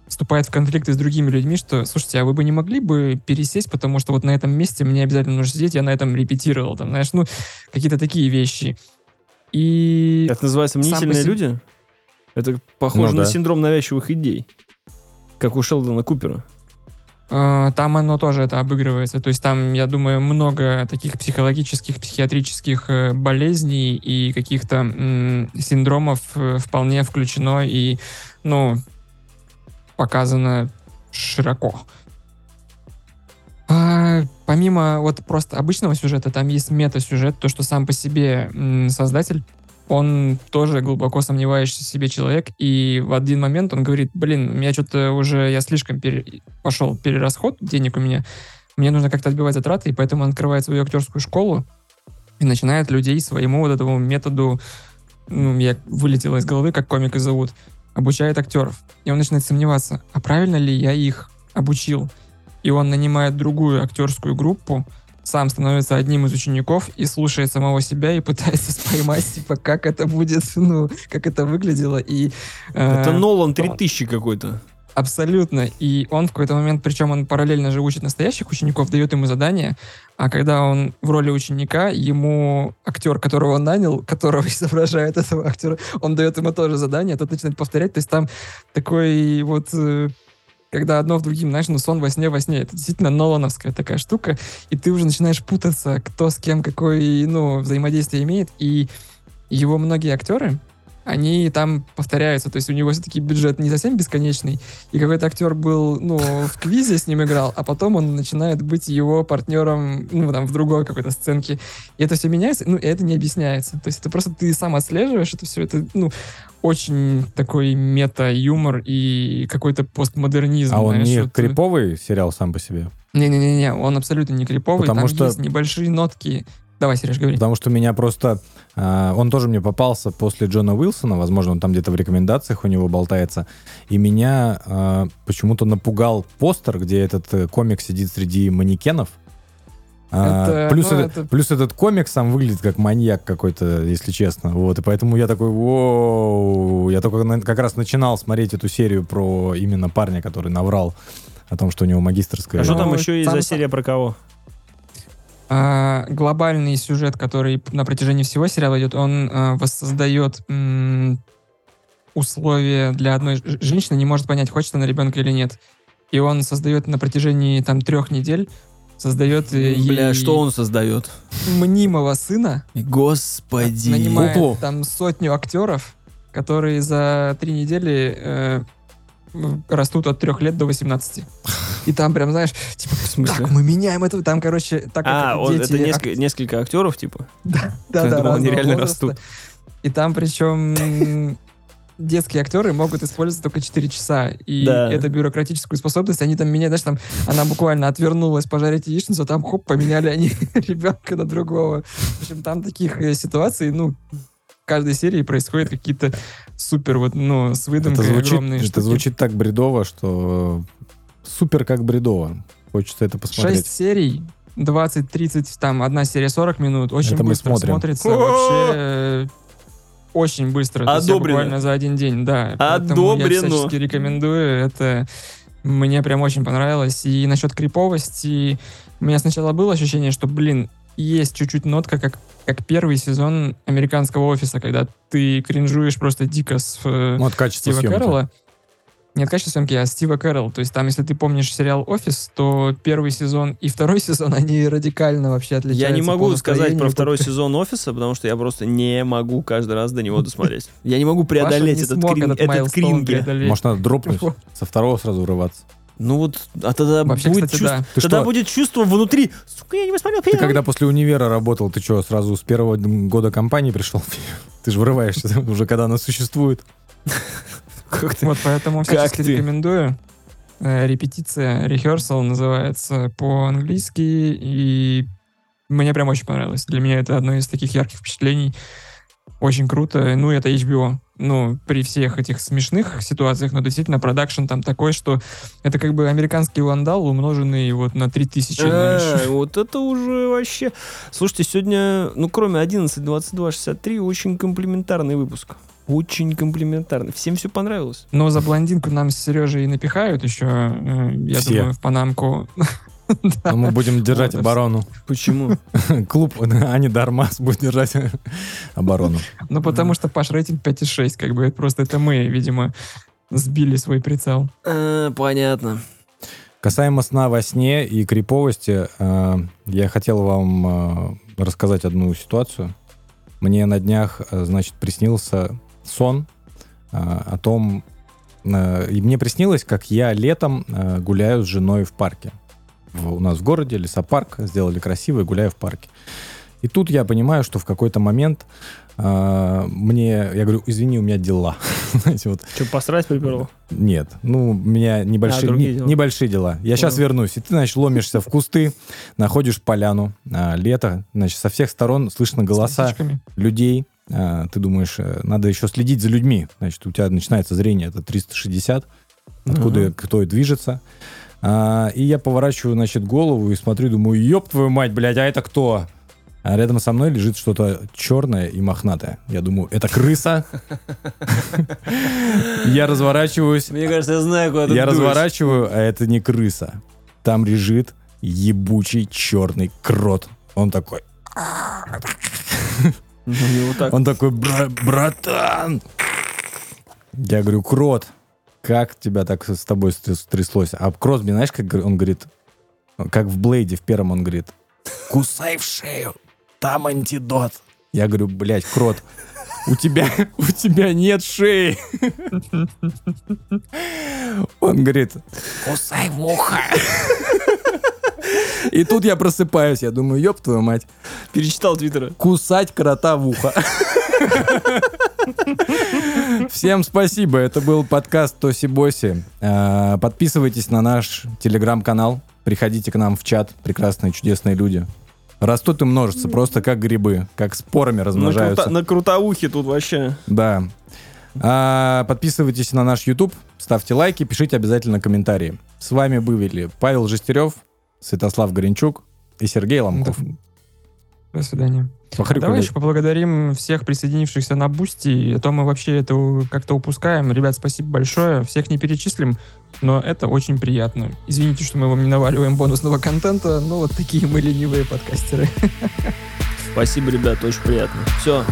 Speaker 1: вступает в конфликты с другими людьми, что, слушайте, а вы бы не могли бы пересесть, потому что вот на этом месте мне обязательно нужно сидеть, я на этом репетировал, там, знаешь, ну, какие-то такие вещи. И...
Speaker 3: Это называется мнительные себе... люди? Это похоже ну, на да. синдром навязчивых идей, как у Шелдона Купера.
Speaker 1: А, там оно тоже это обыгрывается. То есть там, я думаю, много таких психологических, психиатрических э, болезней и каких-то синдромов э, вполне включено и, ну, показано широко. А, помимо вот просто обычного сюжета, там есть мета-сюжет, то, что сам по себе создатель он тоже глубоко сомневающийся в себе человек, и в один момент он говорит, блин, меня что-то уже, я слишком пере... пошел перерасход денег у меня, мне нужно как-то отбивать затраты, и поэтому он открывает свою актерскую школу и начинает людей своему вот этому методу, ну, я вылетела из головы, как комика зовут, обучает актеров. И он начинает сомневаться, а правильно ли я их обучил? И он нанимает другую актерскую группу, сам становится одним из учеников и слушает самого себя и пытается [laughs] поймать, типа, как это будет, [laughs] ну, как это выглядело. И,
Speaker 3: э, это Нолан 3000 какой-то.
Speaker 1: Абсолютно. И он в какой-то момент, причем он параллельно же учит настоящих учеников, дает ему задание, а когда он в роли ученика, ему актер, которого он нанял, [laughs] которого изображает этого актера, он дает ему тоже задание, а тот начинает повторять. То есть там такой вот э, когда одно в другим, знаешь, ну сон во сне, во сне. Это действительно Нолановская такая штука, и ты уже начинаешь путаться, кто с кем какое, ну, взаимодействие имеет, и его многие актеры, они там повторяются. То есть у него все-таки бюджет не совсем бесконечный. И какой-то актер был, ну, в квизе с ним играл, а потом он начинает быть его партнером, ну, там, в другой какой-то сценке. И это все меняется, ну, и это не объясняется. То есть это просто ты сам отслеживаешь это все. Это, ну, очень такой мета-юмор и какой-то постмодернизм.
Speaker 2: А он знаешь, не вот... криповый сериал сам по себе?
Speaker 1: Не-не-не, он абсолютно не криповый. Потому Там что... есть небольшие нотки. Давай, Сереж, говори.
Speaker 2: Потому что меня просто... Э, он тоже мне попался после Джона Уилсона, возможно, он там где-то в рекомендациях у него болтается. И меня э, почему-то напугал постер, где этот э, комик сидит среди манекенов. А, это, плюс, ну, это, это... плюс этот комик сам выглядит как маньяк какой-то, если честно. Вот, и поэтому я такой, воу, я только на, как раз начинал смотреть эту серию про именно парня, который наврал о том, что у него магистрская.
Speaker 3: А что там
Speaker 1: Ну,
Speaker 3: еще есть
Speaker 1: там-
Speaker 3: за серия про кого?
Speaker 1: А, глобальный сюжет, который на протяжении всего сериала идет, он а, воссоздает м, условия для одной женщины, не может понять, хочет она ребенка или нет. И он создает на протяжении там трех недель, создает э,
Speaker 3: Бля,
Speaker 1: ей
Speaker 3: что он создает?
Speaker 1: мнимого сына,
Speaker 3: Господи.
Speaker 1: нанимает
Speaker 2: Куклу.
Speaker 1: там сотню актеров, которые за три недели э, растут от трех лет до 18. И там прям, знаешь, типа,
Speaker 3: В смысле?
Speaker 1: так, мы меняем это, там, короче, так
Speaker 3: А,
Speaker 1: как
Speaker 3: он,
Speaker 1: дети
Speaker 3: это
Speaker 1: ак-
Speaker 3: несколько, несколько актеров, типа?
Speaker 1: Да,
Speaker 3: Я
Speaker 1: да,
Speaker 3: думал, они реально
Speaker 1: возраста.
Speaker 3: растут.
Speaker 1: И там причем детские актеры могут использоваться только 4 часа. И
Speaker 3: Да.
Speaker 1: эту бюрократическую способность они там меняют, знаешь, там она буквально отвернулась пожарить яичницу, а там хоп, поменяли они [laughs] ребенка на другого. В общем, там таких э, ситуаций, ну, в каждой серии происходят какие-то супер вот, ну, с
Speaker 2: Это
Speaker 1: выдумкой
Speaker 2: звучит,
Speaker 1: огромные
Speaker 2: это
Speaker 1: штуки.
Speaker 2: звучит так бредово, что э, супер как бредово. Хочется это посмотреть.
Speaker 1: 6 серий, 20-30, там, одна серия 40 минут, очень
Speaker 2: Это мы
Speaker 1: быстро
Speaker 2: смотрим.
Speaker 1: смотрится, вообще э, очень быстро.
Speaker 3: Одобрено.
Speaker 1: буквально за один день, да. Поэтому
Speaker 3: Одобрено.
Speaker 1: Я всячески рекомендую, это мне прям очень понравилось. И насчет криповости, у меня сначала было ощущение, что, блин, есть чуть-чуть нотка, как, как первый сезон американского офиса, когда ты кринжуешь просто дико с э,
Speaker 2: Ну, от качества
Speaker 1: Стива
Speaker 2: съемки.
Speaker 1: Кэрролла. Нет, качество съемки, а Стива Кэрролл. То есть там, если ты помнишь сериал «Офис», то первый сезон и второй [laughs] сезон, они радикально вообще отличаются.
Speaker 3: Я не могу сказать про второй сезон офиса, потому что я просто не могу каждый раз до него досмотреть. Я не могу преодолеть
Speaker 1: не
Speaker 3: этот,
Speaker 1: смог
Speaker 3: крин-
Speaker 1: этот
Speaker 3: этот
Speaker 1: майлстоун
Speaker 3: кринги.
Speaker 1: преодолеть.
Speaker 2: Может, надо дропнуть, со второго сразу урываться.
Speaker 3: Ну вот, а тогда
Speaker 1: Вообще,
Speaker 3: будет
Speaker 1: кстати,
Speaker 3: чувство,
Speaker 1: да.
Speaker 2: Ты
Speaker 3: тогда
Speaker 2: что?
Speaker 3: будет чувство внутри. Сука, я не посмотрел
Speaker 2: Ты
Speaker 3: первый.
Speaker 2: когда после универа работал, ты что, сразу с первого года компании пришел? [laughs] Ты же врываешься уже, когда она существует. [laughs]
Speaker 3: Как ты?
Speaker 1: Вот поэтому всячески
Speaker 3: ты?
Speaker 1: рекомендую. Э, Репетиция, rehearsal называется по-английски, и мне прям очень понравилось. Для меня это одно из таких ярких впечатлений. Очень круто. Ну, это HBO. Ну, при всех этих смешных ситуациях, но действительно продакшн там такой, что это как бы американский вандал, умноженный вот на 3000. знаешь.
Speaker 3: А, вот это уже вообще... Слушайте, сегодня, ну, кроме 11, 22, 63, очень комплиментарный выпуск. Очень комплиментарный. Всем все понравилось.
Speaker 1: Но за блондинку нам с Сережей напихают еще, э, я
Speaker 2: Все.
Speaker 1: думаю, в Панамку. Да.
Speaker 2: Но мы будем держать
Speaker 1: Вот,
Speaker 2: оборону.
Speaker 3: Почему? [laughs]
Speaker 2: Клуб [laughs] Ани Дармас будет держать [laughs] оборону.
Speaker 1: Ну, потому что Паш рейтинг 5,6, как бы, это просто это мы, видимо, сбили свой прицел.
Speaker 3: А, Понятно.
Speaker 2: Касаемо сна во сне и криповости, э, я хотел вам э, рассказать одну ситуацию. Мне на днях, э, значит, приснился сон э, о том, э, и мне приснилось, как я летом э, гуляю с женой в парке. В- у нас в городе лесопарк, сделали красивый, гуляю в парке. И тут я понимаю, что в какой-то момент э, мне, я говорю, извини, у меня дела. [laughs] Знаете, вот
Speaker 3: Что, посрать приперло?
Speaker 2: нет, ну, у меня небольшие,
Speaker 3: А,
Speaker 2: не-
Speaker 3: дела.
Speaker 2: небольшие дела. Я сейчас
Speaker 3: Понял.
Speaker 2: вернусь, и ты, значит, ломишься в кусты, находишь поляну, а, лето, значит, со всех сторон слышно голоса людей. А, ты думаешь, э, надо еще следить за людьми. Значит, у тебя начинается зрение, это 360, откуда
Speaker 3: Ага.
Speaker 2: кто и движется. А, и я поворачиваю, значит, голову и смотрю, думаю, ёб твою мать, блядь, а это кто? А рядом со мной лежит что-то черное и мохнатое. Я думаю, это крыса. [laughs] Я разворачиваюсь,
Speaker 3: Мне кажется, я знаю, куда ты
Speaker 2: я разворачиваю, а это не крыса. Там лежит ебучий черный крот. Он такой,
Speaker 3: Ну,
Speaker 2: он такой, «Бра- братан. Я говорю, крот, как тебя так с тобой стряс- тряслось? А Кросби, знаешь, как он говорит, как в Блейде в первом он говорит, кусай в шею, там антидот. Я говорю, блядь, крот, у тебя, у тебя нет шеи. Он говорит, кусай в ухо. И тут я просыпаюсь, я думаю, ёб твою мать,
Speaker 3: Перечитал твиттера.
Speaker 2: кусать крота в ухо. [laughs] Всем спасибо. Это был подкаст Тоси Боси. А, Подписывайтесь на наш телеграм-канал. Приходите к нам в чат. Прекрасные, чудесные люди. Растут и множатся, просто как грибы, как спорами
Speaker 3: На,
Speaker 2: размножаются.
Speaker 3: крута- на крутоухе тут вообще.
Speaker 2: Да. А, подписывайтесь на наш YouTube, ставьте лайки, пишите обязательно комментарии. С вами были Павел Жестерев, Святослав Горенчук и Сергей Ломков.
Speaker 1: До свидания.
Speaker 2: Похрюкали.
Speaker 1: Давай еще поблагодарим всех присоединившихся на Boosty, а то мы вообще это как-то упускаем. Ребят, спасибо большое. Всех не перечислим. но это очень приятно. Извините, что мы вам не наваливаем бонусного контента, но вот такие мы ленивые подкастеры.
Speaker 3: Спасибо, ребят, очень приятно. Все,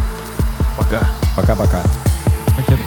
Speaker 3: пока.
Speaker 2: Пока-пока.
Speaker 1: Пакет.